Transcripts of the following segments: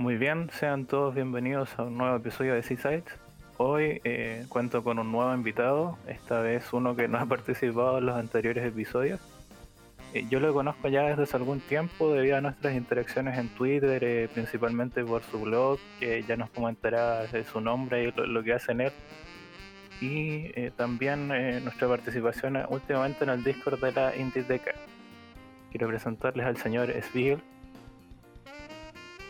Muy bien, sean todos bienvenidos a un nuevo episodio de Seaside. Hoy eh, cuento con un nuevo invitado, esta vez uno que no ha participado en los anteriores episodios. Eh, yo lo conozco ya desde hace algún tiempo debido a nuestras interacciones en Twitter, eh, principalmente por su blog, que ya nos comentará su nombre y lo, que hace en él. Y también nuestra participación últimamente en el Discord de la Inditeca. Quiero presentarles al señor Spiegel.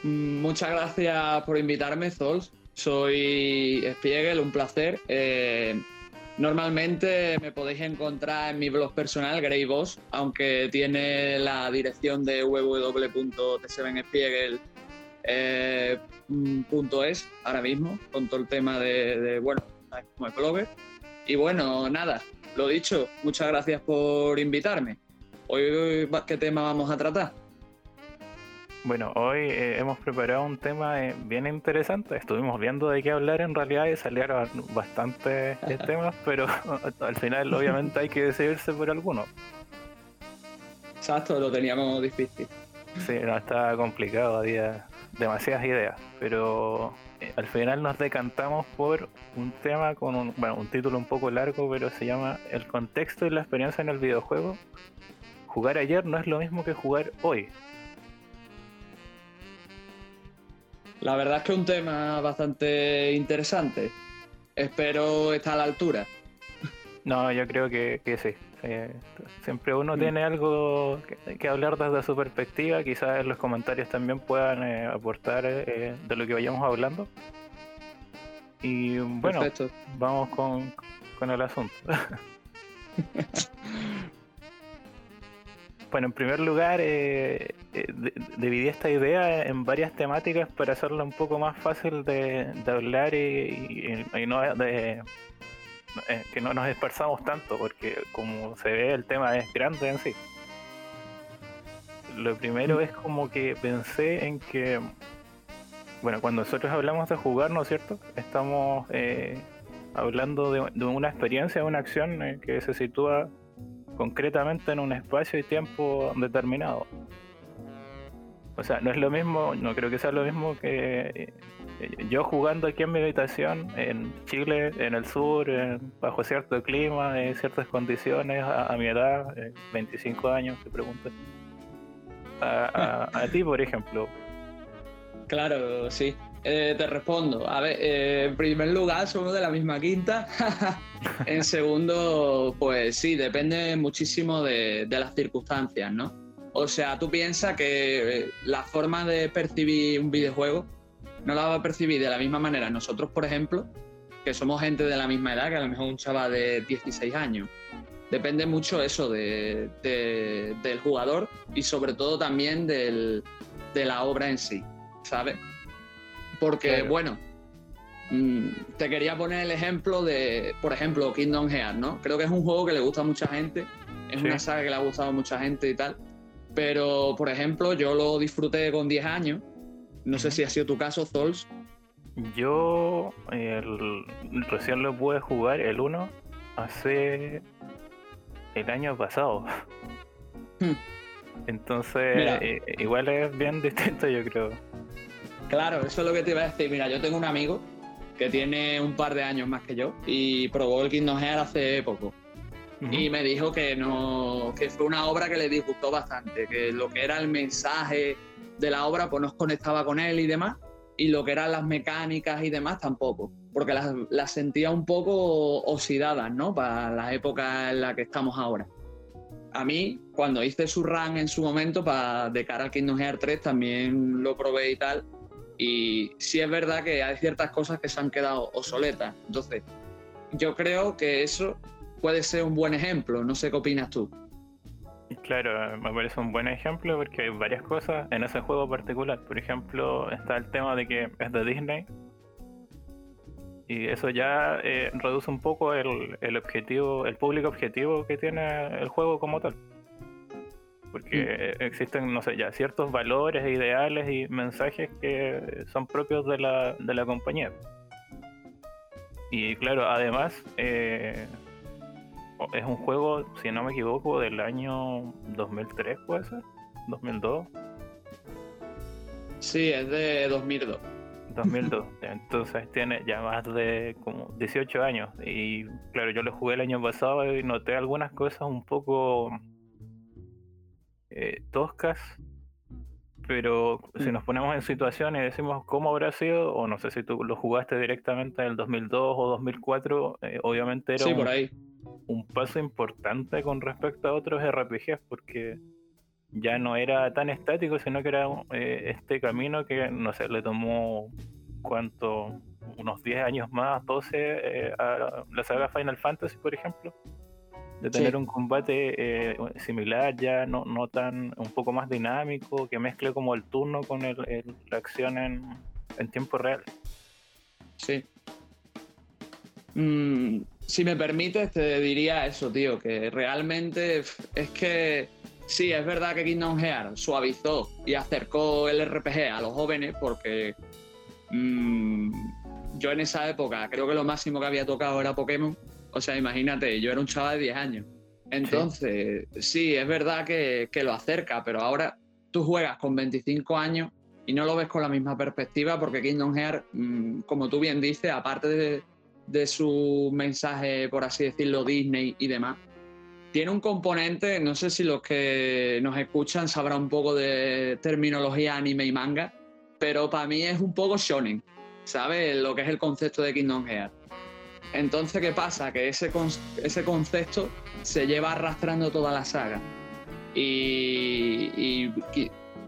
Muchas gracias por invitarme, Zols. Soy Spiegel, un placer. Eh, normalmente me podéis encontrar en mi blog personal, Grey Boss, aunque tiene la dirección de www.t7spiegel.es eh, ahora mismo, con todo el tema de, bueno, como el blogger. Y bueno, nada, lo dicho, muchas gracias por invitarme. Hoy, ¿qué tema vamos a tratar? Bueno, hoy eh, hemos preparado un tema eh, bien interesante. Estuvimos viendo de qué hablar en realidad y salieron bastantes eh, temas, pero al final obviamente hay que decidirse por alguno. Exacto, lo teníamos difícil. Sí, no, estaba complicado, había demasiadas ideas, pero al final nos decantamos por un tema con un, bueno, un título un poco largo, pero se llama El contexto y la experiencia en el videojuego. Jugar ayer no es lo mismo que jugar hoy. La verdad es que es un tema bastante interesante. Espero estar a la altura. No, yo creo que, sí. Eh, siempre uno mm. tiene algo que, hablar desde su perspectiva. Quizás en los comentarios también puedan eh, aportar eh, de lo que vayamos hablando. Y bueno, vamos con, con el asunto. Bueno, en primer lugar, eh, eh, dividí esta idea en varias temáticas para hacerla un poco más fácil de, hablar y, no de, eh, que no nos dispersamos tanto, porque como se ve el tema es grande en sí. Lo primero mm. es como que pensé en que, bueno, cuando nosotros hablamos de jugar, ¿no es cierto? Estamos hablando de, de, una experiencia, de una acción que se sitúa concretamente en un espacio y tiempo determinado. O sea, no es lo mismo, no creo que sea lo mismo que eh, yo jugando aquí en mi habitación, en Chile, en el sur, bajo cierto clima, en ciertas condiciones, a, mi edad, 25 eh, años, te pregunto. A, ti, por ejemplo. Claro, sí. Eh, te respondo. A ver, en primer lugar, somos de la misma quinta. en segundo, pues sí, depende muchísimo de, las circunstancias, ¿no? O sea, tú piensas que eh, la forma de percibir un videojuego no la va a percibir de la misma manera nosotros, por ejemplo, que somos gente de la misma edad, que a lo mejor un chaval de 16 años. Depende mucho eso de, del jugador y sobre todo también de la obra en sí, ¿sabes? Porque, bueno, Mm, te quería poner el ejemplo de, por ejemplo, Kingdom Hearts, ¿no? Creo que es un juego que le gusta a mucha gente, es una saga que le ha gustado a mucha gente y tal. Pero, por ejemplo, yo lo disfruté con 10 años. No sé si ha sido tu caso, Zols. Yo recién lo pude jugar el 1 hace el año pasado. Hmm. Entonces, eh, igual es bien distinto, yo creo. Claro, eso es lo que te iba a decir. Mira, yo tengo un amigo que tiene un par de años más que yo y probó el Kingdom Hearts hace poco. Y me dijo que no, que fue una obra que le disgustó bastante, que lo que era el mensaje de la obra pues no conectaba con él y demás, y lo que eran las mecánicas y demás tampoco, porque las, las sentía un poco oxidadas, ¿no? Para la época en la que estamos ahora. A mí, cuando hice su run en su momento, para de cara al Kingdom Hearts 3, también lo probé y tal, y sí es verdad que hay ciertas cosas que se han quedado obsoletas. Entonces, yo creo que eso puede ser un buen ejemplo. No sé qué opinas tú. Claro, me parece un buen ejemplo porque hay varias cosas en ese juego particular. Por ejemplo, está el tema de que es de Disney. Y eso ya eh, reduce un poco el, el objetivo, el público objetivo que tiene el juego como tal porque mm. existen, no sé, ya ciertos valores, ideales y mensajes que son propios de la, de la compañía. Y claro, además, eh, es un juego, si no me equivoco, del año 2003, puede ser, 2002. Sí, es de 2002. 2002, entonces tiene ya más de como 18 años y claro, yo lo jugué el año pasado y noté algunas cosas un poco eh, toscas, pero si Mm. nos ponemos en situación y decimos cómo habrá sido, o no sé si tú lo jugaste directamente en el 2002 o 2004, eh, obviamente era Sí, un, por ahí. un paso importante con respecto a otros RPGs, porque ya no era tan estático, sino que era eh, este camino que, no sé, le tomó cuánto, unos 10 años más, 12, eh, a la saga Final Fantasy, por ejemplo, de tener Sí. un combate eh, similar, ya no, no tan, un poco más dinámico, que mezcle como el turno con el, el- la acción en, en tiempo real. Sí. Mm, si me permites, te diría eso, tío, que realmente es que sí, es verdad que Kingdom Hearts suavizó y acercó el RPG a los jóvenes porque mm, yo en esa época creo que lo máximo que había tocado era Pokémon. O sea, imagínate, yo era un chaval de 10 años. Entonces, sí, es verdad que, que lo acerca, pero ahora tú juegas con 25 años y no lo ves con la misma perspectiva porque Kingdom Hearts, mm, como tú bien dices, aparte de, de su mensaje, por así decirlo, Disney y demás, tiene un componente, no sé si los que nos escuchan sabrán un poco de terminología anime y manga, pero para mí es un poco shonen, ¿sabes? Lo que es el concepto de Kingdom Hearts. Entonces, ¿qué pasa? Que ese, con- ese concepto se lleva arrastrando toda la saga. Y,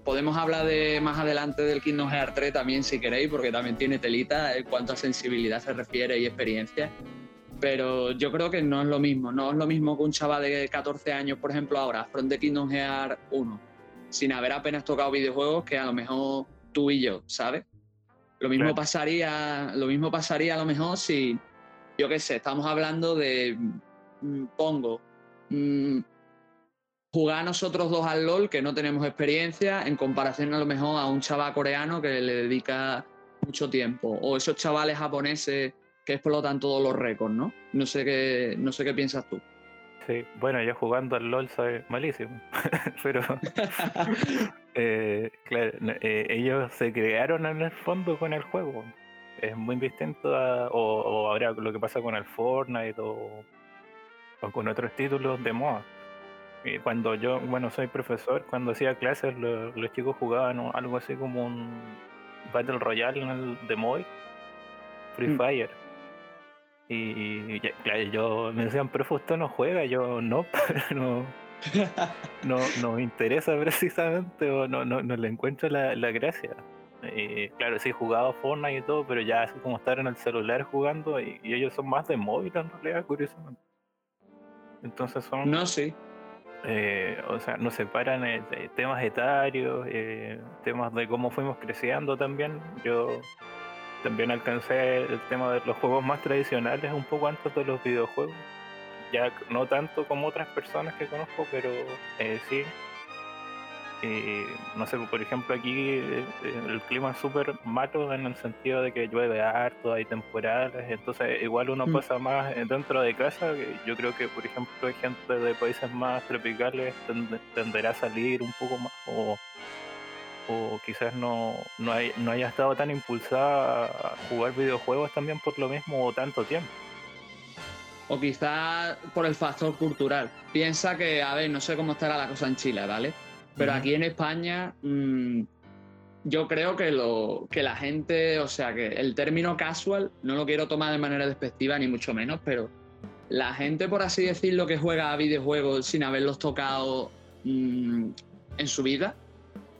podemos hablar de más adelante del Kingdom Hearts 3 también si queréis, porque también tiene telita en cuanto a sensibilidad se refiere y experiencia. Pero yo creo que no es lo mismo. No es lo mismo que un chaval de 14 años, por ejemplo, ahora afronte Kingdom Hearts 1, sin haber apenas tocado videojuegos, que a lo mejor tú y yo, ¿sabes? Lo mismo Claro. pasaría, lo mismo pasaría a lo mejor si, yo qué sé, estamos hablando de, mm, pongo, mm, jugar nosotros dos al LOL, que no tenemos experiencia, en comparación a lo mejor a un chaval coreano que le dedica mucho tiempo, o esos chavales japoneses que explotan todos los récords, ¿no? No sé qué, no sé qué piensas tú. Sí, bueno, yo jugando al LOL soy malísimo, pero eh, claro, eh, ellos se crearon en el fondo con el juego. Es muy distinto a, o, o ahora lo que pasa con el Fortnite o, o con otros títulos de moda. Y cuando yo, bueno, soy profesor, cuando hacía clases, lo- los chicos jugaban algo así como un Battle Royale en el de móvil, Free Mm. Fire. Y, y ya- claro, yo me decían, profe, usted no juega, yo no, no, no, no interesa precisamente o no, no, no le encuentro la, la gracia. Eh, claro, sí he jugado Fortnite y todo, pero ya así como estar en el celular jugando y, y ellos son más de móvil en realidad, curiosamente. Entonces son, No, sí. eh, o sea, nos separan eh, de temas etarios, eh, temas de cómo fuimos creciendo también. Yo también alcancé el tema de los juegos más tradicionales un poco antes de los videojuegos. Ya no tanto como otras personas que conozco, pero eh, sí. Y, no sé, por ejemplo, aquí eh, eh, el clima es súper malo en el sentido de que llueve harto, hay temporales, entonces igual uno Mm. pasa más eh, dentro de casa. Yo creo que, por ejemplo, hay gente de países más tropicales tende- tenderá a salir un poco más o, o quizás no, no, hay- no haya estado tan impulsada a jugar videojuegos también por lo mismo o tanto tiempo. O quizás por el factor cultural. Piensa que, a ver, no sé cómo estará la cosa en Chile, ¿vale? Pero aquí en España, mm, yo creo que, lo, que la gente, o sea, que el término casual, no lo quiero tomar de manera despectiva, ni mucho menos, pero la gente, por así decirlo, que juega a videojuegos sin haberlos tocado mm, en su vida,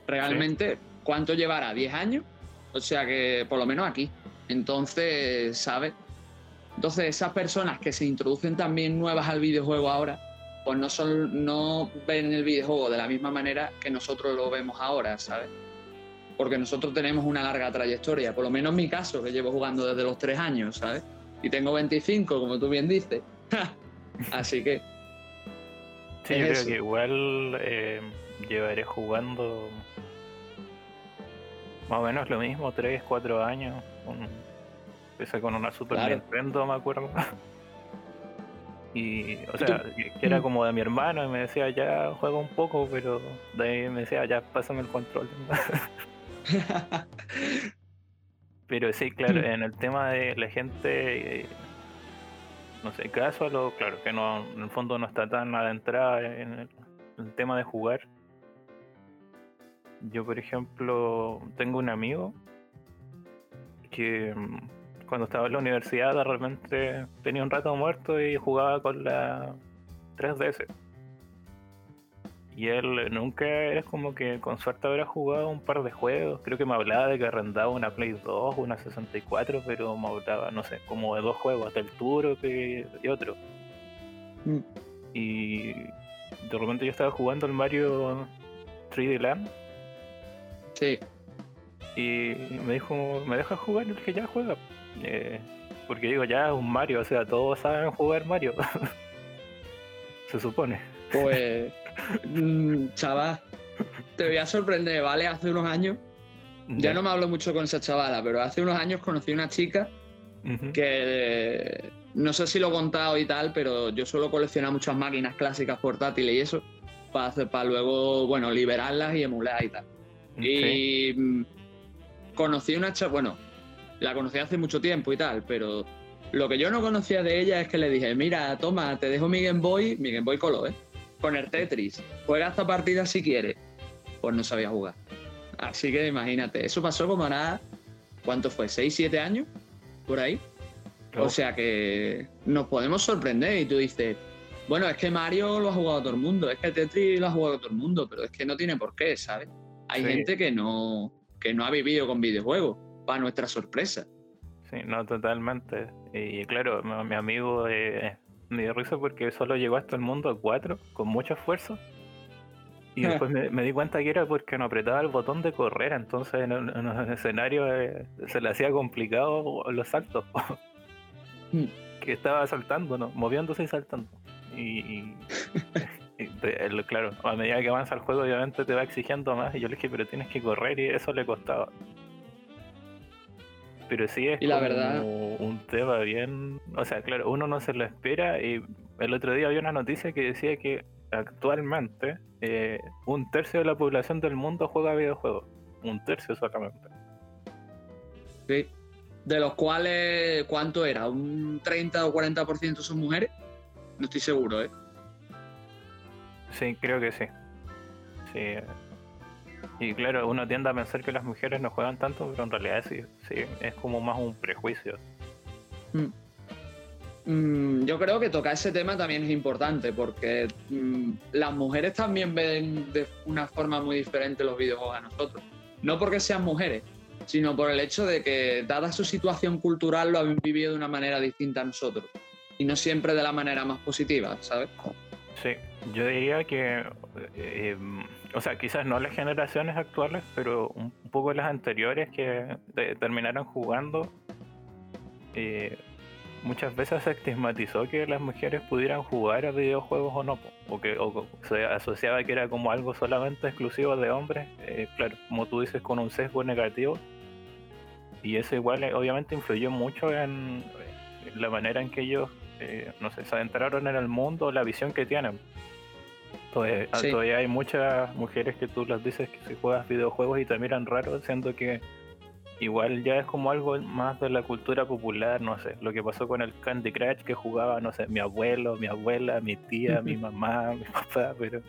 realmente, ¿cuánto llevará? ¿10 años? O sea que, por lo menos aquí. Entonces, ¿sabes? Entonces, esas personas que se introducen también nuevas al videojuego ahora, pues no, son, no ven el videojuego de la misma manera que nosotros lo vemos ahora, ¿sabes? Porque nosotros tenemos una larga trayectoria, por lo menos en mi caso, que llevo jugando desde los 3 años, ¿sabes? Y tengo 25, como tú bien dices. Así que, Sí, yo creo que igual eh, llevaré jugando más o menos lo mismo, 3, 4 años. con- empecé con una Super Claro. Nintendo, me acuerdo. Y, o sea, que era Mm. como de mi hermano y me decía, ya juega un poco, pero de ahí me decía, ya pásame el control. Pero sí, claro, en el tema de la gente, eh, no sé, casual o claro, que no, en el fondo no está tan adentrada en el, el tema de jugar. Yo, por ejemplo, tengo un amigo que mm, cuando estaba en la universidad de repente tenía un rato muerto y jugaba con la 3DS. Y él nunca era como que con suerte habrá jugado un par de juegos. Creo que me hablaba de que arrendaba una Play 2, una 64, pero me hablaba, no sé, como de dos juegos, del Turo y otro. Mm. Y de repente yo estaba jugando el Mario 3D Land Sí. y me dijo, ¿me dejas jugar? Y dije, ya juega. Eh, porque digo, ya es un Mario, o sea, todos saben jugar Mario. Se supone. Pues, mm, chaval, te voy a sorprender, ¿vale? Hace unos años, ya no me hablo mucho con esa chavala, pero hace unos años conocí una chica que no sé si lo he contado y tal, pero yo suelo coleccionar muchas máquinas clásicas portátiles y eso, para, hacer, para luego, bueno, liberarlas y emular y tal. Y mm, conocí una chava, bueno, la conocí hace mucho tiempo y tal, pero lo que yo no conocía de ella es que le dije, mira, toma, te dejo mi Game Boy, mi Game Boy Color, ¿eh? Con el Tetris. Juega esta partida si quieres. Pues no sabía jugar. Así que imagínate, eso pasó como nada, ¿cuánto fue? ¿6, 7 años? Por ahí. O sea que nos podemos sorprender y tú dices, bueno, es que Mario lo ha jugado todo el mundo, es que Tetris lo ha jugado todo el mundo, pero es que no tiene por qué, ¿sabes? Hay Sí. gente que no, que no ha vivido con videojuegos, para nuestra sorpresa. Sí, no, totalmente. Y claro, mi, mi amigo eh, me dio risa porque solo llegó hasta el mundo a 4 con mucho esfuerzo. Y después me, me di cuenta que era porque no apretaba el botón de correr, entonces en, en un escenario eh, se le hacía complicado los saltos. Mm. que estaba saltando, ¿no? Moviéndose y saltando. Y, y- y te- el- claro, a medida que avanza el juego, obviamente te va exigiendo más. Y yo le dije, pero tienes que correr, y eso le costaba. Pero sí es Y la como verdad- un tema bien. O sea, claro, uno no se lo espera. Y el otro día había una noticia que decía que actualmente eh, un tercio de la población del mundo juega videojuegos. Un tercio solamente. ¿sí? De los cuales, ¿cuánto era? ¿Un 30 o 40% son mujeres? No estoy seguro, ¿eh? Sí, creo que sí. Sí. Y claro, uno tiende a pensar que las mujeres no juegan tanto, pero en realidad sí, sí, es como más un prejuicio. Mm, yo creo que tocar ese tema también es importante porque mm, las mujeres también ven de una forma muy diferente los videojuegos a nosotros. No porque sean mujeres, sino por el hecho de que, dada su situación cultural, lo han vivido de una manera distinta a nosotros. Y no siempre de la manera más positiva, ¿sabes? Sí, yo diría que, eh, o sea, quizás no las generaciones actuales, pero un poco las anteriores que te- terminaron jugando, eh, muchas veces se estigmatizó que las mujeres pudieran jugar a videojuegos o no, o que o se asociaba que era como algo solamente exclusivo de hombres, eh, claro, como tú dices, con un sesgo negativo. Y eso igual eh, obviamente influyó mucho en, en la manera en que ellos eh, no sé, se adentraron en el mundo, la visión que tienen. Todavía, Sí. todavía hay muchas mujeres que tú las dices que si juegas videojuegos y te miran raro, siendo que igual ya es como algo más de la cultura popular, no sé, lo que pasó con el Candy Crush que jugaba, no sé, mi abuelo, mi abuela, mi tía, mi mamá, mi papá, pero...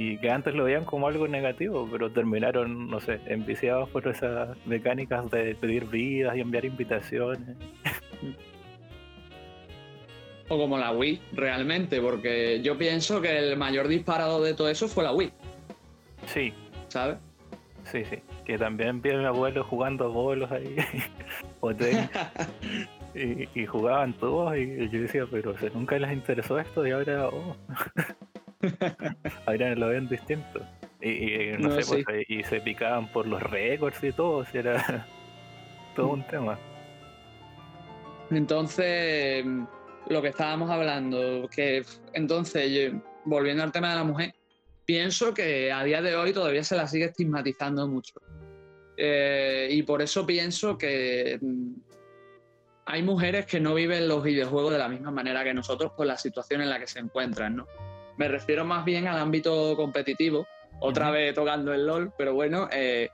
Y que antes lo veían como algo negativo, pero terminaron, no sé, enviciados por esas mecánicas de pedir vidas y enviar invitaciones. O como la Wii, realmente, porque yo pienso que el mayor disparado de todo eso fue la Wii, Sí, ¿sabes? Sí, sí. Que también vi a mi abuelo jugando bolos ahí. o tenis, y, y jugaban todos y yo decía, pero o sea, nunca les interesó esto y ahora, oh. ahora lo ven distinto. Y, y, no, No, sé, pues, y se picaban por los récords y todo, o sea, era todo un tema. Entonces, lo que estábamos hablando, que entonces, yo- volviendo al tema de la mujer, pienso que a día de hoy todavía se la sigue estigmatizando mucho. Eh, y por eso pienso que mm, hay mujeres que no viven los videojuegos de la misma manera que nosotros por la situación en la que se encuentran, ¿no? Me refiero más bien al ámbito competitivo, otra vez tocando el LOL, pero bueno, eh,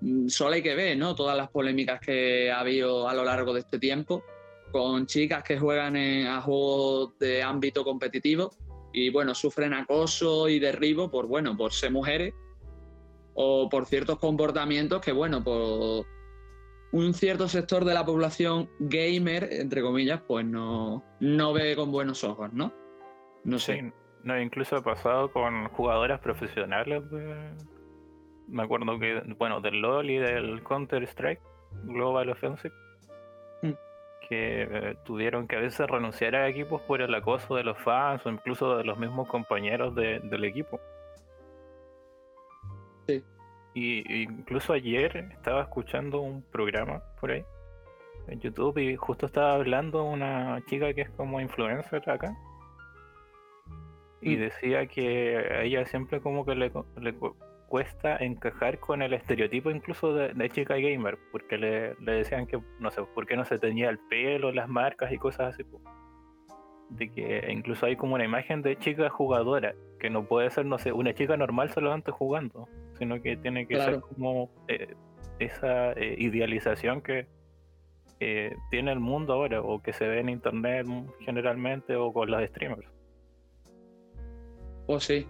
mm, solo hay que ver, ¿no? Todas las polémicas que ha habido a lo largo de este tiempo con chicas que juegan a juegos de ámbito competitivo y bueno, sufren acoso y derribo por bueno, por ser mujeres o por ciertos comportamientos que bueno, por un cierto sector de la población gamer, entre comillas, pues no, no ve con buenos ojos, ¿no? No sé. no, incluso ha pasado con jugadoras profesionales Me acuerdo que, bueno, del LoL y del Counter-Strike, Global Offensive. Que eh, tuvieron que a veces renunciar a equipos por el acoso de los fans o incluso de los mismos compañeros del equipo. Y incluso ayer estaba escuchando un programa por ahí en YouTube y justo estaba hablando una chica que es como influencer acá. Y mm. decía que a ella siempre como que le, cuesta encajar con el estereotipo incluso de, chica gamer, porque le, le, decían que, no sé, por qué no se tenía el pelo, las marcas y cosas así de que incluso hay como una imagen de chica jugadora, que no puede ser, no sé, una chica normal solamente jugando, sino que tiene que ser como eh, esa eh, idealización que eh, tiene el mundo ahora, o que se ve en internet generalmente, o con los streamers. Pues sí.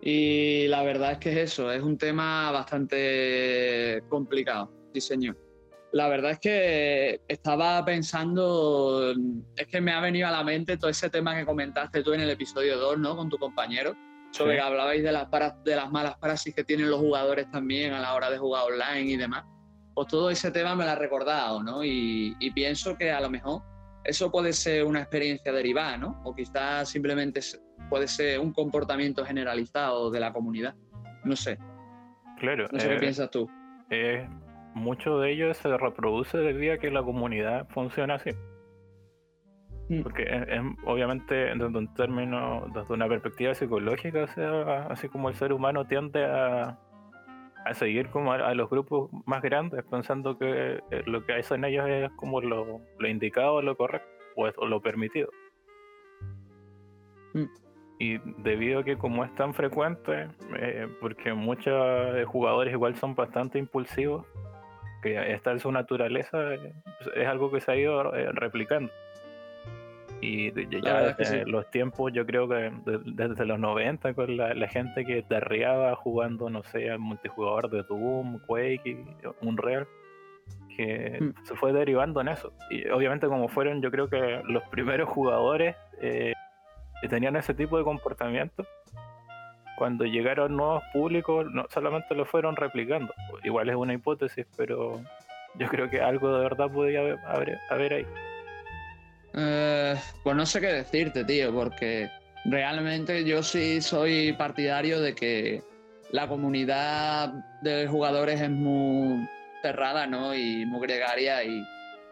Y la verdad es que es eso, es un tema bastante complicado, diseño. La verdad es que estaba pensando, es que me ha venido a la mente todo ese tema que comentaste tú en el episodio 2, ¿no? Con tu compañero, sobre que hablabais de las, de las malas praxis que tienen los jugadores también a la hora de jugar online y demás. Pues todo ese tema me lo ha recordado, ¿no? Y, pienso que a lo mejor eso puede ser una experiencia derivada, ¿no? O quizás simplemente puede ser un comportamiento generalizado de la comunidad. No sé. Claro. No sé qué eh, piensas tú. Eh, mucho de ello se reproduce debido a que la comunidad funciona así. Mm. Porque es, obviamente desde un término, desde una perspectiva psicológica, o sea, así como el ser humano tiende a, a seguir como a, los grupos más grandes, pensando que eh, lo que hacen ellos es como lo, lo indicado, lo correcto, o, lo permitido. Mm. Y debido a que como es tan frecuente, eh, porque muchos jugadores igual son bastante impulsivos, que esta es su naturaleza, es algo que se ha ido eh, replicando. Y ya desde los tiempos, yo creo que desde los 90, con la, gente que derriaba jugando, no sé, al multijugador de Doom, Quake y Unreal, que hmm. se fue derivando en eso. Y obviamente, como fueron, yo creo que los primeros jugadores eh, tenían ese tipo de comportamiento, cuando llegaron nuevos públicos, no solamente lo fueron replicando. Igual es una hipótesis, pero yo creo que algo de verdad podía haber, haber, ahí. Eh, pues no sé qué decirte, tío, porque realmente yo sí soy partidario de que la comunidad de jugadores es muy cerrada, ¿no? Y muy gregaria y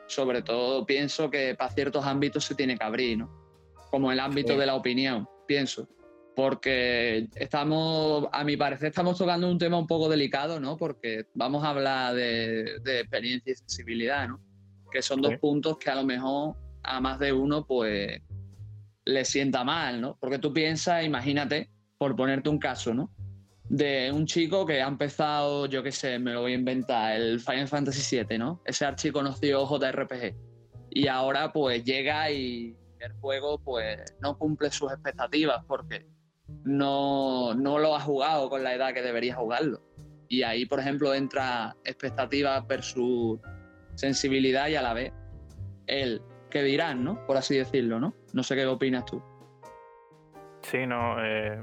sobre todo pienso que para ciertos ámbitos se tiene que abrir, ¿no? Como el ámbito de la opinión, pienso porque estamos, a mi parecer, estamos tocando un tema un poco delicado, ¿no? Porque vamos a hablar de, experiencia y sensibilidad, ¿no? Que son dos puntos que a lo mejor a más de uno, pues, le sienta mal, ¿no? Porque tú piensas, imagínate, por ponerte un caso, ¿no? De un chico que ha empezado, yo qué sé, me lo voy a inventar, el Final Fantasy VII, ¿no? Ese archiconocido JRPG. Y ahora, pues, llega y el juego, pues, no cumple sus expectativas porque no, no lo ha jugado con la edad que debería jugarlo. Y ahí, por ejemplo, entra expectativa versus sensibilidad y a la vez el que dirán, ¿no? Por así decirlo, ¿no? No sé qué opinas tú. Sí, no, eh,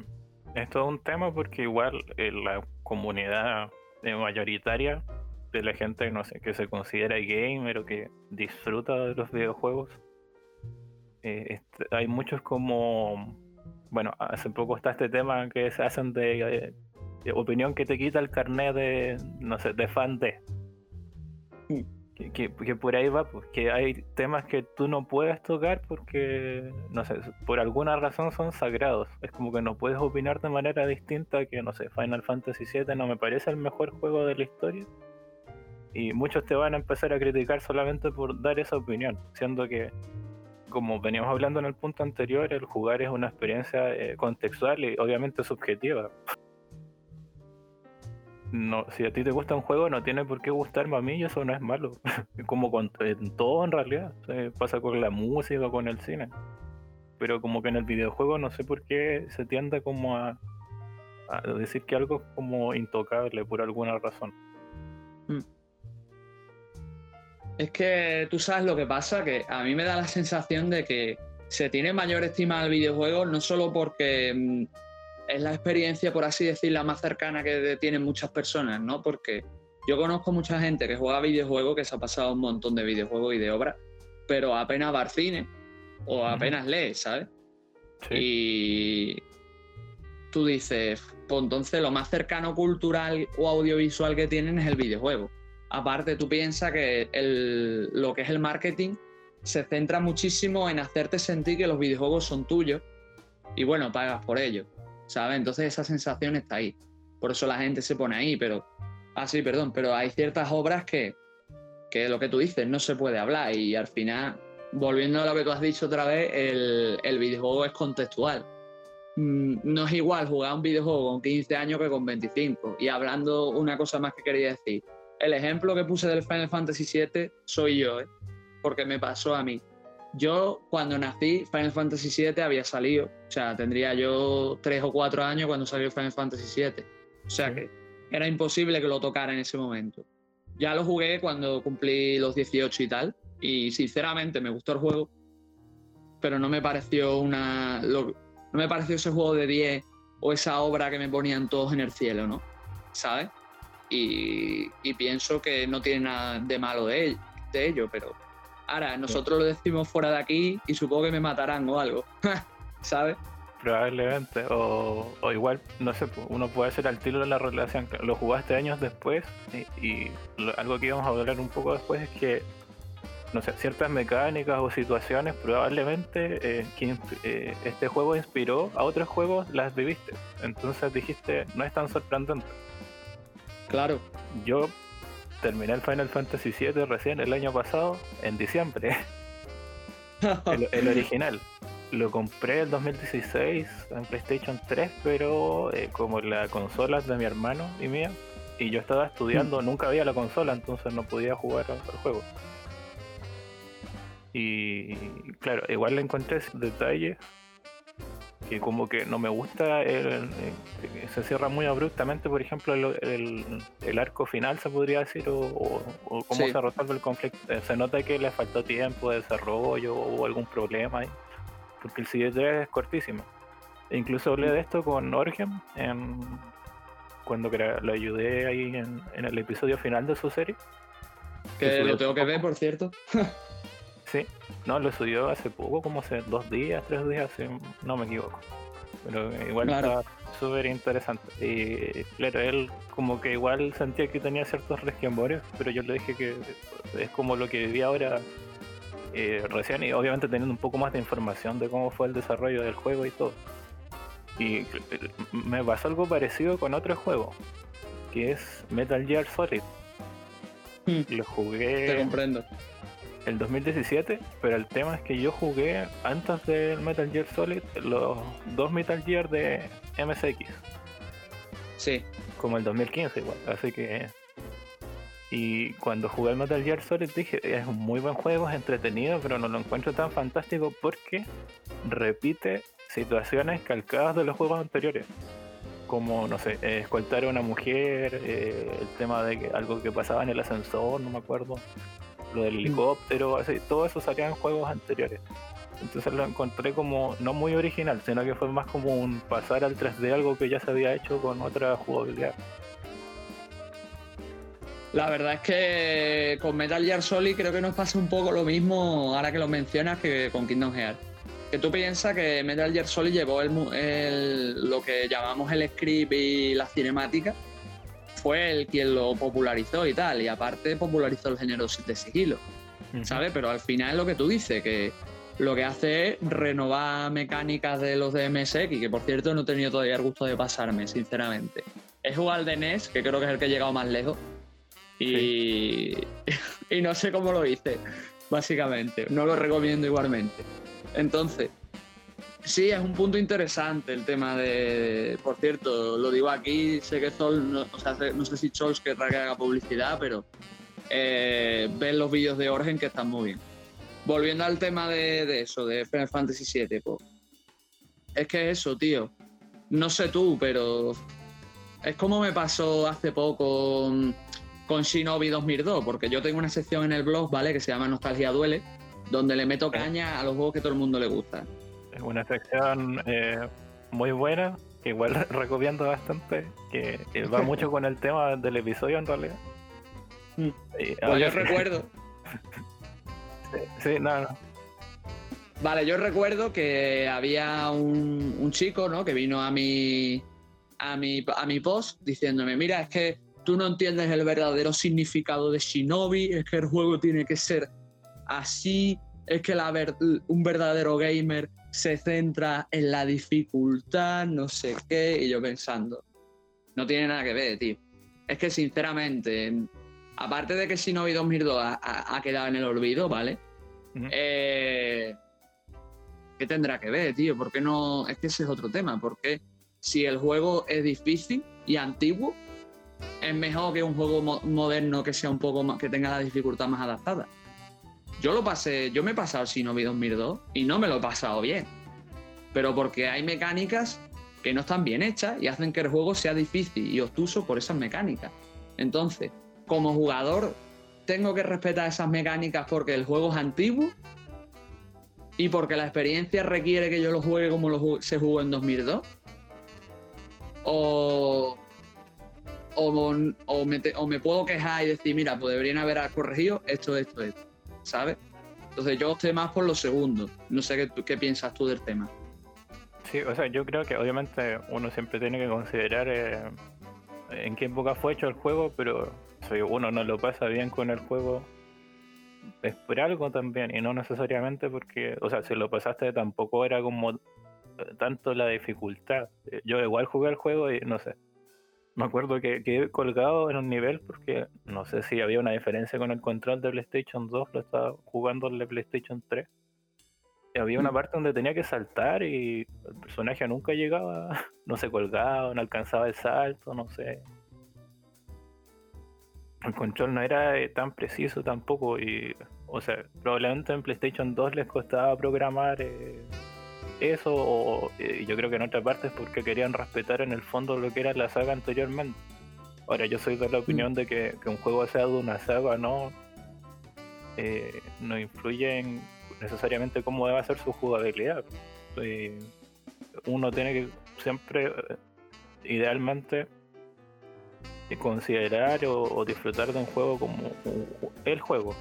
es todo un tema porque igual eh, la comunidad mayoritaria de la gente, no sé, que se considera gamer o que disfruta de los videojuegos, eh, hay muchos como bueno, hace poco está este tema que se hacen de, opinión que te quita el carnet de, no sé, de fan de. Que, por ahí va, pues que hay temas que tú no puedes tocar porque, no sé, por alguna razón son sagrados. Es como que no puedes opinar de manera distinta que, no sé, Final Fantasy VII no me parece el mejor juego de la historia. Y muchos te van a empezar a criticar solamente por dar esa opinión, siendo que como veníamos hablando en el punto anterior, el jugar es una experiencia eh, contextual y obviamente subjetiva. No, si a ti te gusta un juego, no tiene por qué gustarme a mí y eso no es malo. como en todo en realidad. pasa con la música, con el cine. Pero como que en el videojuego no sé por qué se tiende como a, a decir que algo es como intocable por alguna razón. Es que tú sabes lo que pasa, que a mí me da la sensación de que se tiene mayor estima al videojuego no solo porque mm, es la experiencia, por así decirlo, más cercana que tienen muchas personas, ¿no? Porque yo conozco mucha gente que juega videojuegos, que se ha pasado un montón de videojuegos y de obras, pero apenas va al cine o apenas lee, ¿sabes? Y tú dices, pues entonces lo más cercano cultural o audiovisual que tienen es el videojuego. Aparte, tú piensas que lo que es el marketing se centra muchísimo en hacerte sentir que los videojuegos son tuyos y bueno, pagas por ello, ¿sabes? Entonces esa sensación está ahí. Por eso la gente se pone ahí, pero... Ah, sí, perdón, pero hay ciertas obras que, que lo que tú dices no se puede hablar y al final, volviendo a lo que tú has dicho otra vez, el, el videojuego es contextual. Mm, no es igual jugar un videojuego con 15 años que con 25. Y hablando una cosa más que quería decir, el ejemplo que puse del Final Fantasy VII soy yo, ¿eh? porque me pasó a mí. Yo, cuando nací, Final Fantasy VII había salido. O sea, tendría yo tres o cuatro años cuando salió Final Fantasy VII. O sea que era imposible que lo tocara en ese momento. Ya lo jugué cuando cumplí los 18 y tal. Y sinceramente me gustó el juego. Pero no me pareció una. no me pareció ese juego de 10 o esa obra que me ponían todos en el cielo, ¿no? ¿Sabes? Y, pienso que no tiene nada de malo de, ello, pero ahora nosotros lo decimos fuera de aquí y supongo que me matarán o algo, ¿sabes? Probablemente, o, igual, no sé, uno puede ser al tiro de la relación, lo jugaste años después y, algo que íbamos a hablar un poco después es que, no sé, ciertas mecánicas o situaciones probablemente eh, que eh, este juego inspiró a otros juegos, las viviste, entonces dijiste, no es tan sorprendente. Claro. Yo terminé el Final Fantasy VII recién el año pasado, en diciembre. el, original. Lo compré el 2016 en PlayStation 3, pero eh, como la consola es de mi hermano y mía, y yo estaba estudiando, mm. nunca había la consola, entonces no podía jugar al juego. Y claro, igual le encontré detalles que como que no me gusta, se cierra muy abruptamente, por ejemplo, el, arco final, se podría decir, o, cómo se resuelve el conflicto. Eh, se nota que le faltó tiempo de desarrollo o algún problema ahí, porque el siguiente es cortísimo. E incluso hablé de esto con Orgem cuando lo ayudé ahí en, el episodio final de su serie. Que lo tengo que ver, por cierto. Sí, no, lo subió hace poco, como hace dos días, tres días, si no me equivoco. Pero igual está súper interesante. Y claro, él como que igual sentía que tenía ciertos resquembores, pero yo le dije que es como lo que viví ahora eh, recién y obviamente teniendo un poco más de información de cómo fue el desarrollo del juego y todo. Y me pasó algo parecido con otro juego, que es Metal Gear Solid. Hmm. Lo jugué. Te comprendo el 2017, pero el tema es que yo jugué antes del Metal Gear Solid los dos Metal Gear de MSX. Sí. Como el 2015 igual, así que... Y cuando jugué el Metal Gear Solid dije, es un muy buen juego, es entretenido, pero no lo encuentro tan fantástico porque repite situaciones calcadas de los juegos anteriores. Como, no sé, escoltar a una mujer, eh, el tema de que algo que pasaba en el ascensor, no me acuerdo lo del mm. helicóptero, así, todo eso salía en juegos anteriores. Entonces lo encontré como no muy original, sino que fue más como un pasar al 3D algo que ya se había hecho con otra jugabilidad. La verdad es que con Metal Gear Solid creo que nos pasa un poco lo mismo ahora que lo mencionas que con Kingdom Hearts. Que tú piensas que Metal Gear Solid llevó el, lo que llamamos el script y la cinemática fue el quien lo popularizó y tal, y aparte popularizó el género de sigilo, ¿sabes? Pero al final es lo que tú dices, que lo que hace es renovar mecánicas de los de MSX, que por cierto no he tenido todavía el gusto de pasarme, sinceramente. Es jugar al de NES, que creo que es el que ha llegado más lejos, y, y no sé cómo lo hice, básicamente. No lo recomiendo igualmente. Entonces, sí, es un punto interesante el tema de. Por cierto, lo digo aquí, sé que Sol, no, o sea, no sé si Chols que haga publicidad, pero eh, ven los vídeos de Orgen que están muy bien. Volviendo al tema de, eso, de Final Fantasy VII, pues, es que eso, tío. No sé tú, pero es como me pasó hace poco con, con Shinobi 2002, porque yo tengo una sección en el blog, ¿vale? Que se llama Nostalgia Duele, donde le meto caña a los juegos que todo el mundo le gusta. Una sección eh, muy buena, que igual recomiendo bastante, que, va mucho con el tema del episodio en realidad. Mm. pues yo recuerdo. sí, no, no. Vale, yo recuerdo que había un, chico, ¿no? Que vino a mi, a mi, a mi post diciéndome, mira, es que tú no entiendes el verdadero significado de Shinobi, es que el juego tiene que ser así, es que la un verdadero gamer se centra en la dificultad, no sé qué, y yo pensando, no tiene nada que ver, tío. Es que sinceramente, aparte de que Shinobi 2002 ha, ha quedado en el olvido, ¿vale? eh, ¿Qué tendrá que ver, tío? ¿Por qué no? Es que ese es otro tema. Porque si el juego es difícil y antiguo, es mejor que un juego moderno que sea un poco más, que tenga la dificultad más adaptada. Yo lo pasé, yo me he pasado Shinobi 2002 y no me lo he pasado bien. Pero porque hay mecánicas que no están bien hechas y hacen que el juego sea difícil y obtuso por esas mecánicas. Entonces, como jugador, tengo que respetar esas mecánicas porque el juego es antiguo y porque la experiencia requiere que yo lo juegue como se jugó en 2002. O, o, o, me, puedo quejar y decir, mira, pues deberían haber corregido esto, esto, esto, ¿sabes? Entonces yo opté más por lo segundo. No sé qué, qué piensas tú del tema. Sí, o sea, yo creo que obviamente uno siempre tiene que considerar eh, en qué época fue hecho el juego, pero si uno no lo pasa bien con el juego, es por algo también, y no necesariamente porque, o sea, si lo pasaste tampoco era como tanto la dificultad. Yo igual jugué el juego y no sé. Me acuerdo que quedé colgado en un nivel porque no sé si había una diferencia con el control de PlayStation 2, lo estaba jugando en la PlayStation 3. Y había una mm. parte donde tenía que saltar y el personaje nunca llegaba, no se colgaba, no alcanzaba el salto, no sé el control no era eh, tan preciso tampoco y o sea probablemente en PlayStation 2 les costaba programar eh, eso o eh, yo creo que en otra parte es porque querían respetar en el fondo lo que era la saga anteriormente ahora yo soy de la opinión mm. de que, un juego sea de una saga no no influye en necesariamente cómo debe ser su jugabilidad uno tiene que siempre idealmente considerar o, disfrutar de un juego como el juego.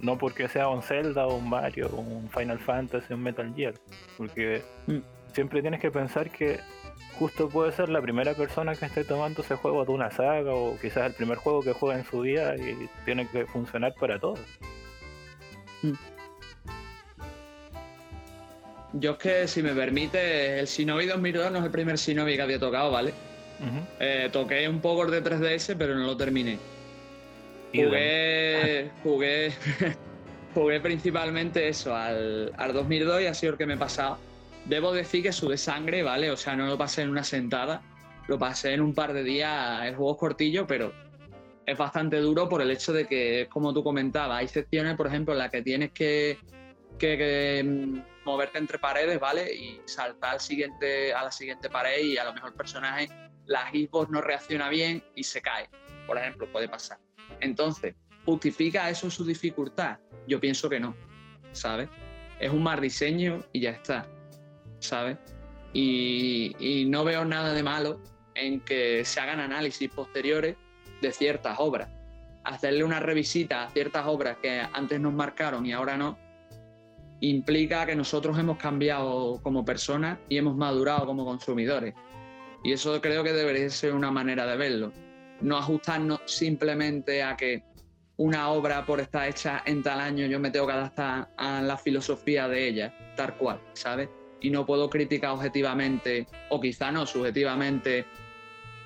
No porque sea un Zelda o un Mario o un Final Fantasy o un Metal Gear. Porque mm. siempre tienes que pensar que justo puede ser la primera persona que esté tomando ese juego de una saga o quizás el primer juego que juega en su vida y tiene que funcionar para todos. Mm. Yo es que, si me permite, el Shinobi 2002 no es el primer Shinobi que había tocado, ¿vale? Eh, toqué un poco de 3DS, pero no lo terminé. Jugué, jugué, jugué principalmente eso, al, 2002 y ha sido el que me he pasado. Debo decir que sudé sangre, ¿vale? O sea, no lo pasé en una sentada, lo pasé en un par de días. El juego es cortillo, pero es bastante duro por el hecho de que, como tú comentabas, hay secciones, por ejemplo, en las que tienes que, que, mm, moverte entre paredes, ¿vale? Y saltar al siguiente, a la siguiente pared y a lo mejor el personaje la Xbox no reacciona bien y se cae. Por ejemplo, puede pasar. Entonces, ¿justifica eso su dificultad? Yo pienso que no, ¿sabes? Es un mal diseño y ya está, ¿sabes? Y, no veo nada de malo en que se hagan análisis posteriores de ciertas obras. Hacerle una revisita a ciertas obras que antes nos marcaron y ahora no, implica que nosotros hemos cambiado como personas y hemos madurado como consumidores. Y eso creo que debería ser una manera de verlo. No ajustarnos simplemente a que una obra por estar hecha en tal año yo me tengo que adaptar a la filosofía de ella, tal cual, ¿sabes? Y no puedo criticar objetivamente, o quizá no subjetivamente,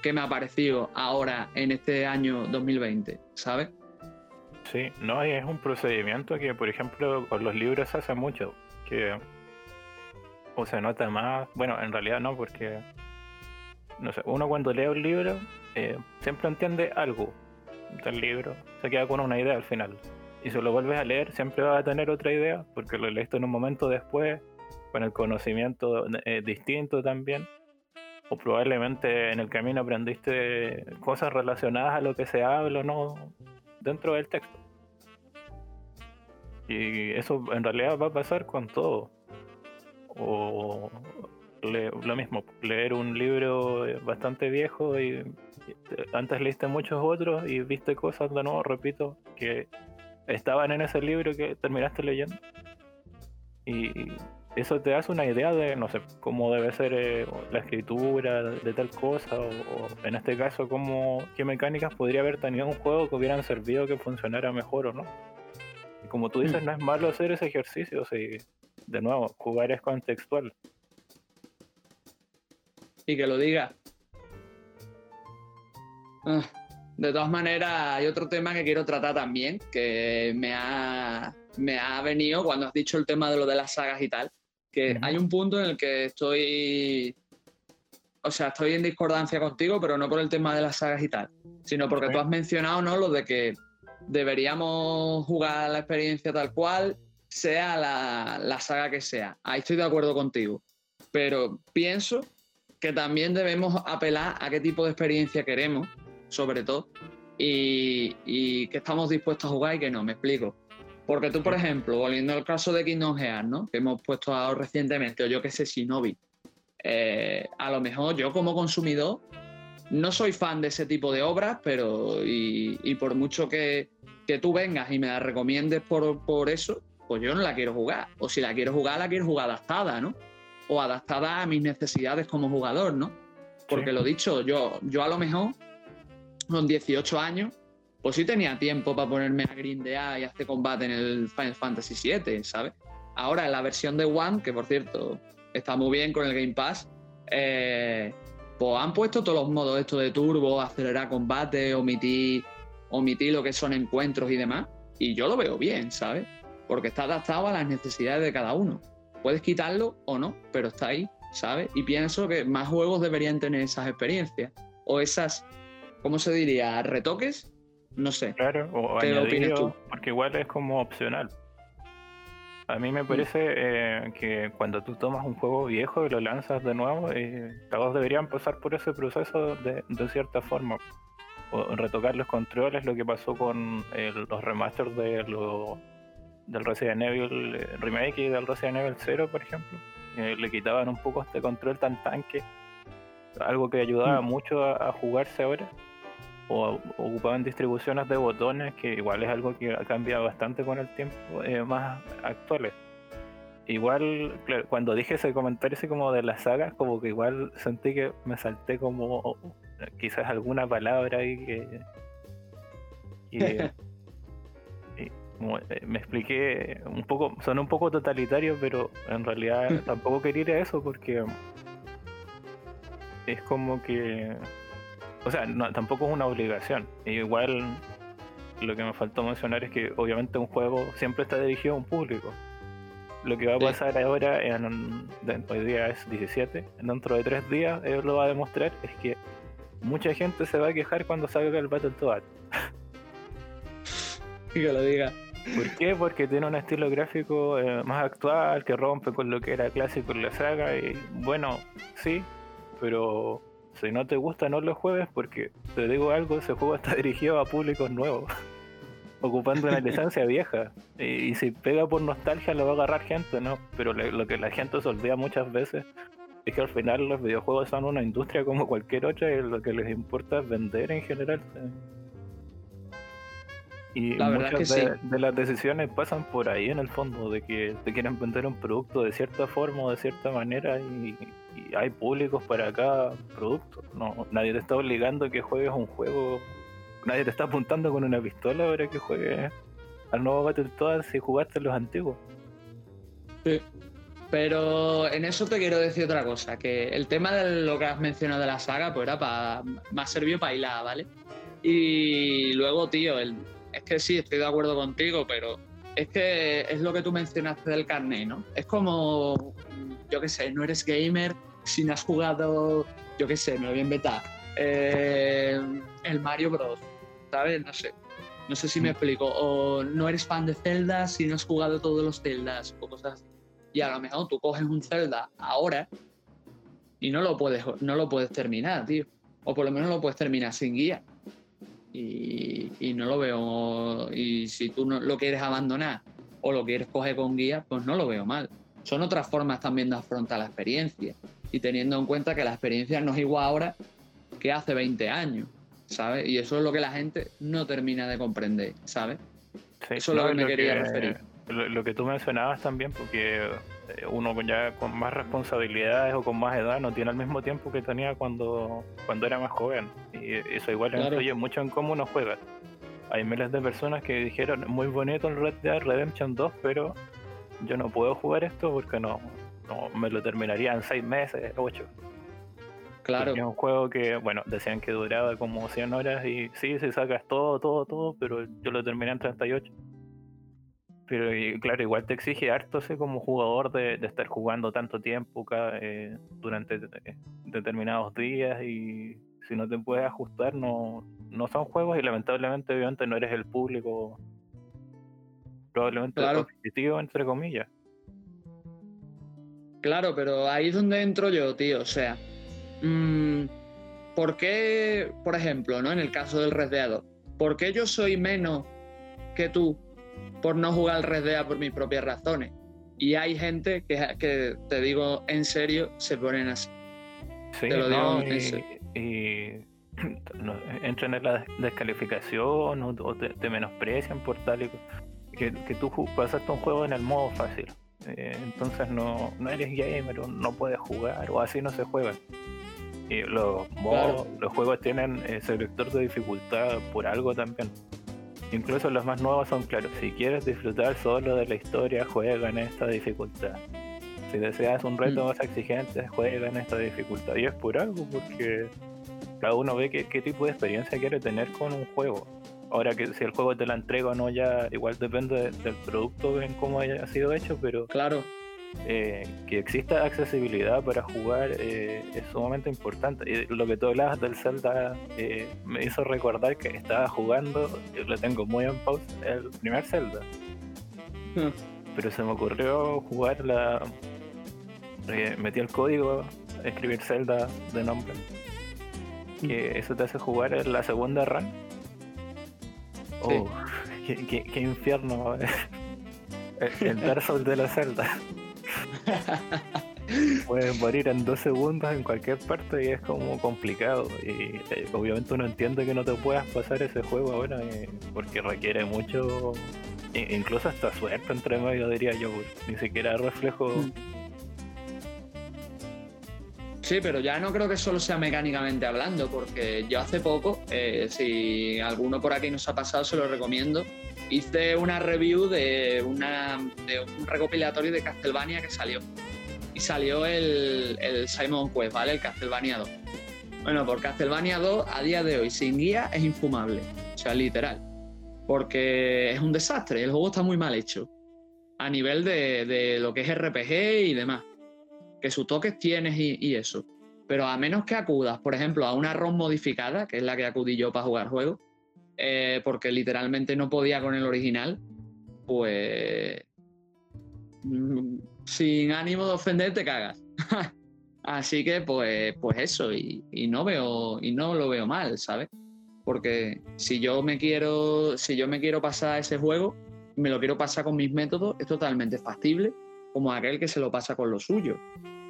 qué me ha parecido ahora en este año 2020, ¿sabes? Sí, no, es un procedimiento que, por ejemplo, con los libros hace mucho. Que o se nota más. Bueno, en realidad no, porque. No sé, uno cuando lee un libro eh, siempre entiende algo del libro, se queda con una idea al final. Y si lo vuelves a leer, siempre vas a tener otra idea, porque lo leíste en un momento después, con el conocimiento eh, distinto también. O probablemente en el camino aprendiste cosas relacionadas a lo que se habla o no dentro del texto. Y eso en realidad va a pasar con todo. O lo mismo, leer un libro bastante viejo y antes leíste muchos otros y viste cosas de nuevo, repito, que estaban en ese libro que terminaste leyendo. Y eso te hace una idea de, no sé, cómo debe ser eh, la escritura de, tal cosa, o, en este caso, cómo, qué mecánicas podría haber tenido un juego que hubieran servido que funcionara mejor o no. Y como tú dices, mm. no es malo hacer ese ejercicio, si, de nuevo, jugar es contextual. Y que lo diga. Ah, de todas maneras, hay otro tema que quiero tratar también, que me ha, me ha venido cuando has dicho el tema de lo de las sagas y tal, que hay un punto en el que estoy, o sea, estoy en discordancia contigo, pero no por el tema de las sagas y tal, sino porque tú has mencionado, ¿no? Lo de que deberíamos jugar la experiencia tal cual, sea la, la saga que sea. Ahí estoy de acuerdo contigo, pero pienso que también debemos apelar a qué tipo de experiencia queremos sobre todo, y, que estamos dispuestos a jugar y que no, me explico. Porque tú, por ejemplo, volviendo al caso de Kingdom Hearts, ¿no? Que hemos puesto ahora recientemente, o yo que sé, Shinobi. Eh, a lo mejor yo como consumidor no soy fan de ese tipo de obras, pero y, por mucho que, que, tú vengas y me la recomiendes por, por, eso, pues yo no la quiero jugar. O si la quiero jugar, la quiero jugar adaptada, ¿no? O adaptada a mis necesidades como jugador, ¿no? Porque lo dicho, yo, yo a lo mejor con 18 años, pues sí tenía tiempo para ponerme a grindear y hacer combate en el Final Fantasy VII, ¿sabes? Ahora en la versión de One, que por cierto está muy bien con el Game Pass, eh, pues han puesto todos los modos estos de turbo, acelerar combate, omitir, omitir lo que son encuentros y demás. Y yo lo veo bien, ¿sabes? Porque está adaptado a las necesidades de cada uno. Puedes quitarlo o no, pero está ahí, ¿sabes? Y pienso que más juegos deberían tener esas experiencias o esas ¿cómo se diría? ¿Retoques? No sé. Claro, o añadido, porque igual es como opcional. A mí me mm. parece eh, que cuando tú tomas un juego viejo y lo lanzas de nuevo, eh, todos deberían pasar por ese proceso de, cierta forma. O retocar los controles, lo que pasó con los remasters de del Resident Evil eh, Remake y del Resident Evil 0, por ejemplo. le quitaban un poco este control tan tanque, algo que ayudaba mm. mucho a jugarse ahora o ocupaban distribuciones de botones, que igual es algo que ha cambiado bastante con el tiempo, eh, más actuales. Igual, cuando dije ese comentario ese como de las sagas, como que igual sentí que me salté como quizás alguna palabra ahí que... Eh, me expliqué un poco, son un poco totalitario, pero en realidad tampoco quería ir a eso porque es como que o sea, no, tampoco es una obligación. Igual lo que me faltó mencionar es que obviamente un juego siempre está dirigido a un público. Lo que va a pasar ahora, en, hoy día es 17, dentro de tres días, él lo va a demostrar, es que mucha gente se va a quejar cuando salga el Battletoads. que lo diga. ¿Por qué? Porque tiene un estilo gráfico eh, más actual, que rompe con lo que era clásico en la saga, y bueno, sí, pero si no te gusta, no lo juegues porque te digo algo, ese juego está dirigido a públicos nuevos, ocupando una licencia vieja. Y, si pega por nostalgia, lo va a agarrar gente, ¿no? Pero lo que la gente se muchas veces es que al final los videojuegos son una industria como cualquier otra y lo que les importa es vender en general. Y muchas de, las decisiones pasan por ahí en el fondo, de que te quieren vender un producto de cierta forma o de cierta manera y, hay públicos para cada producto. No, nadie te está obligando a que juegues un juego, nadie te está apuntando con una pistola para que juegues al nuevo Battletoads si jugaste los antiguos. Sí. Pero en eso te quiero decir otra cosa, que el tema de lo que has mencionado de la saga, pues era para más servido para hilar, ¿vale? Y luego, tío, el, es que sí, estoy de acuerdo contigo, pero es que es lo que tú mencionaste del carnet, ¿no? Es como, yo qué sé, no eres gamer si no has jugado, yo qué sé, me lo voy a inventar, eh, el Mario Bros. ¿Sabes? No sé. No sé si me mm. explico. O no eres fan de Zelda si no has jugado todos los Zeldas o cosas así. Y a lo mejor tú coges un Zelda ahora y no lo puedes, no lo puedes terminar, tío. O por lo menos lo puedes terminar sin guía. Y, y no lo veo. Y si tú no lo quieres abandonar o lo quieres coger con guía, pues no lo veo mal. Son otras formas también de afrontar la experiencia. Y teniendo en cuenta que la experiencia no es igual ahora que hace 20 años. ¿sabes? Y eso es lo que la gente no termina de comprender, ¿sabes? eso es lo que me quería referir. Lo, que tú mencionabas también, porque uno ya con más responsabilidades o con más edad no tiene el mismo tiempo que tenía cuando, cuando era más joven. Y eso igual influye mucho en cómo uno juega. Hay miles de personas que dijeron, muy bonito el Red Dead Redemption 2, pero yo no puedo jugar esto porque no, no me lo terminaría en 6 meses, 8. Claro. Es un juego que, bueno, decían que duraba como 100 horas y sí, si sacas todo, todo, todo, pero yo lo terminé en 38. Pero y, claro, igual te exige harto ese como jugador de, estar jugando tanto tiempo cada, eh, durante eh, determinados días y si no te puedes ajustar no, no son juegos y lamentablemente obviamente no eres el público probablemente claro. competitivo entre comillas. Claro, pero ahí es donde entro yo, tío, o sea, Mm, ¿por qué, por ejemplo, ¿no? en el caso del Red Dead, ¿por qué yo soy menos que tú por no jugar al Red Dead por mis propias razones? Y hay gente que, que te digo en serio, se ponen así. Sí, te lo digo en serio. Y, entran en la descalificación o, te, menosprecian por tal y que, que tú pasaste un juego en el modo fácil. Eh, entonces no, no eres gamer no puedes jugar o así no se juega los, los juegos tienen ese selector de dificultad por algo también. Incluso los más nuevos son claros. Si quieres disfrutar solo de la historia, juega en esta dificultad. Si deseas un reto mm. más exigente, juega en esta dificultad. Y es por algo, porque cada uno ve qué, qué tipo de experiencia quiere tener con un juego. Ahora que si el juego te la entrega o no, ya igual depende del producto, en cómo haya sido hecho, pero claro eh, que exista accesibilidad para jugar eh, es sumamente importante. Y lo que tú hablabas del Zelda eh, me hizo recordar que estaba jugando, yo lo tengo muy en pausa, el primer Zelda. Hmm. Pero se me ocurrió jugar la. metí el código, escribir Zelda de nombre. Que hmm. eso te hace jugar en la segunda run. Oh, qué, infierno. el Dark Souls de la Zelda. Puedes morir en dos segundos en cualquier parte y es como complicado. Y eh, obviamente uno entiende que no te puedas pasar ese juego ahora eh, porque requiere mucho, incluso hasta suerte entre medio, diría yo. Ni siquiera reflejo. Mm. Sí, pero ya no creo que solo sea mecánicamente hablando, porque yo hace poco, eh, si alguno por aquí nos ha pasado, se lo recomiendo hice una review de, un recopilatorio de Castlevania que salió. Y salió el, Simon Quest, ¿vale? El Castlevania 2. Bueno, por Castlevania 2 a día de hoy sin guía es infumable. O sea, literal. Porque es un desastre. El juego está muy mal hecho. A nivel de, lo que es RPG y demás. Que sus toques tienes y, y, eso. Pero a menos que acudas, por ejemplo, a una ROM modificada, que es la que acudí yo para jugar juego, eh, porque literalmente no podía con el original, pues mm, sin ánimo de ofender te cagas. Así que pues, pues eso, y, no veo, y no lo veo mal, ¿sabes? Porque si yo me quiero, si yo me quiero pasar ese juego, me lo quiero pasar con mis métodos, es totalmente factible, como aquel que se lo pasa con lo suyo.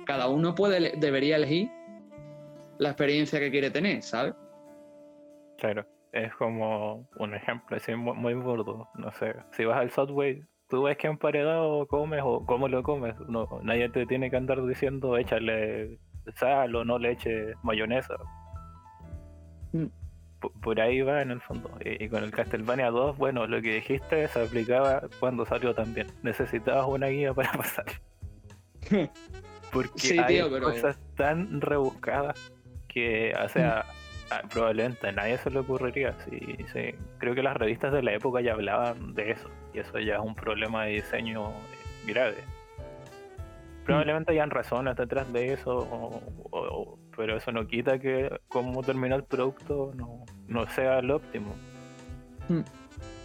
Cada uno puede, debería elegir la experiencia que quiere tener, ¿sabes? Claro es como un ejemplo así muy, burdo. No sé, si vas al Subway, tú ves que emparedado comes o cómo lo comes. No, nadie te tiene que andar diciendo échale sal o no le eche mayonesa. Mm. Por, ahí va en el fondo. Y, con el Castlevania 2, bueno, lo que dijiste se aplicaba cuando salió también. Necesitabas una guía para pasar. Porque hay cosas tan rebuscadas que, o sea, mm ah, probablemente a nadie se le ocurriría. Sí, sí. Creo que las revistas de la época ya hablaban de eso. Y eso ya es un problema de diseño eh, grave. Probablemente hayan razones detrás de eso, pero eso no quita que como termina el producto no, no sea el óptimo. Mm.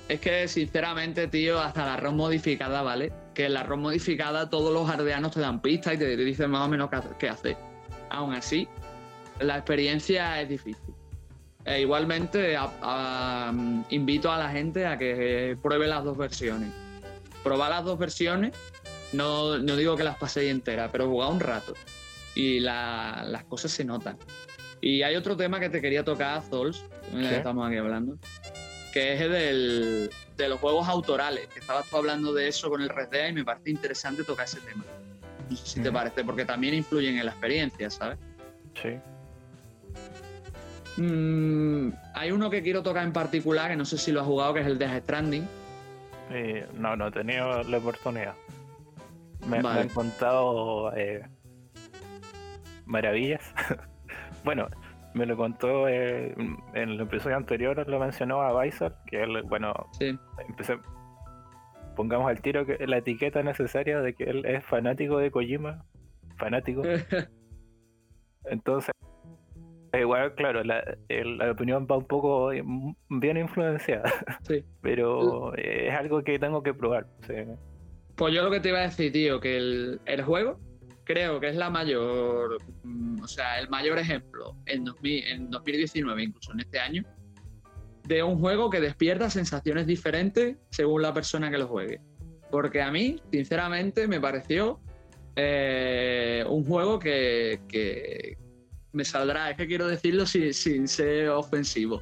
Es que sinceramente, tío, hasta la ROM modificada, ¿vale? Que en la ROM modificada todos los ardeanos te dan pistas y te, dicen más o menos qué hacer. Aún así, la experiencia es difícil. E igualmente invito a la gente a que pruebe las dos versiones. Probar las dos versiones, no, digo que las paséis enteras, pero jugar un rato. Y las cosas se notan. Y hay otro tema que te quería tocar, Zols, estamos aquí hablando, que es el de los juegos autorales, que estabas tú hablando de eso con el Red Dead y me parece interesante tocar ese tema. No sé si te parece, porque también influyen en la experiencia, ¿sabes? Sí. Mm, hay uno que quiero tocar en particular, que no sé si lo has jugado, que es el Death Stranding. no, no he tenido la oportunidad. Me, me han contado eh, maravillas. bueno, me lo contó eh, en el episodio anterior, lo mencionó a Bison, que él, bueno, empecé, pongamos al tiro que la etiqueta necesaria de que él es fanático de Kojima, fanático. Entonces, igual, claro, la, opinión va un poco bien influenciada, sí. pero es algo que tengo que probar. Pues yo lo que te iba a decir, tío, que el, el juego creo que es la mayor, mm, o sea, el mayor ejemplo en, 2019, incluso en este año, de un juego que despierta sensaciones diferentes según la persona que lo juegue. Porque a mí, sinceramente, me pareció eh, un juego que, me saldrá, es que quiero decirlo sin, sin ser ofensivo.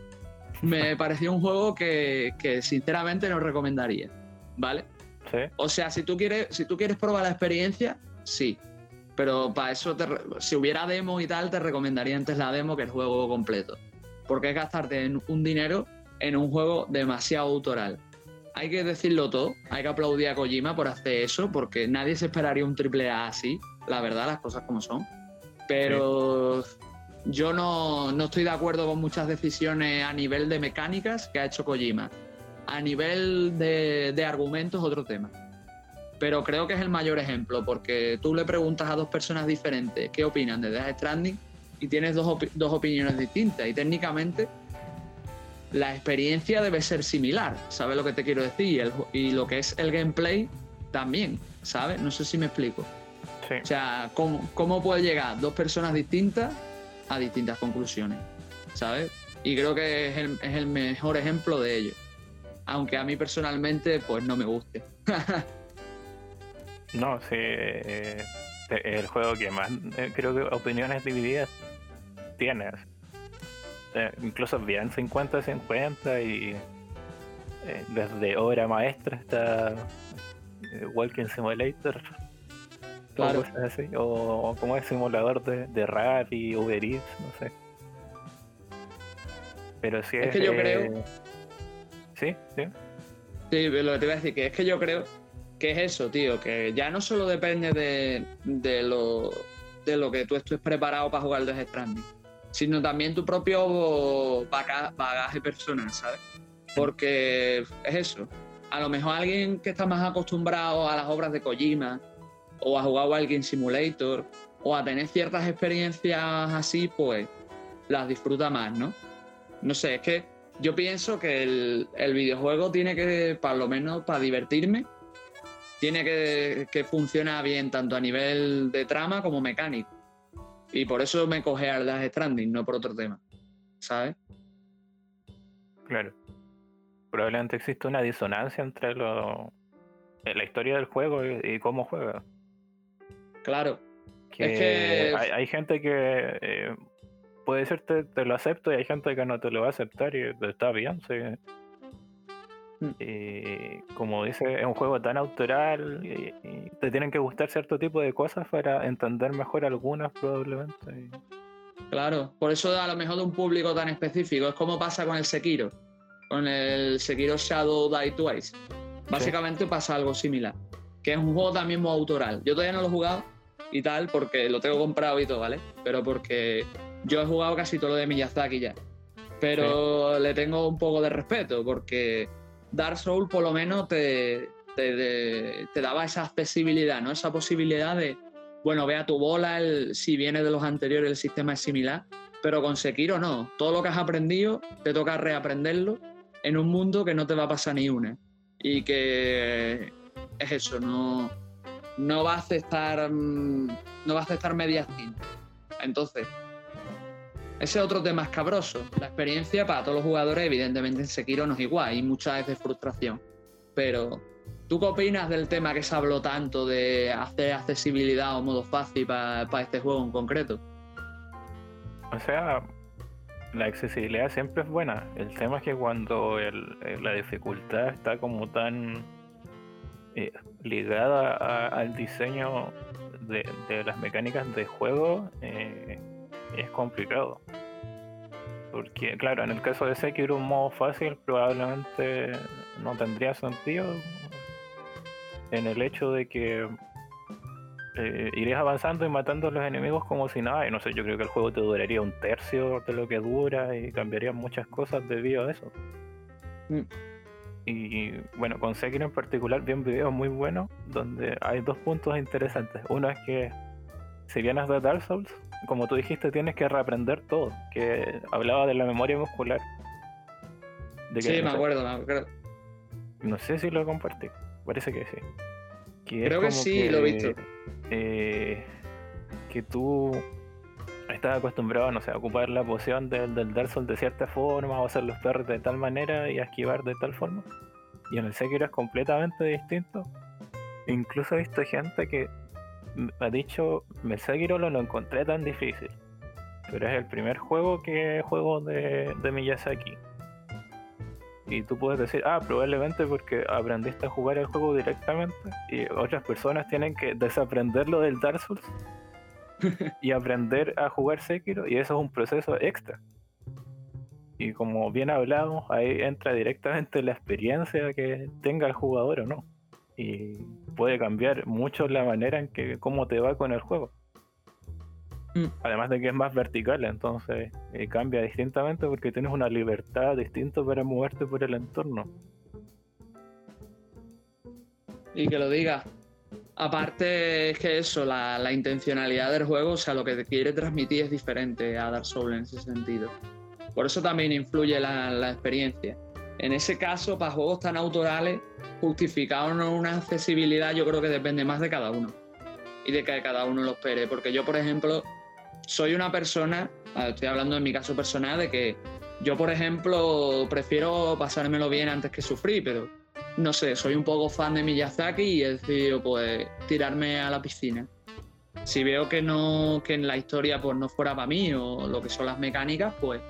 Me pareció un juego que, que sinceramente no recomendaría, ¿vale? ¿Sí? O sea, si tú quieres, si tú quieres probar la experiencia, sí. Pero para eso, si hubiera demo y tal, te recomendaría antes la demo que el juego completo. Porque es gastarte un dinero en un juego demasiado autoral. Hay que decirlo todo, hay que aplaudir a Kojima por hacer eso, porque nadie se esperaría un triple A así, la verdad, las cosas como son. Pero yo no, no estoy de acuerdo con muchas decisiones a nivel de mecánicas que ha hecho Kojima. A nivel de, de argumentos, otro tema pero creo que es el mayor ejemplo, porque tú le preguntas a dos personas diferentes qué opinan de Death Stranding y tienes dos, dos opiniones distintas y técnicamente la experiencia debe ser similar, ¿sabes lo que te quiero decir? Y, lo que es el gameplay también, ¿sabes? No sé si me explico. O sea, ¿cómo, ¿cómo puede llegar dos personas distintas a distintas conclusiones? ¿Sabes? Y creo que es el, es el mejor ejemplo de ello. Aunque a mí personalmente, pues no me guste. No, sí, eh, el juego que más eh, creo que opiniones divididas tienes. Eh, incluso bien 50-50 y desde obra maestra hasta Walking Simulator. Claro. O, como es simulador de, de rap y Uber Eats, no sé. Pero sí es. Es que yo creo. Sí, sí. Sí, lo que te iba a decir, que es que yo creo ¿Qué es eso, tío? Que ya no solo depende de, lo, de lo que tú estés preparado para jugar Death Stranding, sino también tu propio bagaje personal, ¿sabes? Porque es eso. A lo mejor alguien que está más acostumbrado a las obras de Kojima, o a jugar Walking Simulator, o a tener ciertas experiencias así, pues las disfruta más, ¿no? No sé, es que yo pienso que el, videojuego tiene que, para lo menos para divertirme, tiene que, que funcionar bien tanto a nivel de trama como mecánico. Y por eso me coge al Dash Stranding, no por otro tema. ¿Sabes? Claro. Probablemente existe una disonancia entre lo, la historia del juego y, cómo juega. Claro. Que, Hay, gente que eh, puede ser te, lo acepto y hay gente que no te lo va a aceptar y está bien, sí. Mm. Y como dice, es un juego tan autoral y, te tienen que gustar cierto tipo de cosas para entender mejor algunas probablemente. Claro, por eso a lo mejor de un público tan específico. Es como pasa con el Sekiro, con el Sekiro Shadow Die Twice. Básicamente pasa algo similar, que es un juego también muy autoral. Yo todavía no lo he jugado y tal porque lo tengo comprado y todo, ¿vale? Pero porque yo he jugado casi todo lo de Miyazaki ya. pero le tengo un poco de respeto porque Dark Souls por lo menos te, te, te, daba esa accesibilidad, ¿no? Esa posibilidad de, bueno, vea tu bola, el, si viene de los anteriores el sistema es similar, pero con Sekiro no. Todo lo que has aprendido te toca reaprenderlo en un mundo que no te va a pasar ni una. Y que es eso, no, no va a aceptar mm, no va a aceptar medias tintas. Entonces, ese otro tema escabroso. La experiencia para todos los jugadores, evidentemente en Sekiro no es igual, hay muchas veces frustración. Pero, ¿tú qué opinas del tema que se habló tanto de hacer accesibilidad o modo fácil para este juego en concreto? O sea, la accesibilidad siempre es buena. El tema es que cuando la dificultad está como tan eh, ligada al diseño de, las mecánicas de juego, eh, es complicado. Porque, claro, en el caso de Sekiro, un modo fácil probablemente no tendría sentido en el hecho de que eh, irías avanzando y matando a los enemigos como si nada. Y no sé, yo creo que el juego te duraría un tercio de lo que dura y cambiaría muchas cosas debido a eso. Mm. Y bueno, con Sekiro en particular vi un video muy bueno donde hay dos puntos interesantes. Uno es que si vienes de Dark Souls, como tú dijiste, tienes que reaprender todo. Que hablaba de la memoria muscular. sí, me acuerdo, me acuerdo. No sé si lo compartí. Parece que sí. Creo que sí, lo he visto. Eh, que tú estás acostumbrado, no sé, a ocupar la poción del, del Dark Souls de cierta forma, o hacer los perros de tal manera y esquivar de tal forma. Y en el Sekiro es completamente distinto. Incluso he visto gente que ha dicho, el Sekiro lo, lo encontré tan difícil. Pero es el primer juego que juego de, de Miyazaki. Y tú puedes decir, ah, probablemente porque aprendiste a jugar el juego directamente y otras personas tienen que desaprenderlo del Dark Souls y aprender a jugar Sekiro y eso es un proceso extra. Y como bien hablamos, ahí entra directamente la experiencia que tenga el jugador o no. Y puede cambiar mucho la manera en que cómo te va con el juego. Mm. Además de que es más vertical, entonces eh, cambia distintamente porque tienes una libertad distinta para moverte por el entorno. Y que lo diga. Aparte es que eso, la, intencionalidad del juego, o sea, lo que quiere transmitir es diferente a Dark Souls en ese sentido. Por eso también influye la, la experiencia. En ese caso, para juegos tan autorales, justificar una accesibilidad yo creo que depende más de cada uno y de que cada uno lo espere. Porque yo, por ejemplo, soy una persona, estoy hablando en mi caso personal, de que yo, por ejemplo, prefiero pasármelo bien antes que sufrir, pero no sé, soy un poco fan de Miyazaki y he decidido pues tirarme a la piscina. Si veo que no, que en la historia pues no fuera para mí o lo que son las mecánicas, pues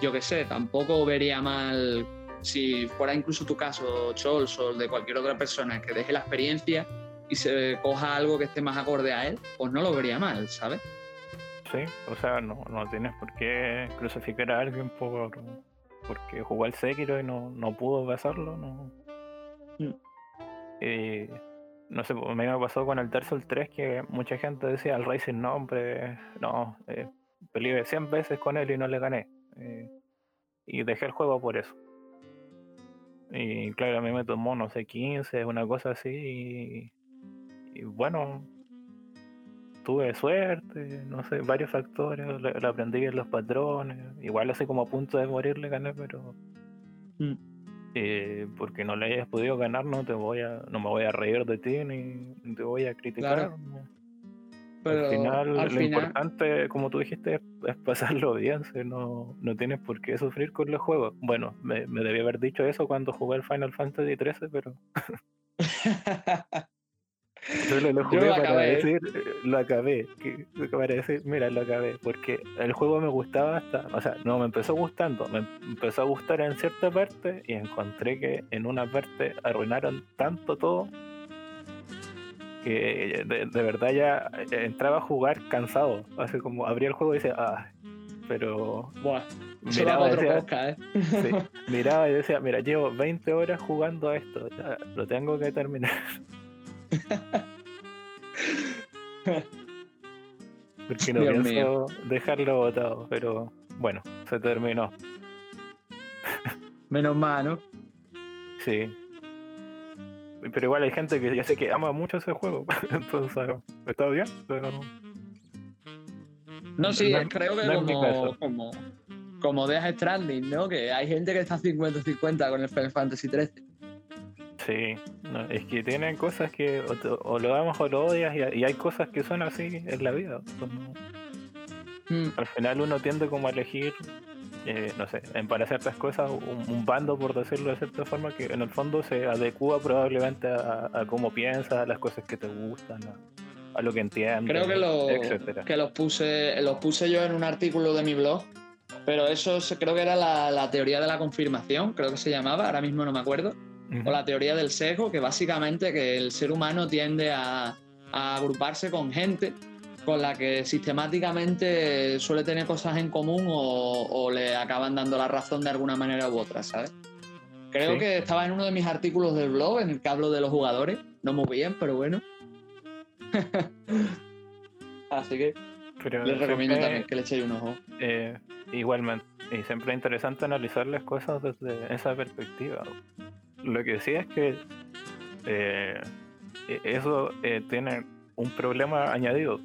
yo qué sé, tampoco vería mal si fuera incluso tu caso, Chols o de cualquier otra persona, que deje la experiencia y se coja algo que esté más acorde a él, pues no lo vería mal, ¿sabes? Sí, o sea, no, no tienes por qué crucificar a alguien por porque jugó al Sekiro y no, no pudo pasarlo, no. Eh, no sé, me ha pasado con el Dark 3 que mucha gente decía al Racing no, hombre, no, eh, peleé 100 veces con él y no le gané. Eh, y dejé el juego por eso. Y claro, a mí me tomó, no sé, 15, una cosa así. Y, bueno, tuve suerte, no sé, varios factores, le, aprendí en los patrones, igual así como a punto de morir le gané, pero mm. Eh, porque no le hayas podido ganar no te voy a, no me voy a reír de ti ni te voy a criticar. Pero al final lo importante, como tú dijiste, es, pasarlo bien, no, no tienes por qué sufrir con los juegos. Bueno, me, me debí haber dicho eso cuando jugué el Final Fantasy XIII, pero Yo lo, jugué para decir, lo acabé, para decir, mira, lo acabé, porque el juego me gustaba hasta, o sea, no me empezó gustando, me empezó a gustar en cierta parte y encontré que en una parte arruinaron tanto todo que de, verdad ya entraba a jugar cansado, así como abría el juego y decía, ah, pero... Buah, miraba, decía, ¿eh? miraba y decía, mira, llevo 20 horas jugando a esto, ya, lo tengo que terminar. Porque no pienso dejarlo votado, pero bueno, se terminó. Menos mal, ¿no? Sí. Pero igual hay gente que ya sé que ama mucho ese juego. Entonces, está bien, pero. No, sí, No- creo que no como, como, como Death Stranding, ¿no? Que hay gente que está 50-50 con el Final Fantasy 13. Sí, no, es que tienen cosas que o, te- o lo amas o lo odias y, y hay cosas que son así en la vida. como- Mm, al final uno tiende como a elegir, eh, no sé, en para ciertas cosas un, un bando, por decirlo de cierta forma, que en el fondo se adecua probablemente a, a cómo piensas, a las cosas que te gustan, a, a lo que entiendes, Creo que, lo, etcétera. que los, puse, los puse yo en un artículo de mi blog, pero eso se- creo que era la, la teoría de la confirmación, creo que se llamaba, ahora mismo no me acuerdo. O la teoría del sesgo, que básicamente que el ser humano tiende a, a agruparse con gente con la que sistemáticamente suele tener cosas en común o, o le acaban dando la razón de alguna manera u otra, ¿sabes? Creo Sí. que estaba en uno de mis artículos del blog en el que hablo de los jugadores, no muy bien, pero bueno. Así que Pero les recomiendo siempre- también que le echéis un ojo. Eh, igualmente, y siempre es interesante analizar las cosas desde esa perspectiva. Lo que sí es que eh, e- eso eh, tiene un problema añadido.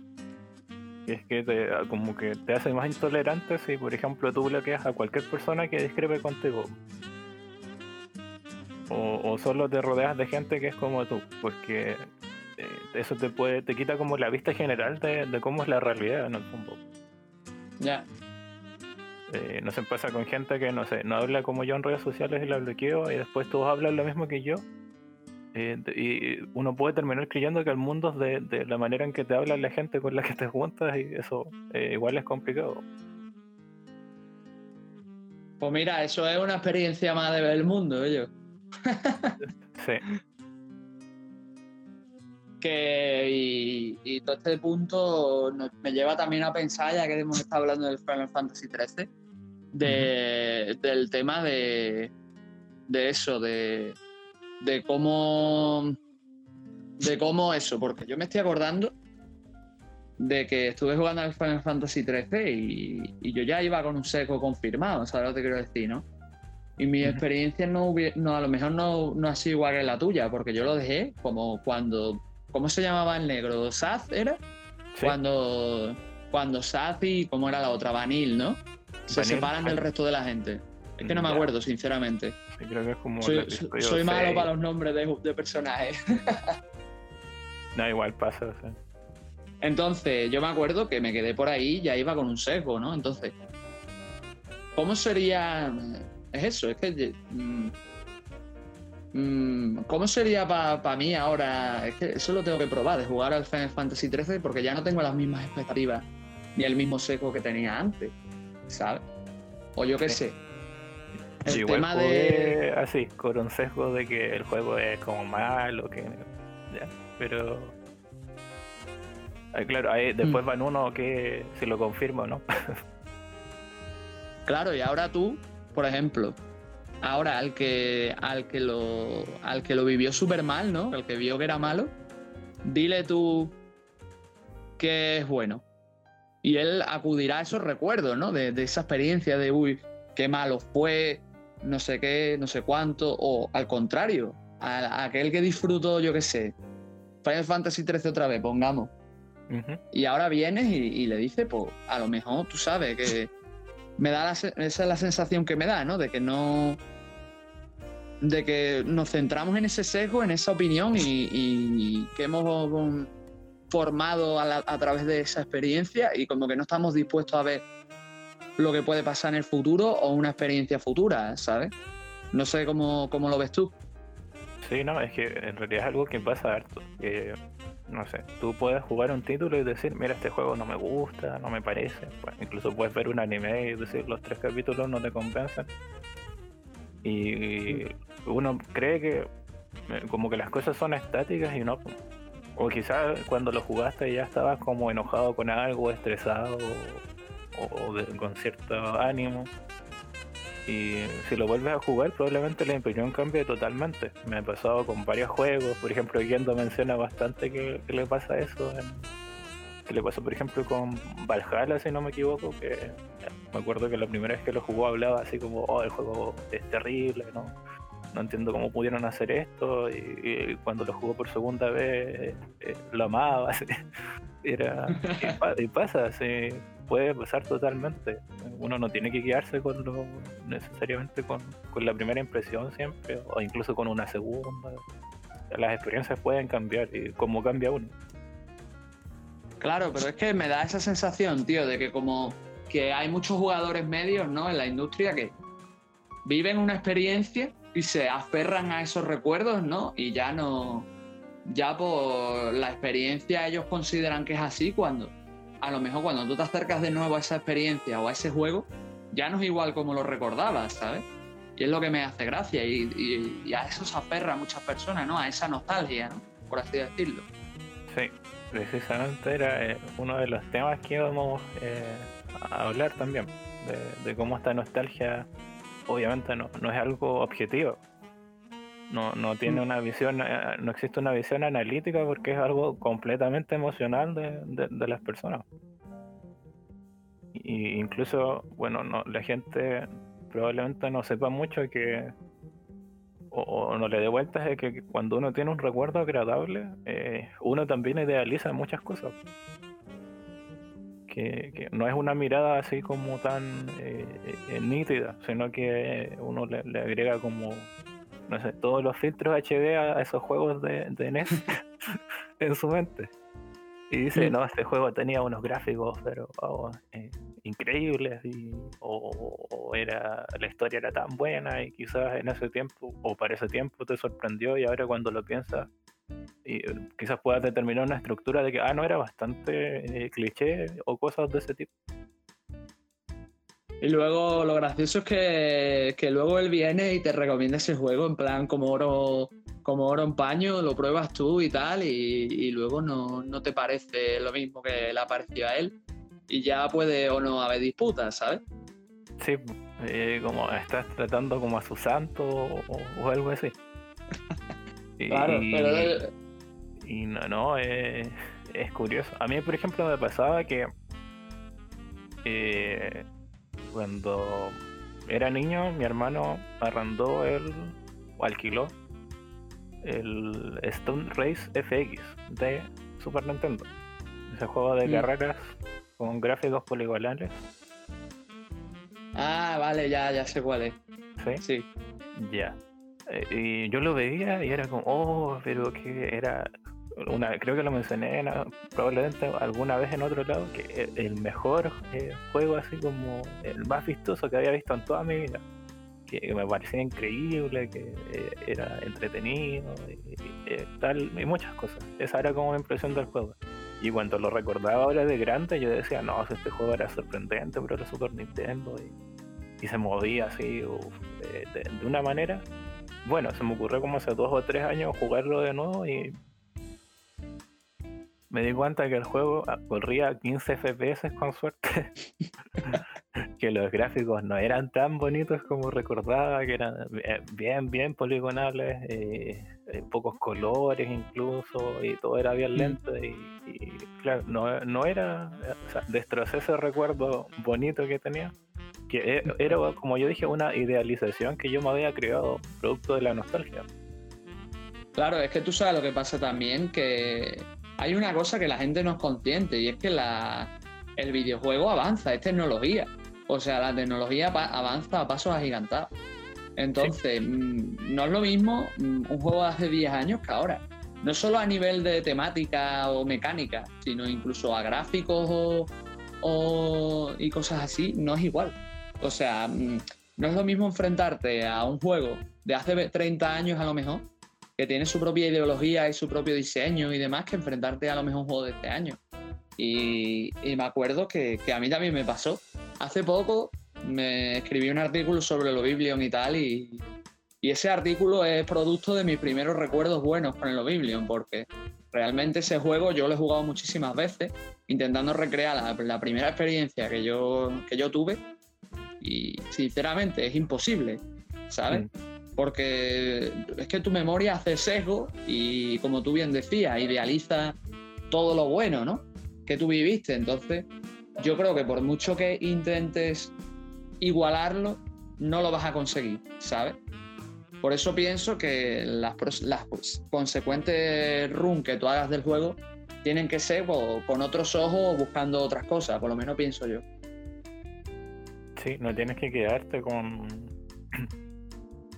Y es que te, como que te hace más intolerante si, por ejemplo, tú bloqueas a cualquier persona que discrepe contigo. O, solo te rodeas de gente que es como tú, porque eh, eso te puede, te quita como la vista general de, de cómo es la realidad en el fondo. Ya, Eh, no se pasa con gente que no sé, no habla como yo en redes sociales y la bloqueo y después todos hablan lo mismo que yo. Eh, y uno puede terminar creyendo que el mundo es de, de la manera en que te habla la gente con la que te juntas y eso eh, igual es complicado. pues mira, eso es una experiencia más de ver el mundo, ellos. Sí, que y, y todo este punto nos- me lleva también a pensar, ya que hemos estado hablando del Final Fantasy XIII, de, del tema de, de eso, de, de cómo de cómo eso, porque yo me estoy acordando de que estuve jugando al Final Fantasy XIII y, y yo ya iba con un seco confirmado, ¿sabes lo que quiero decir, no? Y mi experiencia no, hubie- no a lo mejor no, no ha sido igual que la tuya, porque yo lo dejé como cuando. ¿Cómo se llamaba el negro? ¿Saz era? sí. Cuando, cuando Saz y. ¿Cómo era la otra? Vanil, ¿no? Se separan del resto de la gente. Es que no me acuerdo, sinceramente. Creo que es como Soy, malo para los nombres de, de personajes. No, igual pasa. sí. Entonces, yo me acuerdo que me quedé por ahí y ya iba con un sesgo, ¿no? Entonces, ¿cómo sería? Es eso, es que. Mm, ¿Cómo sería para mí ahora? Es que eso lo tengo que probar, de jugar al Final Fantasy XIII, porque ya no tengo las mismas expectativas ni el mismo sesgo que tenía antes, ¿sabes? O yo qué sé. El igual tema de. así, con un sesgo de que el juego es como malo, que. ya, pero. Ah, claro, ahí después Mm. van uno que si lo confirma o no. Claro, y ahora tú, por ejemplo, ahora al que al que lo al que lo vivió súper mal, ¿no? Al que vio que era malo, dile tú que es bueno. Y él acudirá a esos recuerdos, ¿no? De, de esa experiencia de, uy, qué malo fue, no sé qué, no sé cuánto, o al contrario, a, a aquel que disfrutó, yo qué sé, Final Fantasy XIII otra vez, pongamos. Y ahora vienes y, y le dices, pues a lo mejor tú sabes que me da la, esa es la sensación que me da, ¿no? De que no. De que nos centramos en ese sesgo, en esa opinión y, que hemos formado a, través de esa experiencia y como que no estamos dispuestos a ver lo que puede pasar en el futuro o una experiencia futura, ¿sabes? No sé cómo, cómo lo ves tú. Sí, no, es que en realidad es algo que pasa harto. No sé, tú puedes jugar un título y decir, mira, este juego no me gusta, no me parece. Pues, incluso puedes ver un anime y decir, los tres capítulos no te compensan. Y uno cree que eh, como que las cosas son estáticas y no. O quizás cuando lo jugaste ya estabas como enojado con algo, estresado o, con cierto ánimo. Y si lo vuelves a jugar, probablemente la impresión cambie totalmente. Me ha pasado con varios juegos. Por ejemplo, Yendo menciona bastante que, que le pasa eso Se le pasó, por ejemplo, con Valhalla, si no me equivoco, que me acuerdo que la primera vez que lo jugó hablaba así como, oh, el juego es terrible, ¿no? No entiendo cómo pudieron hacer esto. Y, cuando lo jugó por segunda vez, eh, lo amaba. Era, y, pasa, así, puede pasar totalmente. Uno no tiene que quedarse con lo, necesariamente con, con la primera impresión siempre, o incluso con una segunda. Las experiencias pueden cambiar y cómo cambia uno. Claro, pero es que me da esa sensación, tío, de que como que hay muchos jugadores medios, ¿no? En la industria que viven una experiencia y se aferran a esos recuerdos, ¿no? Y ya no, ya por la experiencia ellos consideran que es así cuando, a lo mejor cuando tú te acercas de nuevo a esa experiencia o a ese juego, ya no es igual como lo recordabas, ¿sabes? Y es lo que me hace gracia y, y a eso se aferra muchas personas, ¿no? A esa nostalgia, ¿no? Por así decirlo. Sí, precisamente era eh, uno de los temas que íbamos eh, a hablar también, de, cómo esta nostalgia obviamente no, es algo objetivo. No, no tiene una visión, eh, no existe una visión analítica porque es algo completamente emocional de, las personas. Y incluso, bueno, no, la gente probablemente no sepa mucho que o, no le dé vueltas es que cuando uno tiene un recuerdo agradable, eh, uno también idealiza muchas cosas. Que, no es una mirada así como tan eh, nítida, sino que uno le, agrega como, no sé, todos los filtros HD a esos juegos de, de NES en su mente. Y dice, mm. no, este juego tenía unos gráficos, pero oh, increíbles y, o, era la historia era tan buena y quizás en ese tiempo o para ese tiempo te sorprendió y ahora cuando lo piensas y eh, quizás puedas determinar una estructura de que ah no era bastante eh, cliché o cosas de ese tipo y luego lo gracioso es que, que, luego él viene y te recomienda ese juego en plan como oro como oro en paño, lo pruebas tú y tal, y, y luego no, no, te parece lo mismo que le ha parecido a él y ya puede o no haber disputas, ¿sabes? Sí, eh, como estás tratando como a su santo o, algo así. claro, pero... Y no, no, es, curioso. A mí, por ejemplo, me pasaba que eh, cuando era niño, mi hermano arrendó el, o alquiló el Stone Race FX de Super Nintendo. Ese juego de mm. carreras con gráficos poligonales. Ah, vale, ya, ya sé cuál es. ¿Sí? Sí. Ya. Eh, y yo lo veía y era como, oh, pero que era una, creo que lo mencioné probablemente alguna vez en otro lado, que el mejor eh, juego así como el más vistoso que había visto en toda mi vida. Que me parecía increíble, que eh, era entretenido y, tal, y muchas cosas. Esa era como la impresión del juego. Y cuando lo recordaba ahora de grande, yo decía, no, este juego era sorprendente, pero era Super Nintendo y, se movía así de, una manera. Bueno, se me ocurrió como hace dos o tres años jugarlo de nuevo y me di cuenta que el juego ah, corría a 15 FPS con suerte. que los gráficos no eran tan bonitos como recordaba, que eran eh, bien, bien poligonales, eh, eh, pocos colores incluso, y todo era bien mm. lento. Y, claro, no, no era, o sea, destrocé ese recuerdo bonito que tenía, que era, como yo dije, una idealización que yo me había creado producto de la nostalgia. Claro, es que tú sabes lo que pasa también, que hay una cosa que la gente no es consciente, y es que la, el videojuego avanza, es tecnología. O sea, la tecnología avanza a pasos agigantados. Entonces, mm, no es lo mismo mm, un juego de hace 10 años que ahora. No solo a nivel de temática o mecánica, sino incluso a gráficos o, y cosas así, no es igual. O sea, mm, no es lo mismo enfrentarte a un juego de hace 30 años a lo mejor, que tiene su propia ideología y su propio diseño y demás, que enfrentarte a lo mejor juego de este año. Y, me acuerdo que, que, a mí también me pasó. Hace poco me escribí un artículo sobre el Oblivion y tal, y, ese artículo es producto de mis primeros recuerdos buenos con el Oblivion, porque realmente ese juego yo lo he jugado muchísimas veces, intentando recrear la, primera experiencia que yo, que yo tuve, y sinceramente es imposible, ¿sabes? Mm. Porque es que tu memoria hace sesgo y, como tú bien decías, idealiza todo lo bueno, ¿no? que tú viviste. Entonces, yo creo que por mucho que intentes igualarlo, no lo vas a conseguir, ¿sabes? Por eso pienso que las, consecuentes run que tú hagas del juego tienen que ser con otros ojos buscando otras cosas, por lo menos pienso yo. Sí, no tienes que quedarte con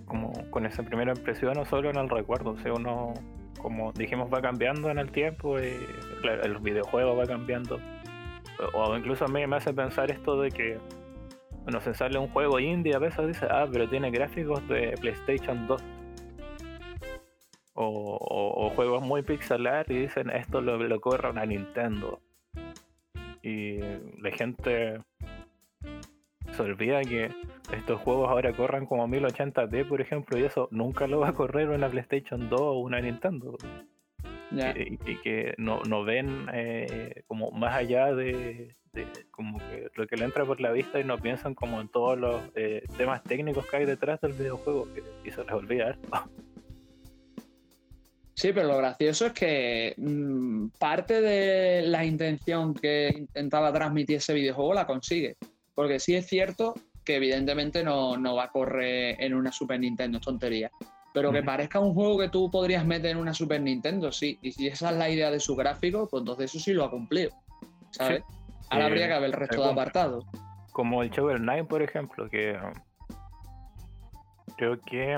como con esa primera impresión o solo en el recuerdo. O sea, uno, como dijimos, va cambiando en el tiempo y el videojuego va cambiando. O incluso a mí me hace pensar esto de que bueno, se sale un juego indie, a veces dice, ah, pero tiene gráficos de PlayStation 2. O, juegos muy pixelar y dicen, esto lo, lo corre una Nintendo. Y la gente se olvida que estos juegos ahora corran como 1080p, por ejemplo, y eso nunca lo va a correr una PlayStation 2 o una Nintendo. Y, que no, no ven eh, como más allá de, como que lo que le entra por la vista y no piensan como en todos los eh, temas técnicos que hay detrás del videojuego y se les olvida esto. Sí, pero lo gracioso es que mm, parte de la intención que intentaba transmitir ese videojuego la consigue. Porque sí es cierto que evidentemente no, no va a correr en una Super Nintendo, es tontería. Pero que parezca un juego que tú podrías meter en una Super Nintendo, sí. Y si esa es la idea de su gráfico, pues entonces eso sí lo ha cumplido. ¿Sabes? Ahora habría que haber el resto de apartados. Como el Shovel Knight, por ejemplo, que creo que,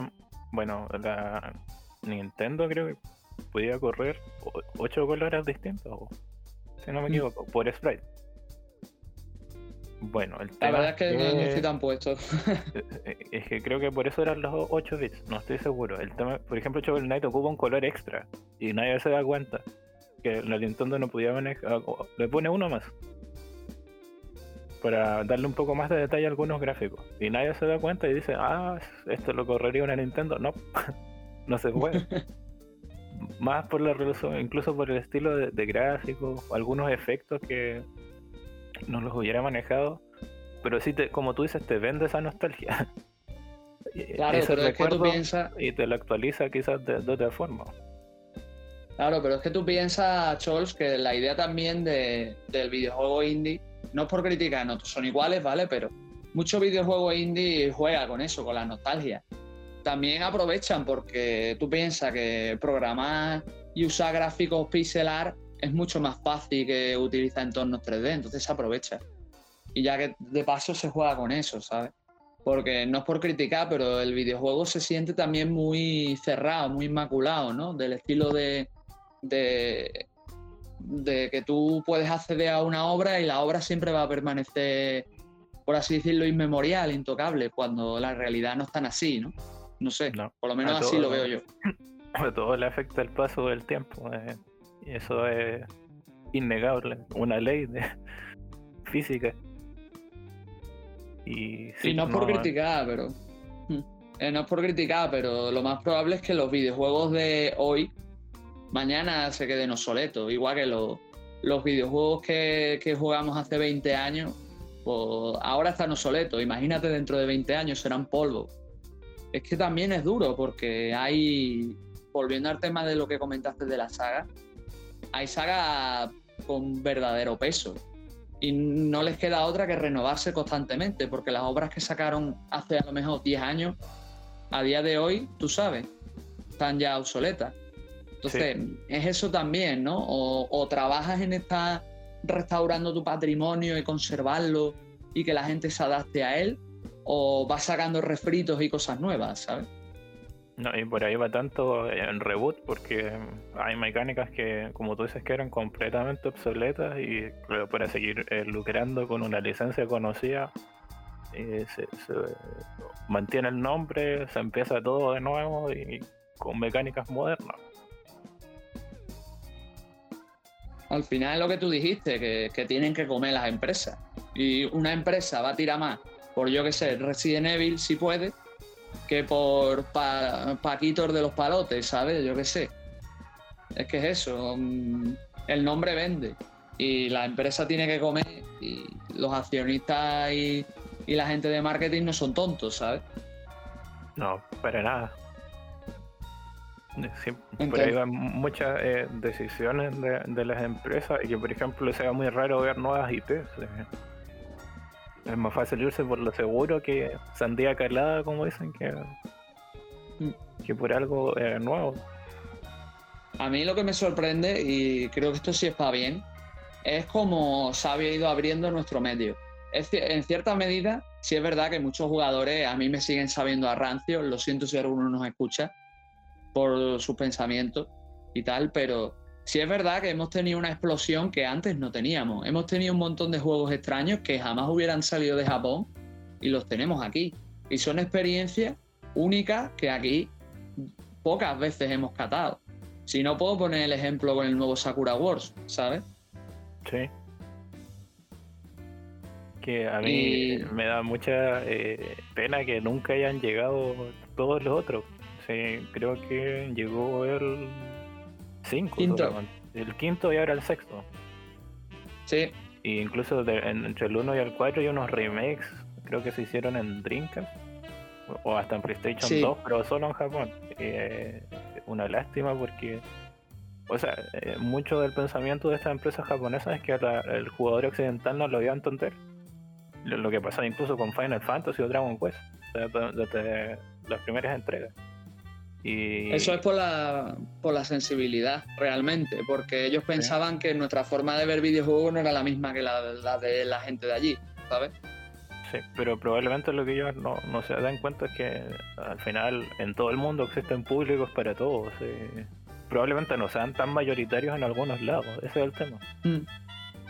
bueno, la Nintendo creo que podía correr ocho colores distintos, si no me mm. equivoco, por sprite. Bueno, el La verdad es que, no estoy tan puesto. es que creo que por eso eran los 8 bits, no estoy seguro. El tema, por ejemplo, Shovel Knight ocupa un color extra y nadie se da cuenta que la Nintendo no podía manejar, le pone uno más para darle un poco más de detalle a algunos gráficos. Y nadie se da cuenta y dice, ah, esto lo correría una Nintendo. No, no se puede. más por la resolución, incluso por el estilo de, gráficos, algunos efectos que no los hubiera manejado. Pero sí, te, como tú dices, te vende esa nostalgia. Claro, pero es que tú piensas... Y te lo actualiza quizás de, de, otra forma. Claro, pero es que tú piensas, Chols, que la idea también de, del videojuego indie no es por criticar, no son iguales, ¿vale? Pero muchos videojuegos indie juegan con eso, con la nostalgia. También aprovechan porque tú piensas que programar y usar gráficos pixelar es mucho más fácil que utilizar entornos 3D, entonces se aprovecha. Y ya que de paso se juega con eso, ¿sabes? Porque no es por criticar, pero el videojuego se siente también muy cerrado, muy inmaculado, ¿no? Del estilo de, de de que tú puedes acceder a una obra y la obra siempre va a permanecer, por así decirlo, inmemorial, intocable, cuando la realidad no es tan así, ¿no? No sé, por lo menos así lo veo yo. A todo le afecta el paso del tiempo, eh, y eso es innegable, una ley de física. Y, sí, no es por criticar, pero... Eh, no es por criticar, pero lo más probable es que los videojuegos de hoy mañana se queden obsoletos. Igual que los, los videojuegos que, que, jugamos hace 20 años, pues ahora están obsoletos. Imagínate dentro de 20 años serán polvo. Es que también es duro porque hay, volviendo al tema de lo que comentaste de la saga, hay sagas con verdadero peso. Y no les queda otra que renovarse constantemente, porque las obras que sacaron hace a lo mejor 10 años, a día de hoy, tú sabes, están ya obsoletas. Entonces, es eso también, ¿no? O, trabajas en estar restaurando tu patrimonio y conservarlo y que la gente se adapte a él, o vas sacando refritos y cosas nuevas, ¿sabes? No, y por ahí va tanto en reboot, porque hay mecánicas que, como tú dices, que eran completamente obsoletas y para seguir eh, lucrando con una licencia conocida, eh, se, mantiene el nombre, se empieza todo de nuevo y con mecánicas modernas. Al final es lo que tú dijiste, que, tienen que comer las empresas. Y una empresa va a tirar más por, yo que sé, Resident Evil, si puede, que por Paquitos de los Palotes, ¿sabes? Yo qué sé. Es que es eso. Mm, el nombre vende. Y la empresa tiene que comer. Y los accionistas y, y la gente de marketing no son tontos, ¿sabes? No, para nada. Sí, ahí van muchas eh, decisiones de, las empresas y que, por ejemplo, sea muy raro ver nuevas IPs. Es más fácil irse por lo seguro que sandía calada, como dicen, que, que por algo nuevo. A mí lo que me sorprende, y creo que esto sí está bien, es como se ha ido abriendo nuestro medio. en cierta medida, sí es verdad que muchos jugadores a mí me siguen sabiendo a rancio, lo siento si alguno nos escucha, por sus pensamientos y tal, pero sí es verdad que hemos tenido una explosión que antes no teníamos. Hemos tenido un montón de juegos extraños que jamás hubieran salido de Japón y los tenemos aquí. Y son experiencias únicas que aquí pocas veces hemos catado. Si no puedo poner el ejemplo con el nuevo Sakura Wars, ¿sabes? Sí. Que a mí me da mucha eh, pena que nunca hayan llegado todos los otros creo que llegó el 5. El quinto y ahora el sexto. Sí. E incluso entre el 1 y el 4 hay unos remakes, creo que se hicieron en Dreamcast o hasta en PlayStation 2, pero solo en Japón. Eh, una lástima porque, o sea, eh, mucho del pensamiento de estas empresas japonesas es que el jugador occidental no lo iba a entender. Lo, que pasa incluso con Final Fantasy o Dragon Quest, desde las primeras entregas. Eso es por la, por la sensibilidad, realmente, porque ellos pensaban que nuestra forma de ver videojuegos no era la misma que la, de la gente de allí, ¿sabes? Sí, pero probablemente lo que ellos no, se dan cuenta es que al final en todo el mundo existen públicos para todos. probablemente no sean tan mayoritarios en algunos lados, ese es el tema. Mm.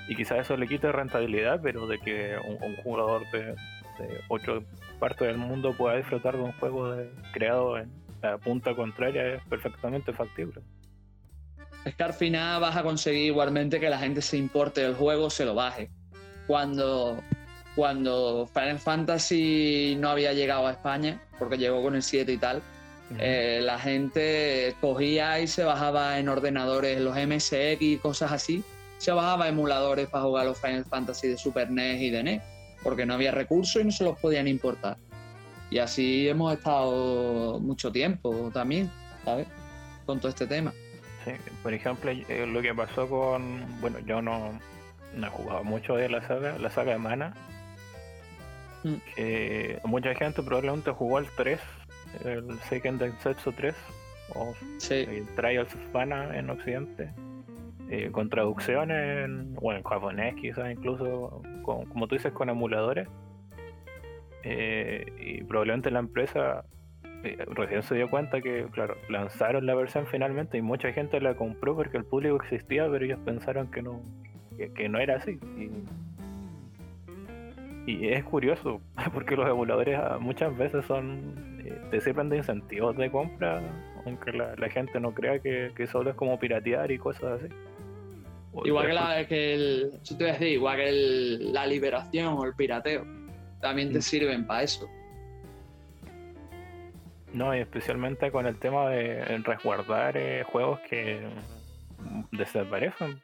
Y quizás eso le quite rentabilidad, pero de que un, jugador de, de, ocho partes del mundo pueda disfrutar de un juego creado en, la punta contraria es perfectamente factible. Es que al final vas a conseguir igualmente que la gente se importe del juego, se lo baje. Cuando, cuando Final Fantasy no había llegado a España, porque llegó con el 7 y tal, eh, la gente cogía y se bajaba en ordenadores, los MSX y cosas así, se bajaba emuladores para jugar los Final Fantasy de Super NES y de NES, porque no había recursos y no se los podían importar. Y así hemos estado mucho tiempo también, ¿sabes? Con todo este tema. Sí, por ejemplo, eh, lo que pasó con. Bueno, yo no, no he jugado mucho de la saga, la saga de Mana. Mm. mucha gente probablemente jugó el 3, el Seiken Densetsu 3, o el Trials of Mana en Occidente. Eh, con traducciones en, bueno, en japonés quizás incluso, como tú dices, con emuladores. Eh, y probablemente la empresa eh, recién se dio cuenta que, claro, lanzaron la versión finalmente y mucha gente la compró porque el público existía, pero ellos pensaron que no, que, no era así. Y, es curioso, porque los emuladores ah, muchas veces son eh, te sirven de incentivos de compra, aunque la, gente no crea que, solo es como piratear y cosas así. igual que, la, que el, igual que la liberación o el pirateo también te mm. sirven para eso. No, y especialmente con el tema de resguardar eh, juegos que desaparecen.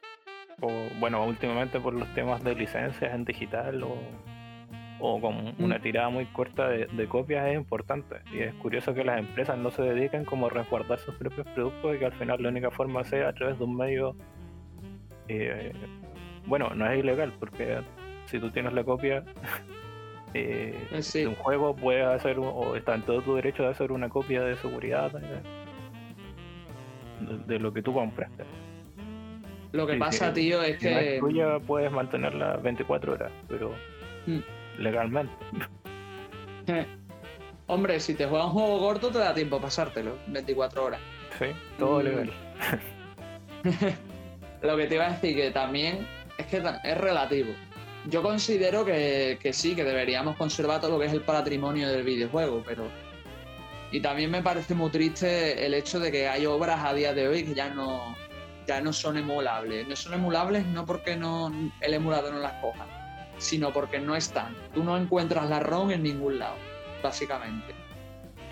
O, bueno, últimamente por los temas de licencias en digital o, o con una mm. tirada muy corta de, copias es importante. Y es curioso que las empresas no se dediquen como a resguardar sus propios productos y que al final la única forma sea a través de un medio... Eh, bueno, no es ilegal porque si tú tienes la copia eh, de un juego puedes hacer o está en todo tu derecho de hacer una copia de seguridad de, lo que tú compraste. Lo que pasa, tío, es que. tú ya puedes mantenerla 24 horas, pero mm. legalmente. Hombre, si te juegas un juego corto, te da tiempo a pasártelo 24 horas. Sí, todo mm. legal. lo que te iba a decir que también es que es relativo yo considero que, sí, que deberíamos conservar todo lo que es el patrimonio del videojuego, pero. Y también me parece muy triste el hecho de que hay obras a día de hoy que ya no, ya no son emulables. No son emulables no porque no, el emulador no las coja, sino porque no están. Tú no encuentras la ROM en ningún lado, básicamente.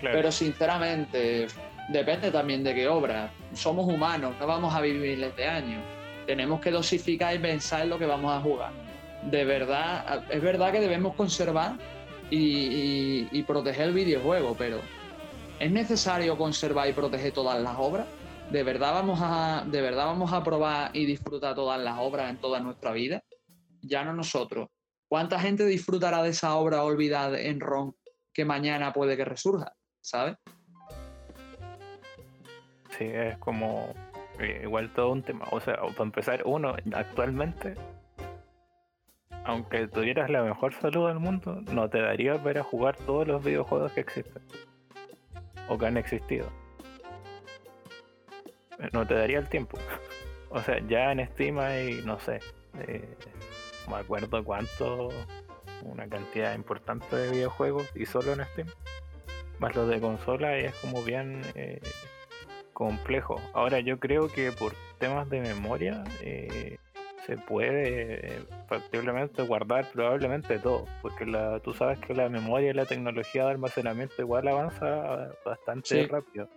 Pero sinceramente, depende también de qué obra. Somos humanos, no vamos a vivir miles de años. Tenemos que dosificar y pensar en lo que vamos a jugar de verdad, es verdad que debemos conservar y, proteger el videojuego, pero ¿Es necesario conservar y proteger todas las obras? ¿De verdad vamos a, de verdad vamos a probar y disfrutar todas las obras en toda nuestra vida? Ya no nosotros. ¿Cuánta gente disfrutará de esa obra olvidada en ROM que mañana puede que resurja? ¿Sabes? Sí, es como eh, igual todo un tema. O sea, para empezar, uno actualmente, aunque tuvieras la mejor salud del mundo, no te daría para jugar todos los videojuegos que existen o que han existido. No te daría el tiempo. O sea, ya en Steam hay, no sé, eh, me acuerdo cuánto, una cantidad importante de videojuegos y solo en Steam. Más los de consola es como bien eh, complejo. Ahora yo creo que por temas de memoria eh, se puede factiblemente guardar probablemente todo, porque la, tú sabes que la memoria y la tecnología de almacenamiento igual avanza bastante rápido.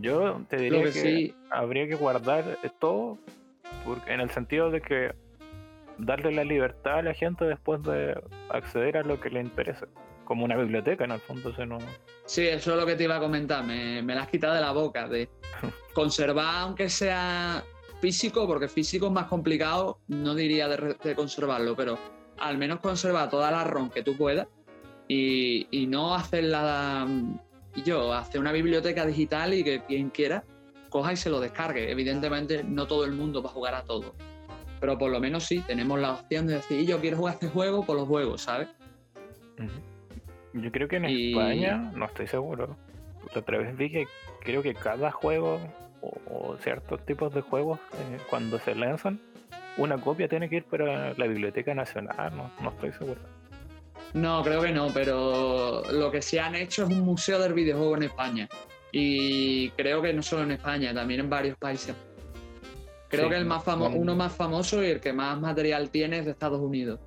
Yo te diría que, habría que guardar todo porque, en el sentido de que darle la libertad a la gente después de acceder a lo que le interesa. Como una biblioteca, en el fondo. Se no... Sí, eso es lo que te iba a comentar. Me, me la has quitado de la boca. De conservar, aunque sea físico, porque físico es más complicado, no diría de, conservarlo, pero al menos conservar toda la ROM que tú puedas y, y no hacerla. Yo, hacer una biblioteca digital y que quien quiera coja y se lo descargue. Evidentemente, no todo el mundo va a jugar a todo pero por lo menos sí, tenemos la opción de decir, yo quiero jugar este juego por los juegos, ¿sabes? Yo creo que en España, no estoy seguro. Otra vez vi que creo que cada juego o, ciertos tipos de juegos, eh, cuando se lanzan, una copia tiene que ir para la Biblioteca Nacional, no, no estoy seguro. No, creo que no, pero lo que se han hecho es un museo del videojuego en España. Y creo que no solo en España, también en varios países. Creo que el más famoso, uno más famoso y el que más material tiene es de Estados Unidos.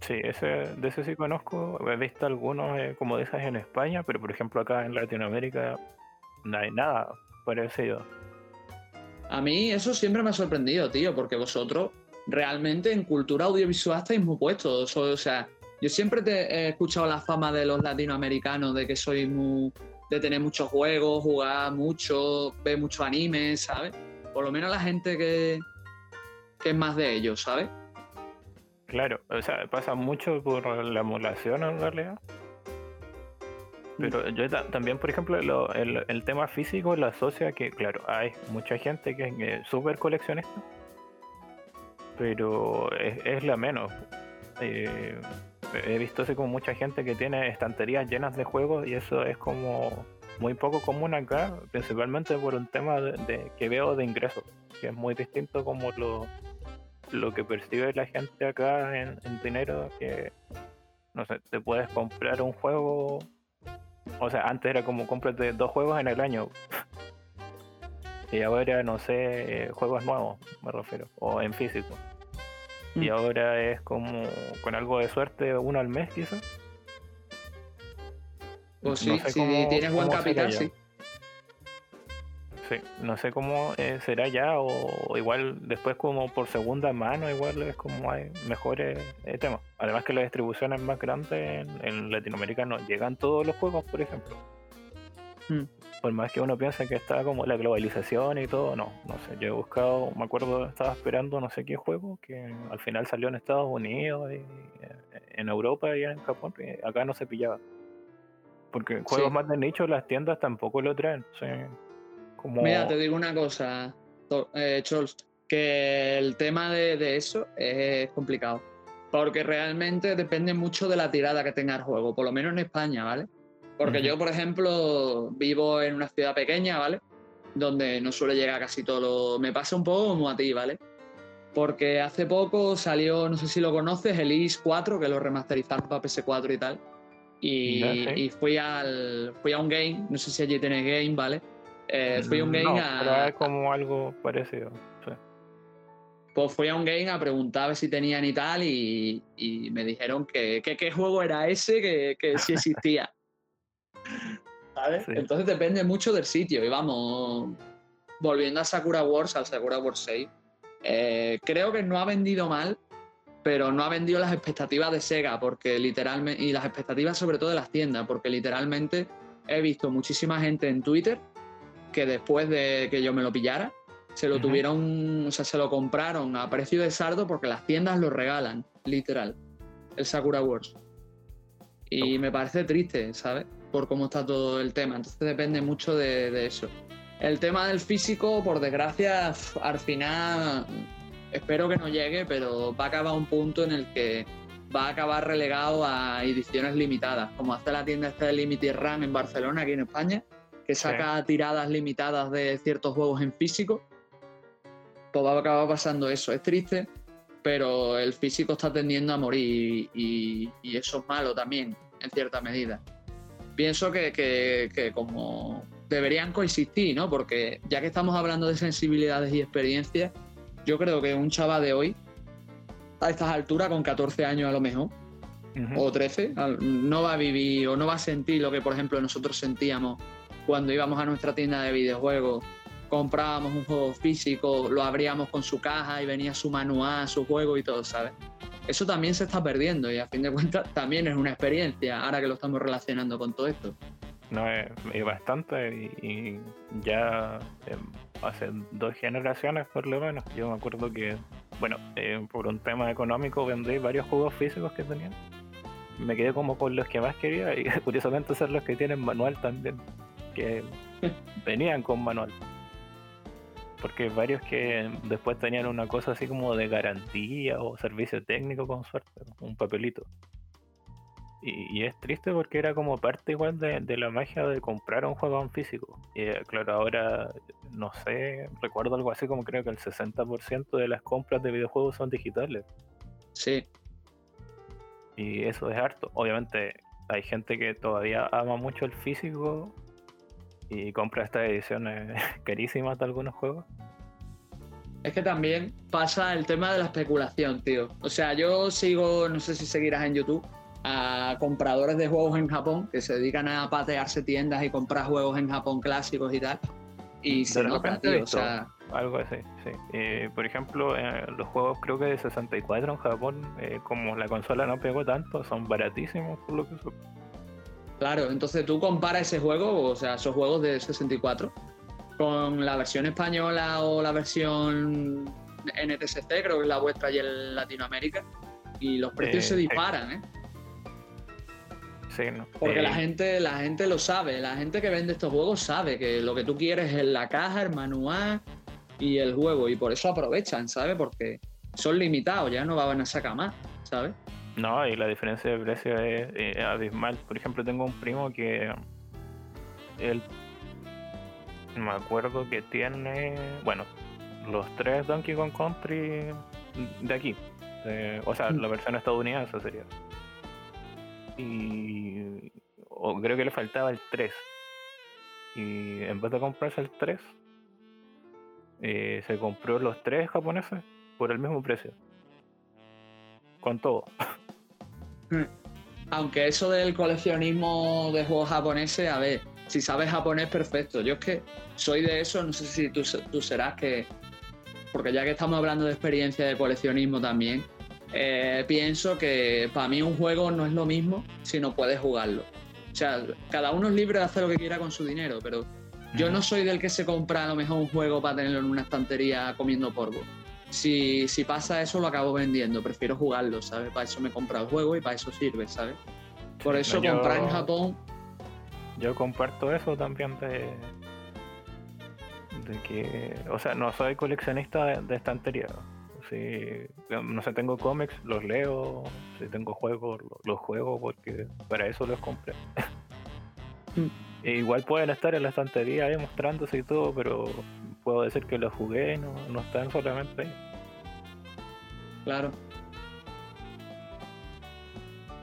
Sí, ese, de ese sí conozco. He visto algunos eh, como de esas en España, pero por ejemplo acá en Latinoamérica no hay nada parecido. A mí eso siempre me ha sorprendido, tío, porque vosotros realmente en cultura audiovisual estáis muy puestos. O sea, yo siempre te he escuchado la fama de los latinoamericanos de que sois muy. de tener muchos juegos, jugar mucho, ver mucho anime, ¿sabes? por lo menos la gente que, que es más de ellos, ¿sabes? Claro, o sea, pasa mucho por la emulación en realidad. Pero yo también, por ejemplo, el, tema físico lo asocia que, claro, hay mucha gente que es súper coleccionista, pero es, la menos. Eh, he visto así como mucha gente que tiene estanterías llenas de juegos y eso es como muy poco común acá, principalmente por un tema de, que veo de ingresos, que es muy distinto como lo, lo que percibe la gente acá en, dinero, que no sé, te puedes comprar un juego, o sea, antes era como cómprate dos juegos en el año. y ahora, no sé, juegos nuevos, me refiero, o en físico. Y mm. ahora es como con algo de suerte, uno al mes quizás. Pues sí, si tienes buen capital, sí. Sí, no sé cómo eh, será ya, o igual después como por segunda mano, igual es como hay mejores eh, temas. Además que la distribución es más grande en, Latinoamérica, no llegan todos los juegos, por ejemplo. Hmm. Por más que uno piense que está como la globalización y todo, no, no sé. Yo he buscado, me acuerdo, estaba esperando no sé qué juego, que al final salió en Estados Unidos, y, eh, en Europa y en Japón, y acá no se pillaba. Porque juegos más de nicho las tiendas tampoco lo traen. Mira, te digo una cosa, eh, que el tema de, eso es complicado. Porque realmente depende mucho de la tirada que tenga el juego, por lo menos en España, ¿vale? Porque yo, por ejemplo, vivo en una ciudad pequeña, ¿vale? Donde no suele llegar casi todo Me pasa un poco como a ti, ¿vale? Porque hace poco salió, no sé si lo conoces, el IS 4, que lo remasterizaron para PS4 y tal. Y, fui al fui a un game, no sé si allí tenés game, ¿vale? Eh, fui a un game a. Pero es como algo parecido. Pues fui a un game a preguntar si tenían y tal, y, me dijeron que, qué juego era ese, que, que sí existía. ¿Sabes? Entonces depende mucho del sitio. Y vamos, volviendo a Sakura Wars, al Sakura Wars 6, eh, creo que no ha vendido mal, pero no ha vendido las expectativas de Sega, porque literalmente, y las expectativas sobre todo de las tiendas, porque literalmente he visto muchísima gente en Twitter que después de que yo me lo pillara, se lo tuvieron, o sea, se lo compraron a precio de sardo porque las tiendas lo regalan, literal, el Sakura Wars. Y me parece triste, ¿sabes? Por cómo está todo el tema. Entonces depende mucho de, eso. El tema del físico, por desgracia, al final espero que no llegue, pero va a acabar un punto en el que va a acabar relegado a ediciones limitadas, como hace la tienda esta de Limited Run en Barcelona, aquí en España, que saca tiradas limitadas de ciertos juegos en físico. Pues va a acabar pasando eso. Es triste, pero el físico está tendiendo a morir y, eso es malo también, en cierta medida. Pienso que, como deberían coexistir, ¿no? Porque ya que estamos hablando de sensibilidades y experiencias, yo creo que un chaval de hoy, a estas alturas, con 14 años a lo mejor, o 13, no va a vivir o no va a sentir lo que, por ejemplo, nosotros sentíamos cuando íbamos a nuestra tienda de videojuegos comprábamos un juego físico, lo abríamos con su caja y venía su manual, su juego y todo, ¿sabes? Eso también se está perdiendo y a fin de cuentas también es una experiencia, ahora que lo estamos relacionando con todo esto. No, es, bastante y, ya em, hace dos generaciones por lo menos. Yo me acuerdo que, bueno, eh, por un tema económico vendí varios juegos físicos que tenía. Me quedé como con los que más quería y curiosamente son los que tienen manual también, que venían con manual porque varios que después tenían una cosa así como de garantía o servicio técnico con suerte, un papelito. Y, es triste porque era como parte igual de, la magia de comprar un juego en físico. Y eh, claro, ahora no sé, recuerdo algo así como creo que el 60% de las compras de videojuegos son digitales. Sí. Y eso es harto. Obviamente hay gente que todavía ama mucho el físico y compra estas ediciones carísimas de algunos juegos. Es que también pasa el tema de la especulación, tío. O sea, yo sigo, no sé si seguirás en YouTube, a compradores de juegos en Japón que se dedican a patearse tiendas y comprar juegos en Japón clásicos y tal. Y se nota, tío. O sea, algo así, sí. Eh, por ejemplo, eh, los juegos creo que de 64 en Japón, eh, como la consola no pegó tanto, son baratísimos por lo que supe. Claro, entonces tú comparas ese juego, o sea, esos juegos de 64, con la versión española o la versión NTSC, creo que es la vuestra y en Latinoamérica, y los precios se disparan, ¿eh? Sí, no. Porque la gente, la gente lo sabe, la gente que vende estos juegos sabe que lo que tú quieres es la caja, el manual y el juego, y por eso aprovechan, ¿sabes? Porque son limitados, ya no van a sacar más, ¿sabes? No, y la diferencia de precio es, abismal. Por ejemplo, tengo un primo que él me acuerdo que tiene, bueno, los tres Donkey Kong Country de aquí. o sea, mm. la versión estadounidense sería. Y creo que le faltaba el 3. Y en vez de comprarse el 3, eh, se compró los tres japoneses por el mismo precio. Con todo. Hmm. Aunque eso del coleccionismo de juegos japoneses, a ver, si sabes japonés, perfecto. Yo es que soy de eso, no sé si tú, serás que, porque ya que estamos hablando de experiencia de coleccionismo también, eh, pienso que para mí un juego no es lo mismo si no puedes jugarlo. O sea, cada uno es libre de hacer lo que quiera con su dinero, pero yo no soy del que se compra a lo mejor un juego para tenerlo en una estantería comiendo polvo si, si pasa eso, lo acabo vendiendo. Prefiero jugarlo, ¿sabes? Para eso me compra el juego y para eso sirve, ¿sabes? Por eso comprar en Japón. Yo comparto eso también de. de que. O sea, no soy coleccionista de, estantería. Si, no sé, tengo cómics, los leo. Si tengo juegos, los, juego porque para eso los compré. Mm. E igual pueden estar en la estantería ahí mostrándose y todo, pero puedo decir que lo jugué, no, no están solamente ahí. Claro.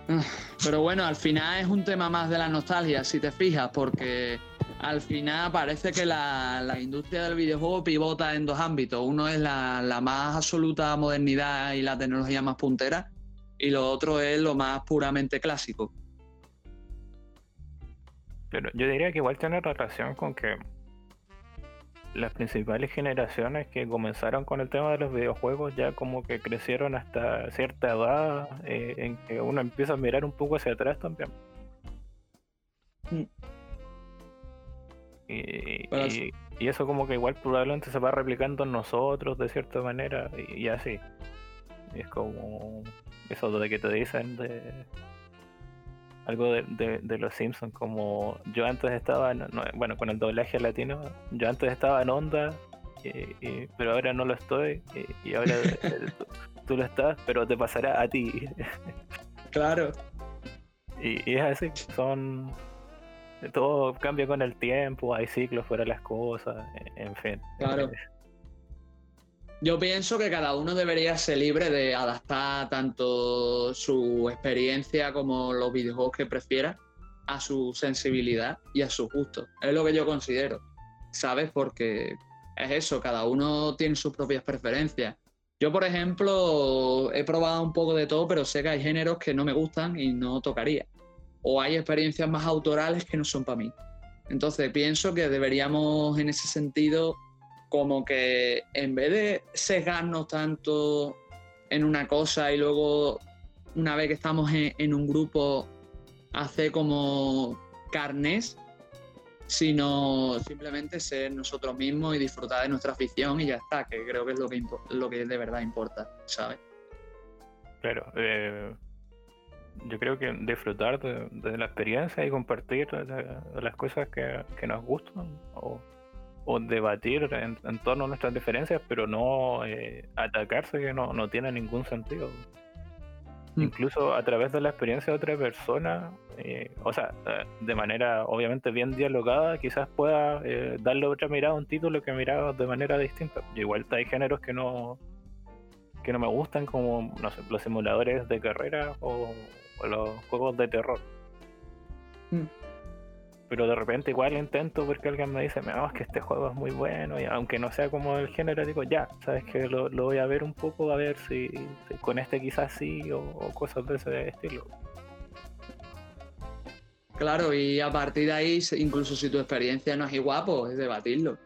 Pero bueno, al final es un tema más de la nostalgia, si te fijas, porque al final parece que la, industria del videojuego pivota en dos ámbitos. Uno es la, la, más absoluta modernidad y la tecnología más puntera, y lo otro es lo más puramente clásico. Pero yo diría que igual tiene relación con que las principales generaciones que comenzaron con el tema de los videojuegos ya como que crecieron hasta cierta edad eh, en que uno empieza a mirar un poco hacia atrás también. Mm. Y, eso como que igual probablemente se va replicando en nosotros de cierta manera y, así. es como eso de que te dicen de algo de, de, los Simpsons como yo antes estaba bueno con el doblaje latino yo antes estaba en onda pero ahora no lo estoy y, ahora tú, lo estás pero te pasará a ti claro y, y es así son todo cambia con el tiempo, hay ciclos fuera de las cosas, en fin. Claro. Yo pienso que cada uno debería ser libre de adaptar tanto su experiencia como los videojuegos que prefiera a su sensibilidad y a su gusto. Es lo que yo considero, ¿sabes? Porque es eso, cada uno tiene sus propias preferencias. Yo, por ejemplo, he probado un poco de todo, pero sé que hay géneros que no me gustan y no tocaría o hay experiencias más autorales que no son para mí. Entonces pienso que deberíamos en ese sentido como que en vez de sesgarnos tanto en una cosa y luego una vez que estamos en, un grupo hacer como carnes, sino simplemente ser nosotros mismos y disfrutar de nuestra afición y ya está, que creo que es lo que, lo que de verdad importa, ¿sabes? Claro, eh, yo creo que disfrutar de, la experiencia y compartir las cosas que, nos gustan o, debatir en, torno a nuestras diferencias, pero no eh, atacarse que no, no, tiene ningún sentido. Mm. Incluso a través de la experiencia de otra persona, eh, o sea, eh, de manera obviamente bien dialogada, quizás pueda darle otra mirada a un título que miraba de manera distinta. igual hay géneros que no que no me gustan como no sé, los simuladores de carrera o, los juegos de terror. Mm. Pero de repente igual intento porque alguien me dice, no, es que este juego es muy bueno, y aunque no sea como el género, digo, ya, sabes que lo, voy a ver un poco, a ver si, con este quizás sí, o, cosas de ese estilo. Claro, y a partir de ahí, incluso si tu experiencia no es igual, pues es debatirlo.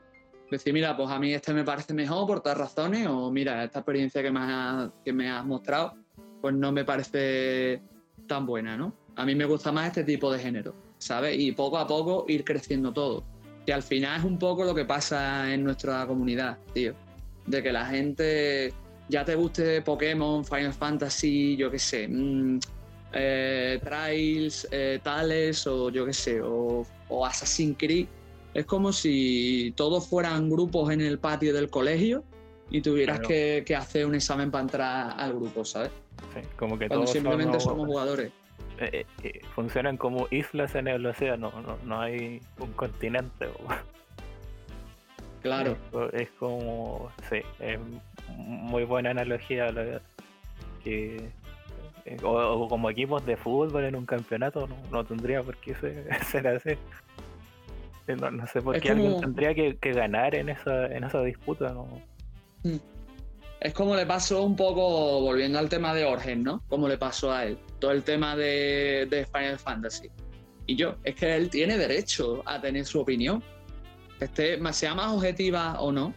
Decir, mira, pues a mí este me parece mejor por tal razones, o mira, esta experiencia que me, que me has mostrado, pues no me parece tan buena, ¿no? A mí me gusta más este tipo de género, ¿sabes? Y poco a poco ir creciendo todo. Que al final es un poco lo que pasa en nuestra comunidad, tío. De que la gente ya te guste Pokémon, Final Fantasy, yo qué sé, mm, eh, Trials, eh, tales, o yo qué sé, o, Assassin's Creed. Es como si todos fueran grupos en el patio del colegio y tuvieras que, que hacer un examen para entrar al grupo, ¿sabes? como que Cuando simplemente somos, jugadores. Eh, eh, eh, funcionan como islas en el océano, no, no hay un continente. Claro. Es, como, sí, es muy buena analogía. Que, o, como equipos de fútbol en un campeonato, no, tendría por qué ser, así. No, sé por qué alguien tendría que, ganar en esa, en esa disputa. ¿no? Mm. Es como le pasó un poco, volviendo al tema de Orgen, ¿no? Como le pasó a él. Todo el tema de, Final Fantasy. Y yo, es que él tiene derecho a tener su opinión. Este, sea más objetiva o no,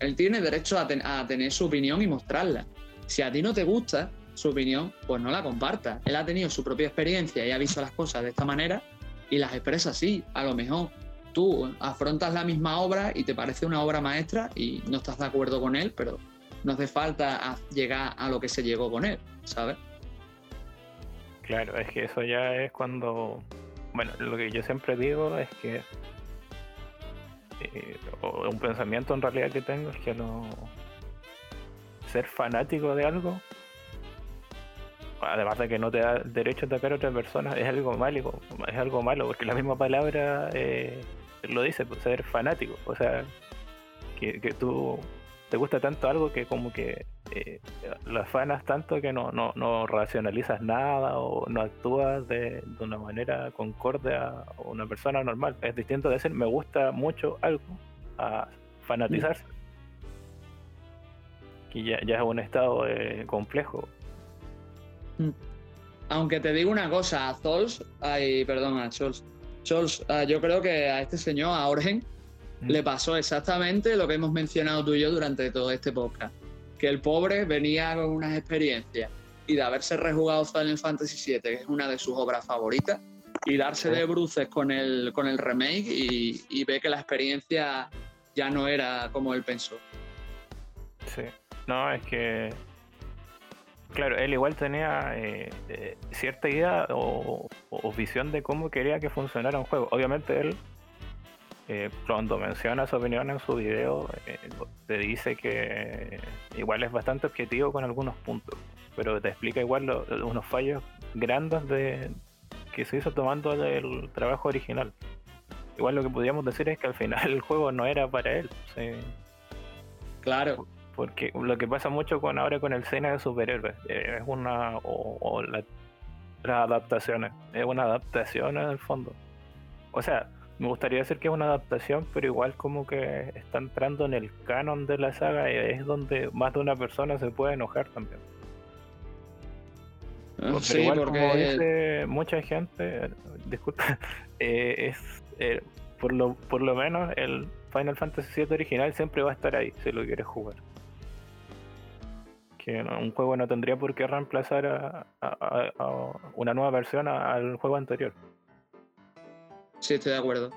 él tiene derecho a, tener su opinión y mostrarla. Si a ti no te gusta su opinión, pues no la compartas. Él ha tenido su propia experiencia y ha visto las cosas de esta manera y las expresa así. A lo mejor tú afrontas la misma obra y te parece una obra maestra y no estás de acuerdo con él, pero no hace falta llegar a lo que se llegó con él, ¿sabes? Claro, es que eso ya es cuando, bueno, lo que yo siempre digo es que, eh, o un pensamiento en realidad que tengo es que no, ser fanático de algo, además de que no te da derecho a atacar a otra persona, es algo malo, es algo malo, porque la misma palabra eh, lo dice, pues, ser fanático, o sea, que tú te gusta tanto algo que como que eh, lo afanas tanto que no, no, no, racionalizas nada o no actúas de, una manera concorde a una persona normal. Es distinto de decir me gusta mucho algo a fanatizarse. Que ya, ya es un estado eh, complejo. Mm. Aunque te digo una cosa, a Zols, ay, perdón, a Scholz, ah, yo creo que a este señor, a Orgen, le pasó exactamente lo que hemos mencionado tú y yo durante todo este podcast. Que el pobre venía con unas experiencias y de haberse rejugado Final Fantasy VII, que es una de sus obras favoritas, y darse de bruces con el, con el remake y, y ve que la experiencia ya no era como él pensó. Sí, no, es que Claro, él igual tenía eh, eh, cierta idea o, visión de cómo quería que funcionara un juego. Obviamente él, eh, cuando menciona su opinión en su video, te dice que igual es bastante objetivo con algunos puntos, pero te explica igual unos fallos grandes de que se hizo tomando del trabajo original. Igual lo que podríamos decir es que al final el juego no era para él. Claro. Porque lo que pasa mucho con ahora con el cine de superhéroes eh, es una. o, las adaptaciones. Es una adaptación en el fondo. O sea, me gustaría decir que es una adaptación, pero igual como que está entrando en el canon de la saga y es donde más de una persona se puede enojar también. Ah, sí, igual, porque como dice mucha gente, disculpa, eh, es eh, por lo por lo menos el Final Fantasy VII original siempre va a estar ahí si lo quieres jugar que un juego no tendría por qué reemplazar a, una nueva versión al juego anterior. Sí, estoy de acuerdo.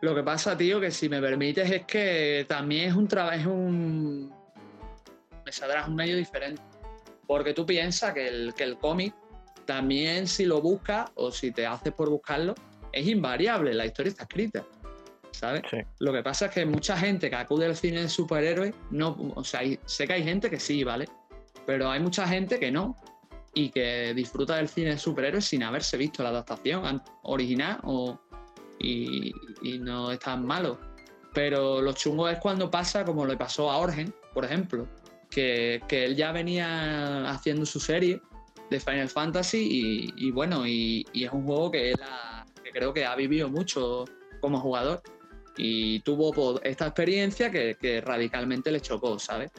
Lo que pasa, tío, que si me permites, es que también es un trabajo, un. Me saldrás un medio diferente. Porque tú piensas que el, que el cómic, también si lo buscas o si te haces por buscarlo, es invariable, la historia está escrita. ¿sabes? Lo que pasa es que mucha gente que acude al cine de superhéroes, no, o sea, sé que hay gente que sí, ¿vale? Pero hay mucha gente que no y que disfruta del cine de superhéroes sin haberse visto la adaptación original o, y, no es tan malo. Pero lo chungo es cuando pasa como le pasó a Orgen, por ejemplo, que, él ya venía haciendo su serie de Final Fantasy y, bueno, y, es un juego que, él que creo que ha vivido mucho como jugador y tuvo esta experiencia que, radicalmente le chocó, ¿sabes?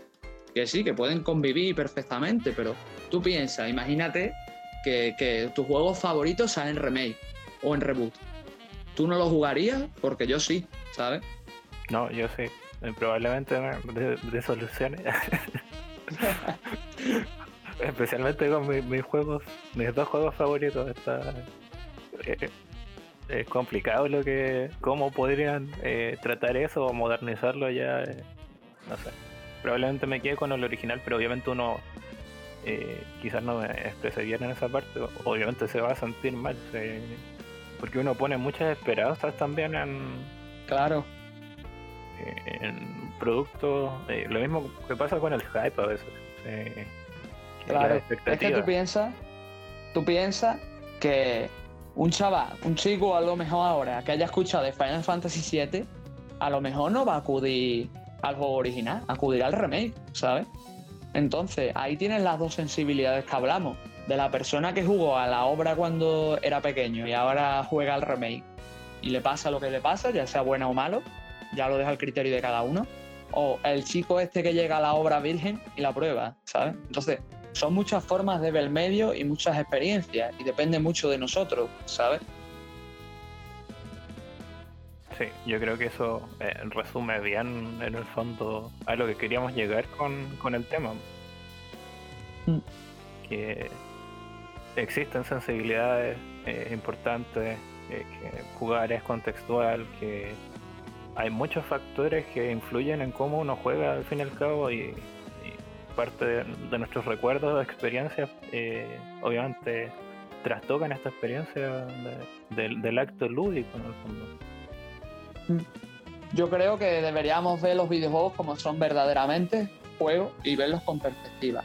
Que sí, que pueden convivir perfectamente, pero tú piensas, imagínate que, tus juegos favoritos salen en remake o en reboot. ¿Tú no lo jugarías? Porque yo sí, ¿sabes? No, yo sí. Eh, probablemente de, soluciones. Especialmente con mis, juegos, mis dos juegos favoritos. Está, eh, es complicado lo que cómo podrían eh, tratar eso o modernizarlo ya eh, no sé probablemente me quede con el original pero obviamente uno eh, quizás no me exprese bien en esa parte obviamente se va a sentir mal porque uno pone muchas esperanzas también en claro en productos lo mismo que pasa con el hype a veces claro es que tú piensas tú piensas que un chaval, un chico a lo mejor ahora que haya escuchado de Final Fantasy VII, a lo mejor no va a acudir al juego original, acudirá al remake, ¿sabes? Entonces, ahí tienes las dos sensibilidades que hablamos, de la persona que jugó a la obra cuando era pequeño y ahora juega al remake y le pasa lo que le pasa, ya sea bueno o malo, ya lo deja al criterio de cada uno, o el chico este que llega a la obra virgen y la prueba, ¿sabes? Entonces, son muchas formas de ver el medio y muchas experiencias y depende mucho de nosotros, ¿sabes? Sí, yo creo que eso eh, resume bien en el fondo a lo que queríamos llegar con, el tema. Mm. Que existen sensibilidades eh, importantes, eh, que jugar es contextual, que hay muchos factores que influyen en cómo uno juega al fin y al cabo y parte de, nuestros recuerdos, experiencias, obviamente trastocan esta experiencia del acto lúdico en el fondo. Yo creo que deberíamos ver los videojuegos como son verdaderamente juegos y verlos con perspectiva.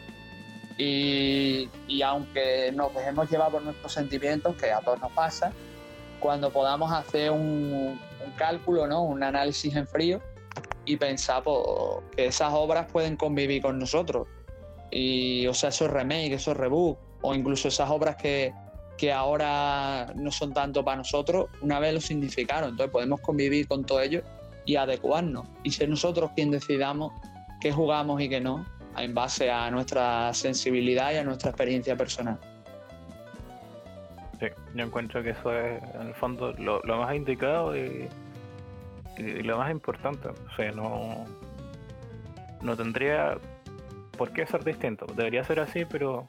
Y, aunque nos dejemos llevar por nuestros sentimientos, que a todos nos pasa, cuando podamos hacer un, un cálculo, ¿no? un análisis en frío, y pensar pues, que esas obras pueden convivir con nosotros. Y, o sea, esos remakes, esos reboots, o incluso esas obras que, que ahora no son tanto para nosotros, una vez lo significaron. Entonces podemos convivir con todo ello y adecuarnos. Y ser nosotros quien decidamos qué jugamos y qué no, en base a nuestra sensibilidad y a nuestra experiencia personal. Sí, yo encuentro que eso es en el fondo lo, más indicado y, lo más importante. O sea, no, no tendría por qué ser distinto. Debería ser así, pero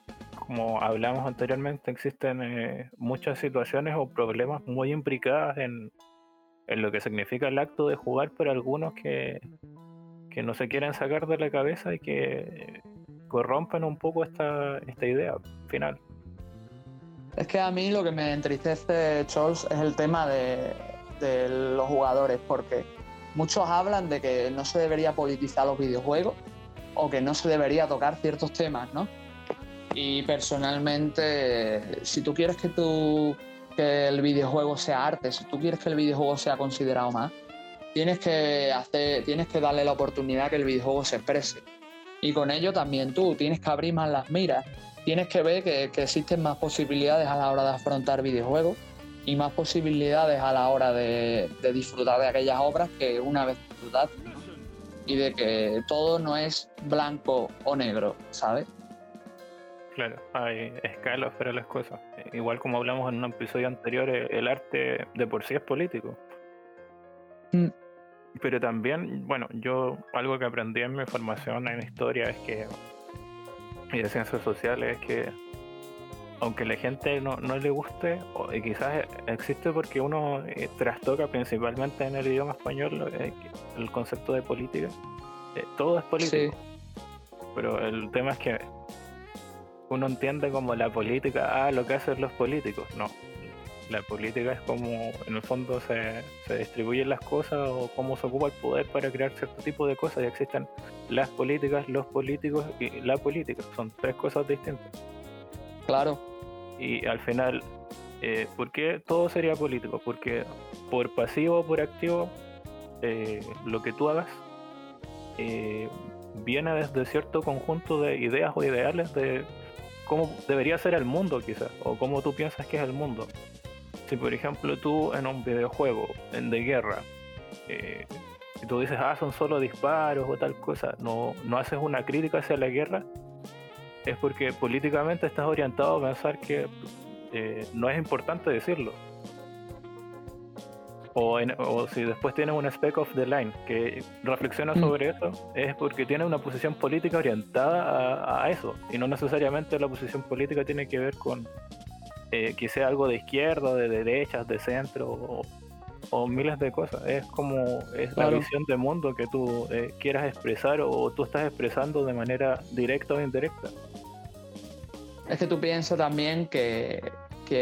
como hablamos anteriormente, existen eh, muchas situaciones o problemas muy implicadas en, lo que significa el acto de jugar para algunos que, no se quieren sacar de la cabeza y que corrompen un poco esta, esta idea final. Es que a mí lo que me entristece, Charles, es el tema de, los jugadores, porque muchos hablan de que no se debería politizar los videojuegos o que no se debería tocar ciertos temas, ¿no? Y personalmente, si tú quieres que, tu, que el videojuego sea arte, si tú quieres que el videojuego sea considerado más, tienes que, hacer, tienes que darle la oportunidad que el videojuego se exprese. Y con ello también tú tienes que abrir más las miras tienes que ver que, existen más posibilidades a la hora de afrontar videojuegos y más posibilidades a la hora de, disfrutar de aquellas obras que una vez disfrutaste y de que todo no es blanco o negro, ¿sabes? Claro, hay escalas para las cosas. Igual como hablamos en un episodio anterior, el arte de por sí es político. Mm. Pero también, bueno, yo algo que aprendí en mi formación en historia es que y de ciencias sociales es que aunque la gente no, le guste, o, y quizás existe porque uno eh, trastoca principalmente en el idioma español eh, el concepto de política, eh, todo es político. Pero el tema es que uno entiende como la política, ah, lo que hacen los políticos. No, la política es como en el fondo se, distribuyen las cosas o cómo se ocupa el poder para crear cierto tipo de cosas y existen las políticas, los políticos y la política. Son tres cosas distintas. Claro. Y al final, eh, ¿por qué todo sería político? Porque por pasivo o por activo, eh, lo que tú hagas eh, viene desde cierto conjunto de ideas o ideales de cómo debería ser el mundo quizás, o cómo tú piensas que es el mundo. Si por ejemplo tú en un videojuego de guerra, eh, y tú dices, ah, son solo disparos o tal cosa, no, no haces una crítica hacia la guerra, es porque políticamente estás orientado a pensar que eh, no es importante decirlo. O, si después tienes un spec of the line que reflexiona mm. sobre eso, es porque tiene una posición política orientada a, eso. Y no necesariamente la posición política tiene que ver con eh, que sea algo de izquierda, de derechas, de centro o, miles de cosas. Es como es la visión de mundo que tú eh, quieras expresar o tú estás expresando de manera directa o indirecta. Es que tú piensas también que,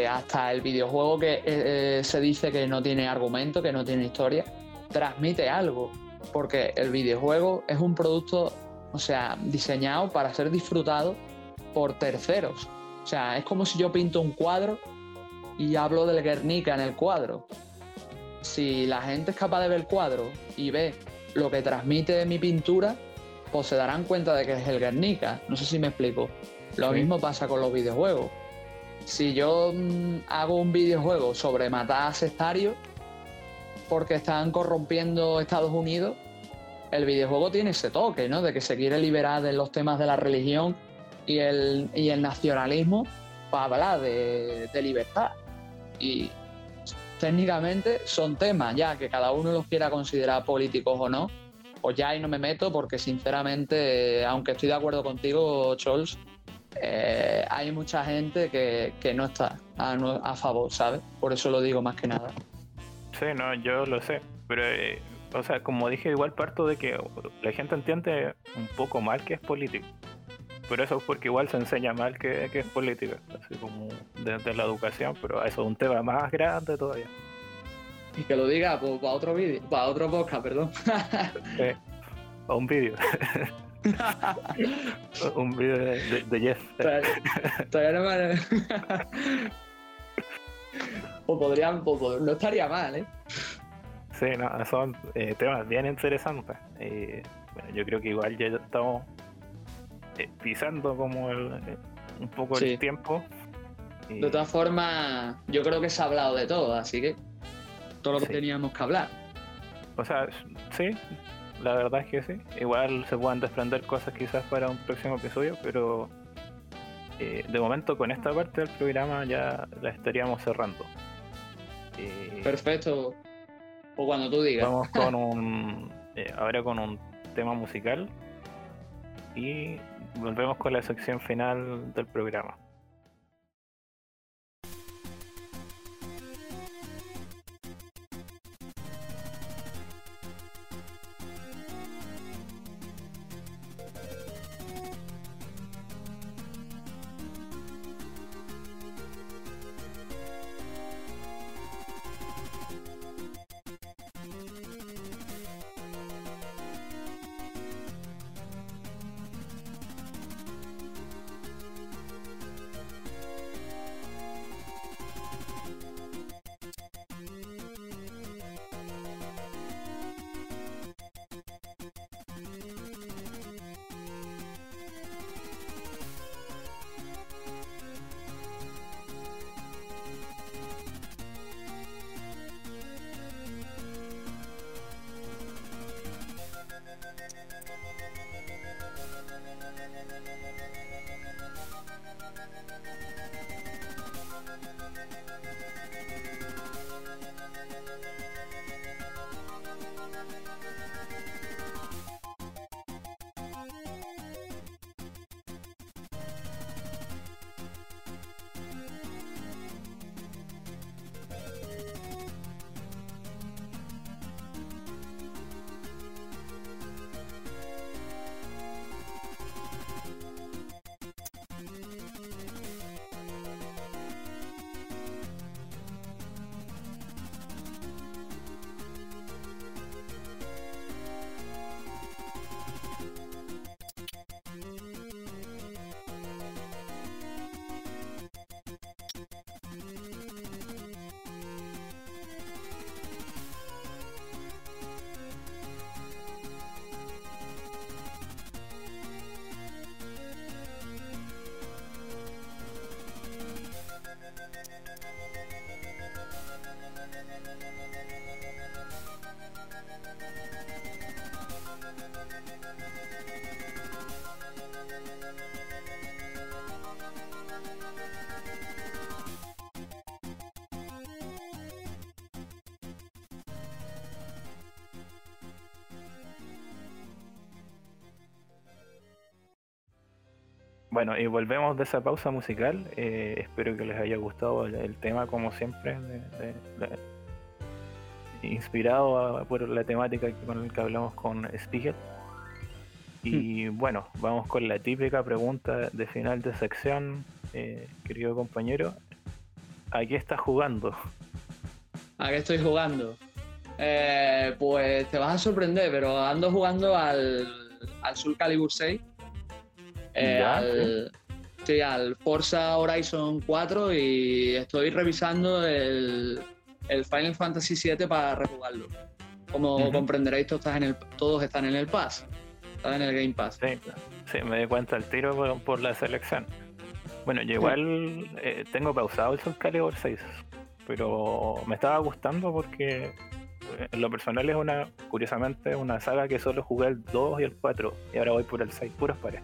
hasta el videojuego que eh, se dice que no tiene argumento, que no tiene historia, transmite algo. Porque el videojuego es un producto, o sea, diseñado para ser disfrutado por terceros. O sea, es como si yo pinto un cuadro y hablo del Guernica en el cuadro. Si la gente es capaz de ver el cuadro y ve lo que transmite mi pintura, pues se darán cuenta de que es el Guernica. No sé si me explico. Lo mismo pasa con los videojuegos. Si yo mm, hago un videojuego sobre matar a sectarios porque están corrompiendo Estados Unidos, el videojuego tiene ese toque, ¿no? De que se quiere liberar de los temas de la religión y el, y el nacionalismo para hablar de, libertad. Y técnicamente son temas ya que cada uno los quiera considerar políticos o no, pues ya ahí no me meto porque sinceramente, aunque estoy de acuerdo contigo, Charles, eh, hay mucha gente que, no está a, favor, ¿sabes? Por eso lo digo más que nada. Sí, no, yo lo sé, pero, eh, o sea, como dije, igual parto de que la gente entiende un poco mal que es político. Pero eso es porque igual se enseña mal que, es política, así como desde la educación, pero eso es un tema más grande todavía. Y que lo diga pues, para otro vídeo, para otro podcast, perdón. sí, para un vídeo. un vídeo de, de, Jeff. Todavía, no me... pues podrían, pues, no estaría mal, ¿eh? Sí, no, son eh, temas bien interesantes. Bueno, yo creo que igual ya estamos eh, pisando como eh, un poco el tiempo. De todas formas, yo creo que se ha hablado de todo, así que todo lo que teníamos que hablar. O sea, sí, la verdad es que sí. Igual se puedan desprender cosas quizás para un próximo episodio, pero eh, de momento con esta parte del programa ya la estaríamos cerrando. Eh, Perfecto. O cuando tú digas. Vamos con un. Eh, ahora con un tema musical. Y volvemos con la sección final del programa. Bueno, y volvemos de esa pausa musical. Eh, espero que les haya gustado el, tema, como siempre, inspirado por la temática con la que hablamos con Spiegel. Y hmm. bueno, vamos con la típica pregunta de final de sección, eh, querido compañero. ¿A qué estás jugando? ¿A qué estoy jugando? Eh, pues te vas a sorprender, pero ando jugando al, al Soul Calibur 6 al, sí. al Forza Horizon 4 y estoy revisando el, Final Fantasy 7 para rejugarlo. Como comprenderéis, todos están, en el, todos están en el Pass, están en el Game Pass. Sí, me di cuenta el tiro por, la selección. Bueno, yo igual eh, tengo pausado el Soul Calibur 6, pero me estaba gustando porque eh, en lo personal es una, curiosamente, una saga que solo jugué el 2 y el 4 y ahora voy por el 6, puros pares.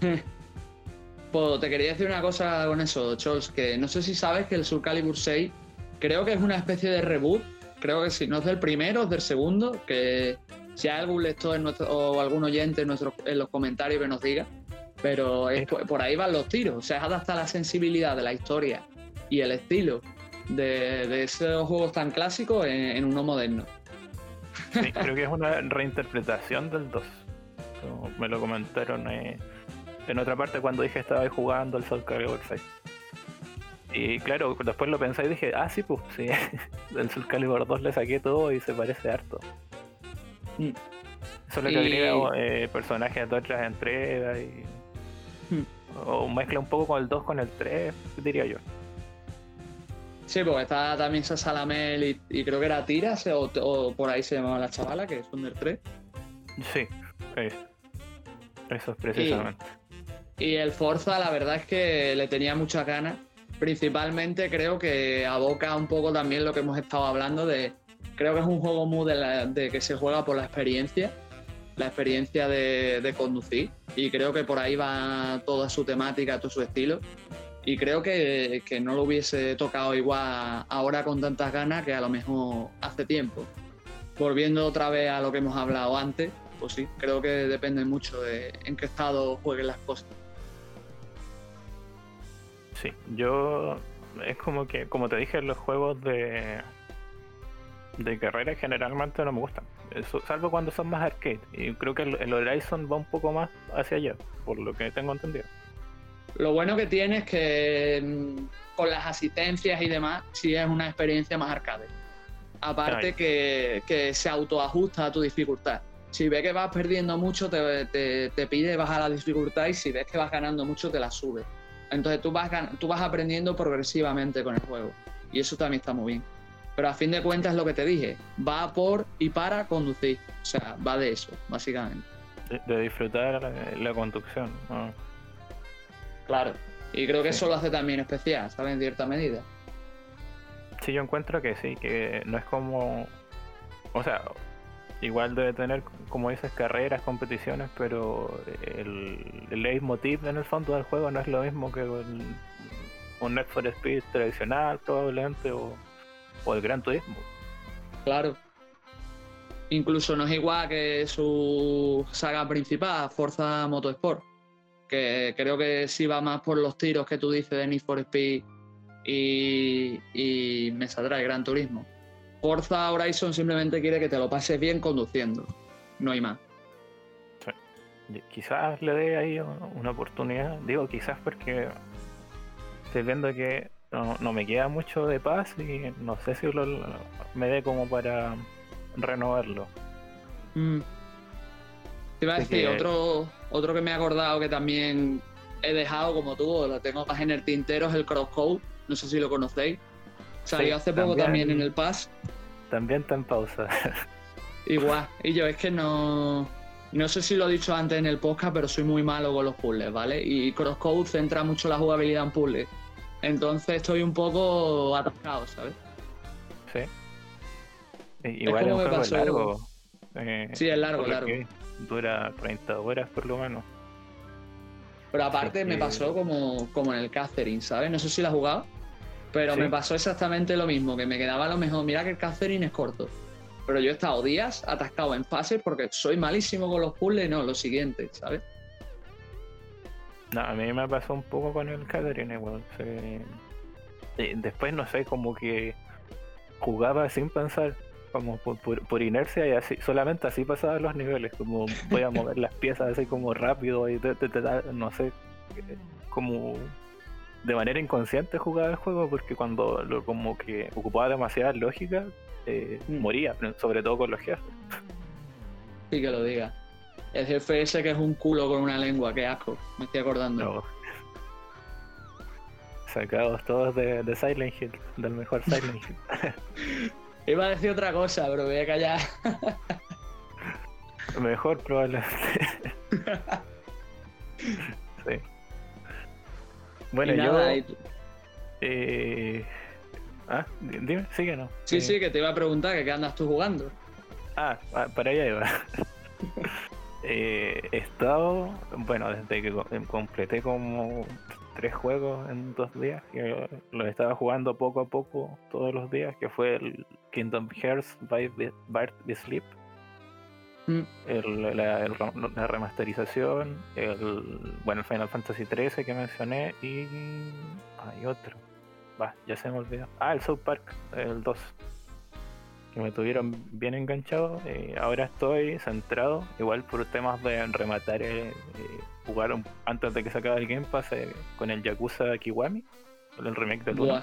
pues te quería decir una cosa con eso, Chols, que no sé si sabes que el Soul Calibur 6 creo que es una especie de reboot. Creo que si no es del primero, es del segundo. Que si hay algún lector o algún oyente en, en los comentarios que nos diga. Pero por ahí van los tiros. O sea, es adaptar la sensibilidad de la historia y el estilo de, esos juegos tan clásicos en, uno moderno. Sí, creo que es una reinterpretación del 2 me lo comentaron eh, en otra parte cuando dije estaba jugando al Soul Calibur 6. Y claro, después lo pensé y dije, ah, sí, pues sí, del Soul Calibur 2 le saqué todo y se parece harto. Mm. Solo que agrega eh, personajes de otras entregas y. Mm. O mezcla un poco con el 2 con el 3, diría yo. Sí, porque está también Salamel y, creo que era Tiras, o, por ahí se llamaba la chavala, que son del 3. Sí, eso es precisamente. Y, el Forza, la verdad es que le tenía muchas ganas. Principalmente creo que aboca un poco también lo que hemos estado hablando de. Creo que es un juego muy de, que se juega por la experiencia, la experiencia de, conducir. Y creo que por ahí va toda su temática, todo su estilo. Y creo que, que no lo hubiese tocado igual ahora con tantas ganas que a lo mejor hace tiempo. Volviendo otra vez a lo que hemos hablado antes, pues sí, creo que depende mucho de en qué estado jueguen las cosas. Sí, yo es como que, como te dije, los juegos de de carrera generalmente no me gustan, Eso- salvo cuando son más arcade. Y creo que el, el Horizon va un poco más hacia allá, por lo que tengo entendido. Lo bueno que tiene es que mm, con las asistencias y demás, sí es una experiencia más arcade. Aparte que, que se autoajusta a tu dificultad. Si ves que vas perdiendo mucho, te, te- te pide bajar la dificultad y si ves que vas ganando mucho, te la sube. Entonces tú vas, tú vas aprendiendo progresivamente con el juego. Y eso también está muy bien. Pero a fin de cuentas, lo que te dije, va por y para conducir. O sea, va de eso, básicamente. De, de disfrutar la, la conducción. ¿no? Claro. Y creo que Sí. eso lo hace también especial, ¿sabes? En cierta medida. Sí, yo encuentro que sí, que no es como. O sea, igual debe tener, como dices, carreras, competiciones, pero el, el leitmotiv en el fondo del juego no es lo mismo que un, un Need for Speed tradicional, probablemente, o, o el Gran Turismo. Claro. Incluso no es igual que su saga principal, Forza Motorsport, que creo que sí va más por los tiros que tú dices de Need for Speed y, y me saldrá el Gran Turismo. Forza Horizon simplemente quiere que te lo pases bien conduciendo, no hay más. Quizás le dé ahí una oportunidad, digo quizás porque estoy viendo que no, no me queda mucho de paz y no sé si lo- me dé como para renovarlo. Mm. Te iba a decir, que- otro, otro que me he acordado que también he dejado como tú, lo tengo más en el tintero, es el Crosscode. No sé si lo conocéis. Salió Sí, hace poco también. también en el Pass. También está en pausa. Igual. Y yo es que no. No sé si lo he dicho antes en el podcast, pero soy muy malo con los puzzles, ¿vale? Y Crosscode centra mucho la jugabilidad en puzzles. Entonces estoy un poco atascado, ¿sabes? sí. Igual es como un juego pasó- largo. eh, Sí, es largo, largo. Dura 30 horas por lo menos. Pero aparte me pasó como, como en el Catherine, ¿sabes? No sé si lo has jugado, pero Sí. me pasó exactamente lo mismo, que me quedaba a lo mejor, mira que el Catherine es corto. Pero yo he estado días atascado en fases porque soy malísimo con los puzzles, no, lo siguiente, ¿sabes? No, a mí me pasó un poco con el Catherine igual. sí. Después no sé, como que jugaba sin pensar, como por, por- por inercia y así, solamente así pasaban los niveles, como voy a mover las piezas así como rápido y te- te- no sé, como de manera inconsciente jugaba el juego porque cuando lo, como que ocupaba demasiada lógica, eh, Mm. moría, sobre todo con los jefes. Sí que lo diga. El jefe ese que es un culo con una lengua, qué asco, me estoy acordando. No. Sacados todos de, de Silent Hill, del mejor Silent Hill. Iba a decir otra cosa, pero voy a callar. Mejor probablemente. sí. Bueno, yo. eh, Ah, di- dime, sigue no. Sí, Eh, sí, que te iba a preguntar que qué andas tú jugando. Ah, para allá iba. Eh, he estado, bueno, desde que em, completé como tres juegos en dos días, que los estaba jugando poco a poco todos los días, que fue el Kingdom Hearts by by the Sleep, Mm. el- la, el re- la remasterización, el bueno el Final Fantasy XIII que mencioné y hay otro, va, ya se me olvidó. Ah, el South Park, el 2 que me tuvieron bien enganchado. eh, ahora estoy centrado, igual por temas de rematar, eh, eh, jugar antes de que se acabe el Game Pass eh, con el Yakuza Kiwami, el remake del 1.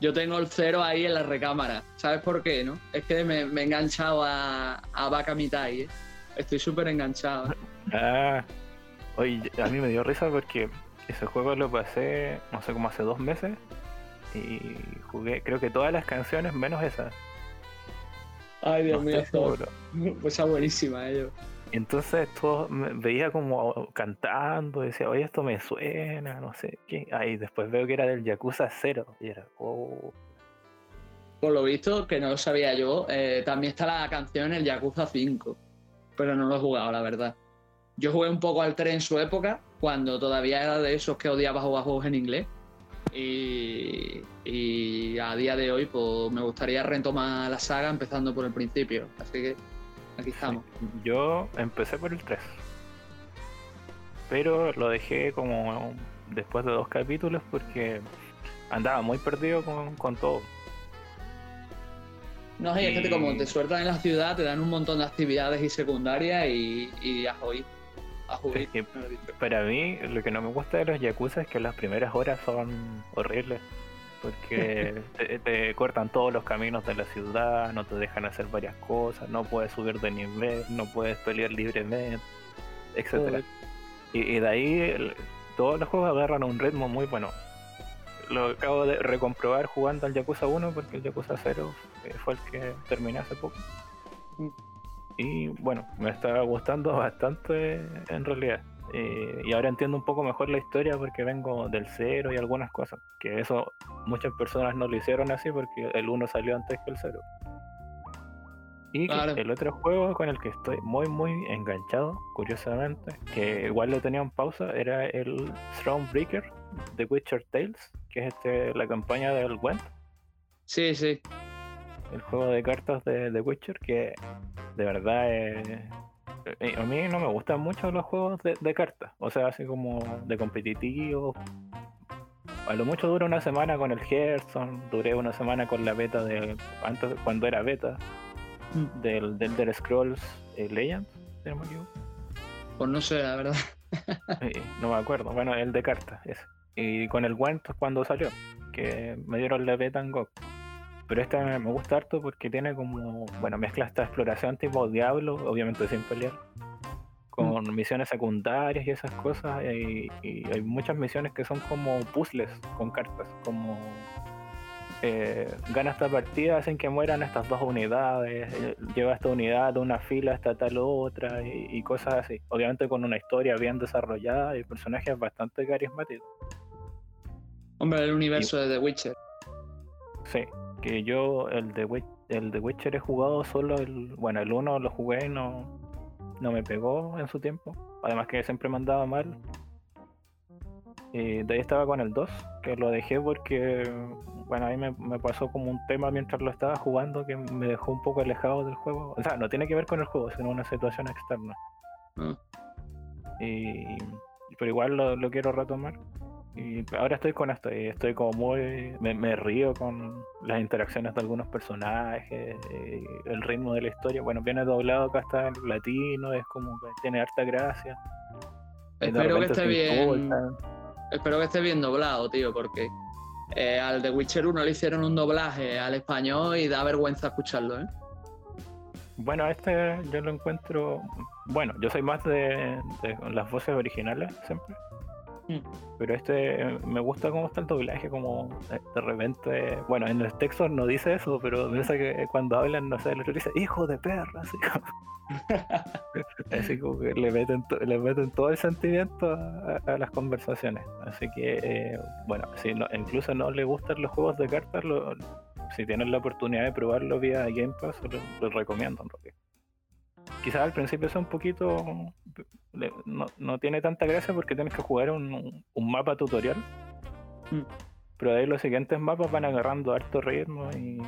Yo tengo el cero ahí en la recámara. ¿Sabes por qué, no? Es que me, me he enganchado a, a Baka Mitai, ¿eh? Estoy súper enganchado. Ah, oye, a mí me dio risa porque ese juego lo pasé, no sé, como hace dos meses y jugué, creo que todas las canciones menos esa. Ay, Dios no mío, esto- pues está buenísima, ello. Entonces todo me veía como cantando, decía, oye, esto me suena, no sé qué. Ahí después veo que era del Yakuza 0 y era, oh, Por lo visto, que no lo sabía yo, eh, también está la canción El Yakuza 5. Pero no lo he jugado, la verdad. Yo jugué un poco al 3 en su época, cuando todavía era de esos que odiaba jugar juegos en inglés. Y, y a día de hoy, pues me gustaría retomar la saga empezando por el principio. Así que aquí estamos. Yo empecé por el 3. Pero lo dejé como después de dos capítulos porque andaba muy perdido con, con todo. No, es que como te sueltan en la ciudad, te dan un montón de actividades y secundarias y, y a jugar. A jugar. para mí, lo que no me gusta de los Yakuza es que las primeras horas son horribles. Porque te, cortan todos los caminos de la ciudad, no te dejan hacer varias cosas, no puedes subir de nivel, no puedes pelear libremente, etcétera. Y, y, de ahí todos los juegos agarran un ritmo muy bueno lo acabo de recomprobar jugando al Yakuza 1 porque el Yakuza 0 eh, fue el que terminé hace poco. Mm. Y bueno, me está gustando bastante en realidad. Eh, y ahora entiendo un poco mejor la historia porque vengo del 0 y algunas cosas. Que eso muchas personas no lo hicieron así porque el 1 salió antes que el 0. Y el otro juego con el que estoy muy muy enganchado, curiosamente, que igual lo tenía en pausa, era el Thronebreaker The Witcher Tales, que es este, la campaña del Gwent. Sí, sí. El juego de cartas de The Witcher, que de verdad eh, a mí no me gustan mucho los juegos de, cartas, o sea, así como de competitivo. A lo mucho dura una semana con el Hearthstone, duré una semana con la beta de antes cuando era beta mm. del, del Scrolls eh, Legends, Pues no sé, la verdad. no me acuerdo. Bueno, el de cartas, ese. Y con el Gwent cuando salió, que me dieron la beta en GOG. Pero este me gusta harto porque tiene como, bueno, mezcla esta exploración tipo Diablo, obviamente sin pelear, con mm. misiones secundarias y esas cosas. Y, hay muchas misiones que son como puzzles con cartas, como eh, gana esta partida, hacen que mueran estas dos unidades, eh, lleva esta unidad de una fila hasta tal otra y, y, cosas así. Obviamente con una historia bien desarrollada y personajes bastante carismáticos. Hombre, el universo de The Witcher. Sí, que yo el de, el de Witcher he jugado solo el. Bueno, el 1 lo jugué y no, no me pegó en su tiempo. Además que siempre me andaba mal. Y de ahí estaba con el 2, que lo dejé porque, bueno, ahí me, me, pasó como un tema mientras lo estaba jugando que me dejó un poco alejado del juego. O sea, no tiene que ver con el juego, sino una situación externa. Ah. Y, pero igual lo, lo quiero retomar. Y ahora estoy con esto y estoy como muy. Me, río con las interacciones de algunos personajes, el ritmo de la historia. Bueno, viene doblado acá está en latino, es como que tiene harta gracia. Espero que esté bien. Espero que esté bien doblado, tío, porque eh, al The Witcher 1 le hicieron un doblaje al español y da vergüenza escucharlo, ¿eh? Bueno, este yo lo encuentro. Bueno, yo soy más de las voces originales siempre. Mm. Pero este me gusta cómo está el doblaje, como eh, de repente, bueno, en los textos no dice eso, pero me parece que cuando hablan, no sé, el otro dice, hijo de perra, así como, así como que le meten, le meten todo el sentimiento a, las conversaciones. Así que, eh, bueno, si no, incluso no le gustan los juegos de cartas, si tienen la oportunidad de probarlo vía Game Pass, lo, lo recomiendo en realidad quizás al principio es un poquito. No, tiene tanta gracia porque tienes que jugar un, mapa tutorial. Mm. Pero de ahí los siguientes mapas van agarrando alto ritmo y,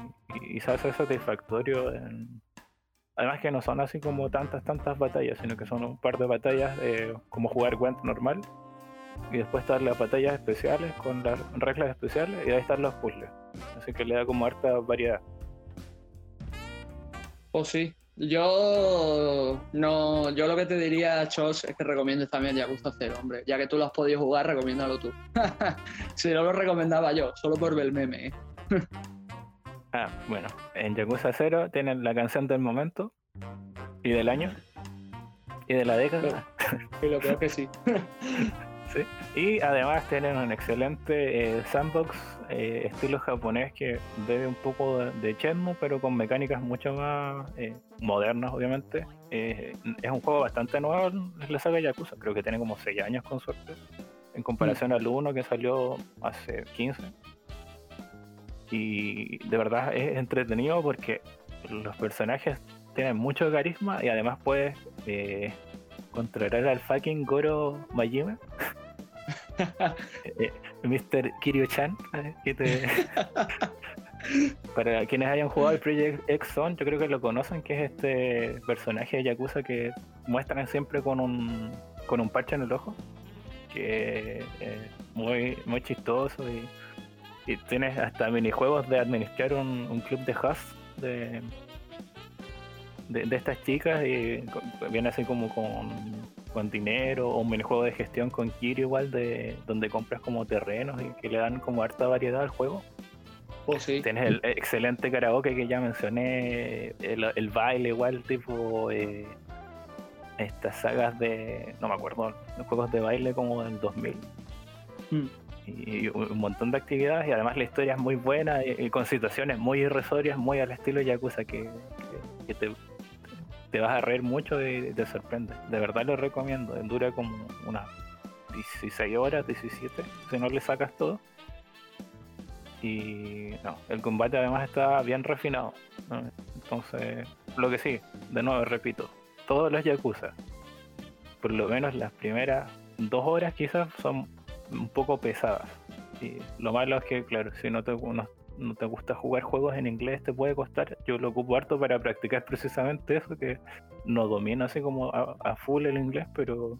y, se hace satisfactorio. Además que no son así como tantas, tantas batallas, sino que son un par de batallas como jugar Gwent normal. Y después están las batallas especiales con las reglas especiales y ahí están los puzzles. Así que le da como harta variedad. Oh, sí, yo no, yo lo que te diría, Chos, es que recomiendes también Yakuza 0, hombre. Ya que tú lo has podido jugar, recomiéndalo tú. si no lo recomendaba yo, solo por ver el meme. ¿eh? ah, bueno, en Yakuza 0 tienen la canción del momento y del año y de la década. Y lo creo que sí. Y además tienen un excelente eh, sandbox eh, estilo japonés que bebe un poco de, de pero con mecánicas mucho más eh, modernas, obviamente. es un juego bastante nuevo en la saga Yakuza, creo que tiene como 6 años con suerte, en comparación mm. al 1 que salió hace 15. Y de verdad es entretenido porque los personajes tienen mucho carisma y además puedes controlar al fucking Goro Majima. Eh, Mr. Kiryu-chan, te... Para quienes hayan jugado el Project X Zone, yo creo que lo conocen, que es este personaje de Yakuza que muestran siempre con un, con un parche en el ojo, que es muy, muy chistoso y, tienes hasta minijuegos de administrar un, club de host de, de, estas chicas y viene así como con, con dinero o un minijuego de gestión con Kiryu igual de donde compras como terrenos y que le dan como harta variedad al juego. Pues sí. Tienes el excelente karaoke que ya mencioné, el, el baile igual, tipo eh, estas sagas de, no me acuerdo, los juegos de baile como del 2000 Mm. y un un montón de actividades y además la historia es muy buena y, y con situaciones muy irrisorias, muy al estilo Yakuza que, que- que te, te vas a reír mucho y te. De verdad lo recomiendo, dura como unas 16 horas, 17, si no le sacas todo. Y no, el combate además está bien refinado. Entonces, lo que sí, de nuevo repito, todos los Yakuza, por lo menos las primeras dos horas quizás son un poco pesadas. Y lo malo es que, claro, si no te, no, no te gusta jugar juegos en inglés te puede costar. Yo lo ocupo harto para practicar precisamente eso, que no domino así como a, a full el inglés, pero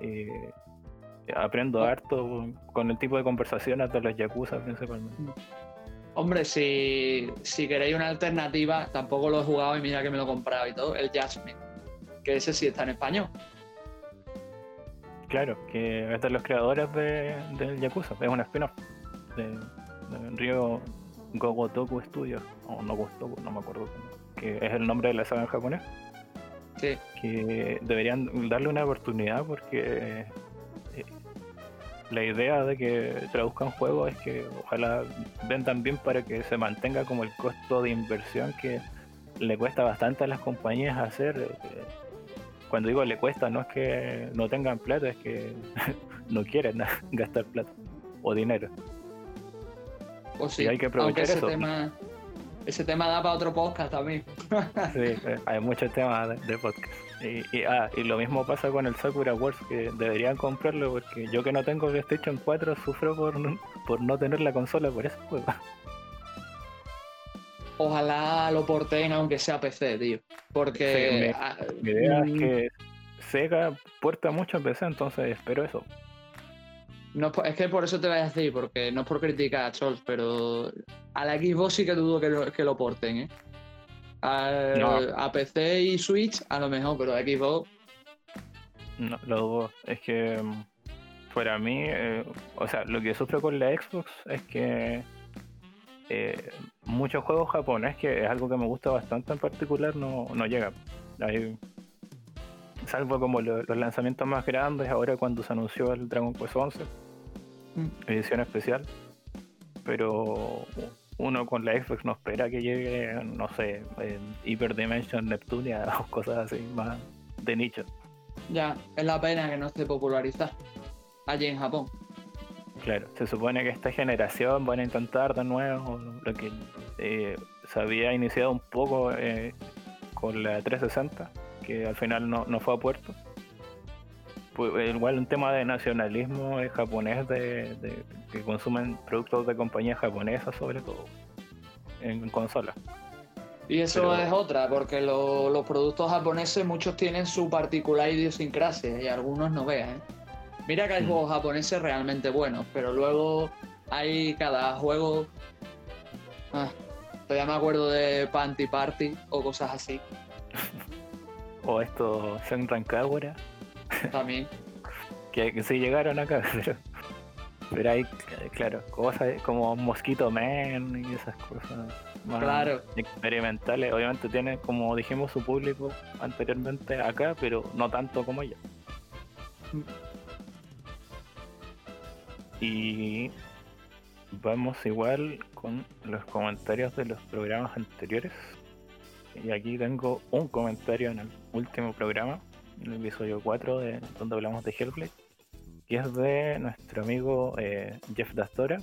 eh, aprendo harto con el tipo de conversaciones de los yakuza principalmente. Hombre, si, si queréis una alternativa, tampoco lo he jugado y mira que me lo he comprado y todo, el Jasmine. Que ese sí está en español. Claro, que es de los creadores de, del Yakuza, es un spin-off de, Ryo Gogotoku Studios, o no Gogotoku, no me acuerdo, que es el nombre de la saga en japonés. Sí. que deberían darle una oportunidad porque eh, la idea de que traduzcan juegos es que ojalá vendan bien para que se mantenga como el costo de inversión que le cuesta bastante a las compañías hacer. eh, Cuando digo le cuesta, no es que no tengan plata, es que no quieren gastar plata o dinero. Pues sí. Y hay que aprovechar ese eso. tema, ese tema da para otro podcast también. Sí, eh, hay muchos temas de, de podcast. Y, y, ah, y lo mismo pasa con el Sakura Wars, que deberían comprarlo porque yo que no tengo PlayStation 4 sufro por, no- por no tener la consola por ese juego. Ojalá lo porten aunque sea PC, tío. Porque Sí, me- ah, Mi idea es mm, que Sega puerta mucho en PC, entonces espero eso. No es que por eso te voy a decir, porque no es por criticar a Chols, pero a la Xbox sí que dudo que lo, que lo porten, ¿eh? A, No. a PC y Switch a lo mejor, pero a Xbox No, lo dudo. Es que mm, para mí, eh, o sea, lo que sufro con la Xbox es que eh, muchos juegos japonés, que es algo que me gusta bastante en particular, no, no llegan. Salvo como lo- los lanzamientos más grandes, ahora cuando se anunció el Dragon Quest 11, Mm. Edición especial. Pero uno con la Xbox no espera que llegue, no sé, en Hyper Dimension Neptunia o cosas así más de nicho. ya es la pena que no esté popularizado allí en Japón. Claro, se supone que esta generación van a intentar de nuevo lo que eh, se había iniciado un poco eh, con la 360, que al final no, no fue a puerto. Pues, igual un tema de nacionalismo eh, japonés, de, de- que consumen productos de compañías japonesas sobre todo, en consolas. Y eso Pero- es otra, porque lo- los productos japoneses muchos tienen su particular idiosincrasia y algunos no veas. ¿eh? Mira que hay Mm. juegos japoneses realmente buenos, pero luego hay cada juego... Ah, todavía me acuerdo de Panty Party o cosas así O estos Senran Kagura, también. que, que sí llegaron acá, pero, pero hay, claro, cosas como Mosquito Man y esas cosas más Claro. experimentales. Obviamente tiene, como dijimos, su público anteriormente acá, pero no tanto como ella. Y vamos igual con los comentarios de los programas anteriores. Y aquí tengo un comentario en el último programa, en el episodio 4, de, donde hablamos de Hellblade, que es de nuestro amigo eh, Jeff Dastora,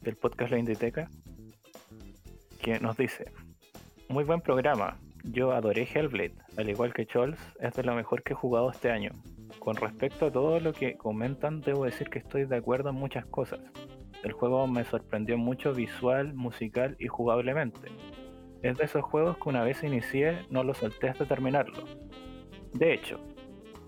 del podcast La Inditeca, que nos dice, muy buen programa, yo adoré Hellblade, al igual que Chols, es de lo mejor que he jugado este año. Con respecto a todo lo que comentan, debo decir que estoy de acuerdo en muchas cosas. El juego me sorprendió mucho visual, musical y jugablemente. Es de esos juegos que una vez inicié no lo solté hasta terminarlo. De hecho,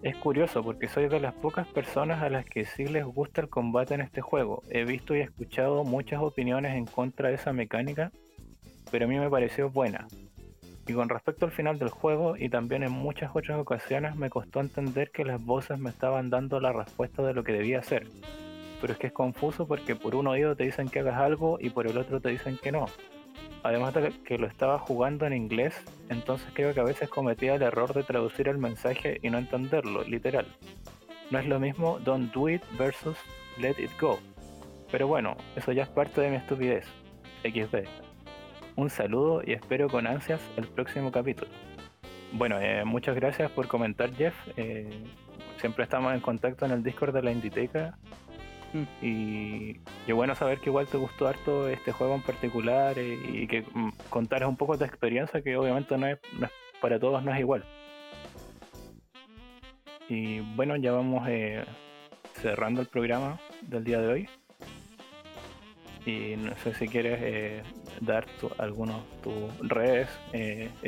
es curioso porque soy de las pocas personas a las que sí les gusta el combate en este juego. He visto y escuchado muchas opiniones en contra de esa mecánica, pero a mí me pareció buena. Y con respecto al final del juego y también en muchas otras ocasiones me costó entender que las voces me estaban dando la respuesta de lo que debía hacer. Pero es que es confuso porque por un oído te dicen que hagas algo y por el otro te dicen que no. Además de que lo estaba jugando en inglés, entonces creo que a veces cometía el error de traducir el mensaje y no entenderlo, literal. No es lo mismo Don't Do It versus Let It Go. Pero bueno, eso ya es parte de mi estupidez. XD. Un saludo y espero con ansias el próximo capítulo. Bueno, eh, muchas gracias por comentar Jeff. Eh, siempre estamos en contacto en el Discord de la Inditeca Mm. Y bueno saber que igual te gustó harto este juego en particular eh, y que mm, contaras un poco de experiencia que obviamente no es, para todos no es igual. Y bueno, ya vamos eh, cerrando el programa del día de hoy. Y no sé si quieres eh, dar algunos tus redes,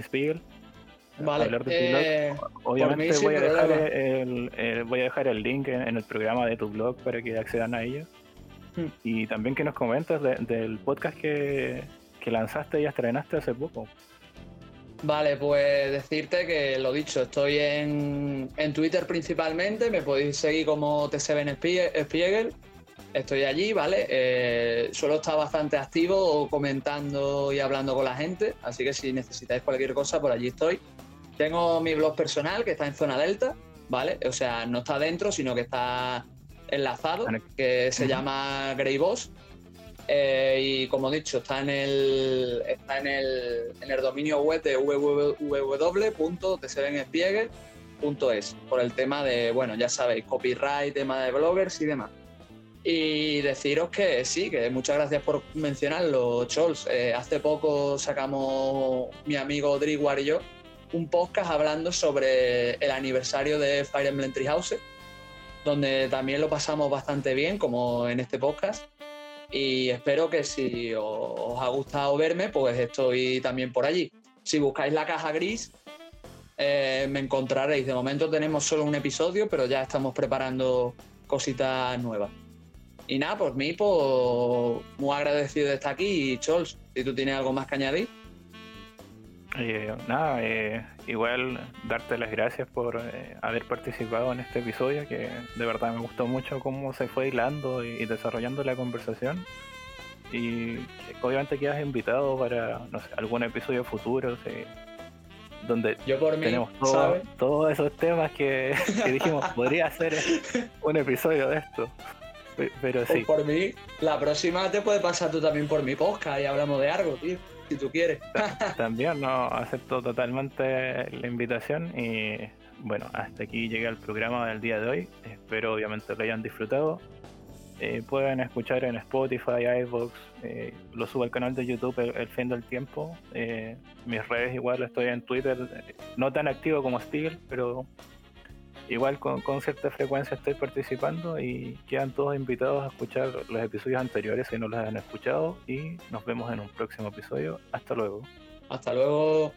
Spiegel. Vale. Eh, Obviamente voy a, dejar el, voy a dejar el link en, el programa de tu blog para que accedan a ello. Hmm. Y también que nos comentes del podcast que, lanzaste y estrenaste hace poco. Vale, pues decirte que lo dicho, estoy en, Twitter principalmente, me podéis seguir como T7 Spiegel, estoy allí, ¿vale? Eh, suelo estar bastante activo comentando y hablando con la gente, así que si necesitáis cualquier cosa, por allí estoy. Tengo mi blog personal que está en zona delta, ¿vale? O sea, no está dentro, sino que está enlazado, que se llama Grey Boss. Eh, y como he dicho, está en el, está en el, en el dominio web de www.tsevenspiegel.es por el tema de, bueno, ya sabéis, copyright, tema de bloggers y demás. Y deciros que sí, que muchas gracias por mencionarlo, Chols. Eh, hace poco sacamos mi amigo Driguar y yo un podcast hablando sobre el aniversario de Fire Emblem Treehouse, donde también lo pasamos bastante bien, como en este podcast. Y espero que si os ha gustado verme, pues estoy también por allí. Si buscáis la caja gris, eh, me encontraréis. De momento tenemos solo un episodio, pero ya estamos preparando cositas nuevas. Y nada, por mí, pues muy agradecido de estar aquí. Y Chols, si tú tienes algo más que añadir. Eh, nada, eh, igual darte las gracias por eh, haber participado en este episodio, que de verdad me gustó mucho cómo se fue hilando y, desarrollando la conversación. Y obviamente quedas invitado para no sé, algún episodio futuro, donde Yo por tenemos todos esos temas que, dijimos, podría ser un episodio de esto. Pero sí. por mí, la próxima te puede pasar tú también por mi podcast y hablamos de algo, tío si tú quieres. También no acepto totalmente la invitación y bueno, hasta aquí llega el programa del día de hoy. Espero obviamente lo hayan disfrutado. Eh, pueden escuchar en Spotify, iVoox, eh, lo subo al canal de YouTube el, fin del tiempo. Eh, mis redes igual estoy en Twitter, no tan activo como Steel, pero igual con, cierta frecuencia estoy participando y quedan todos invitados a escuchar los episodios anteriores si no los han escuchado y nos vemos en un próximo episodio. Hasta luego. Hasta luego.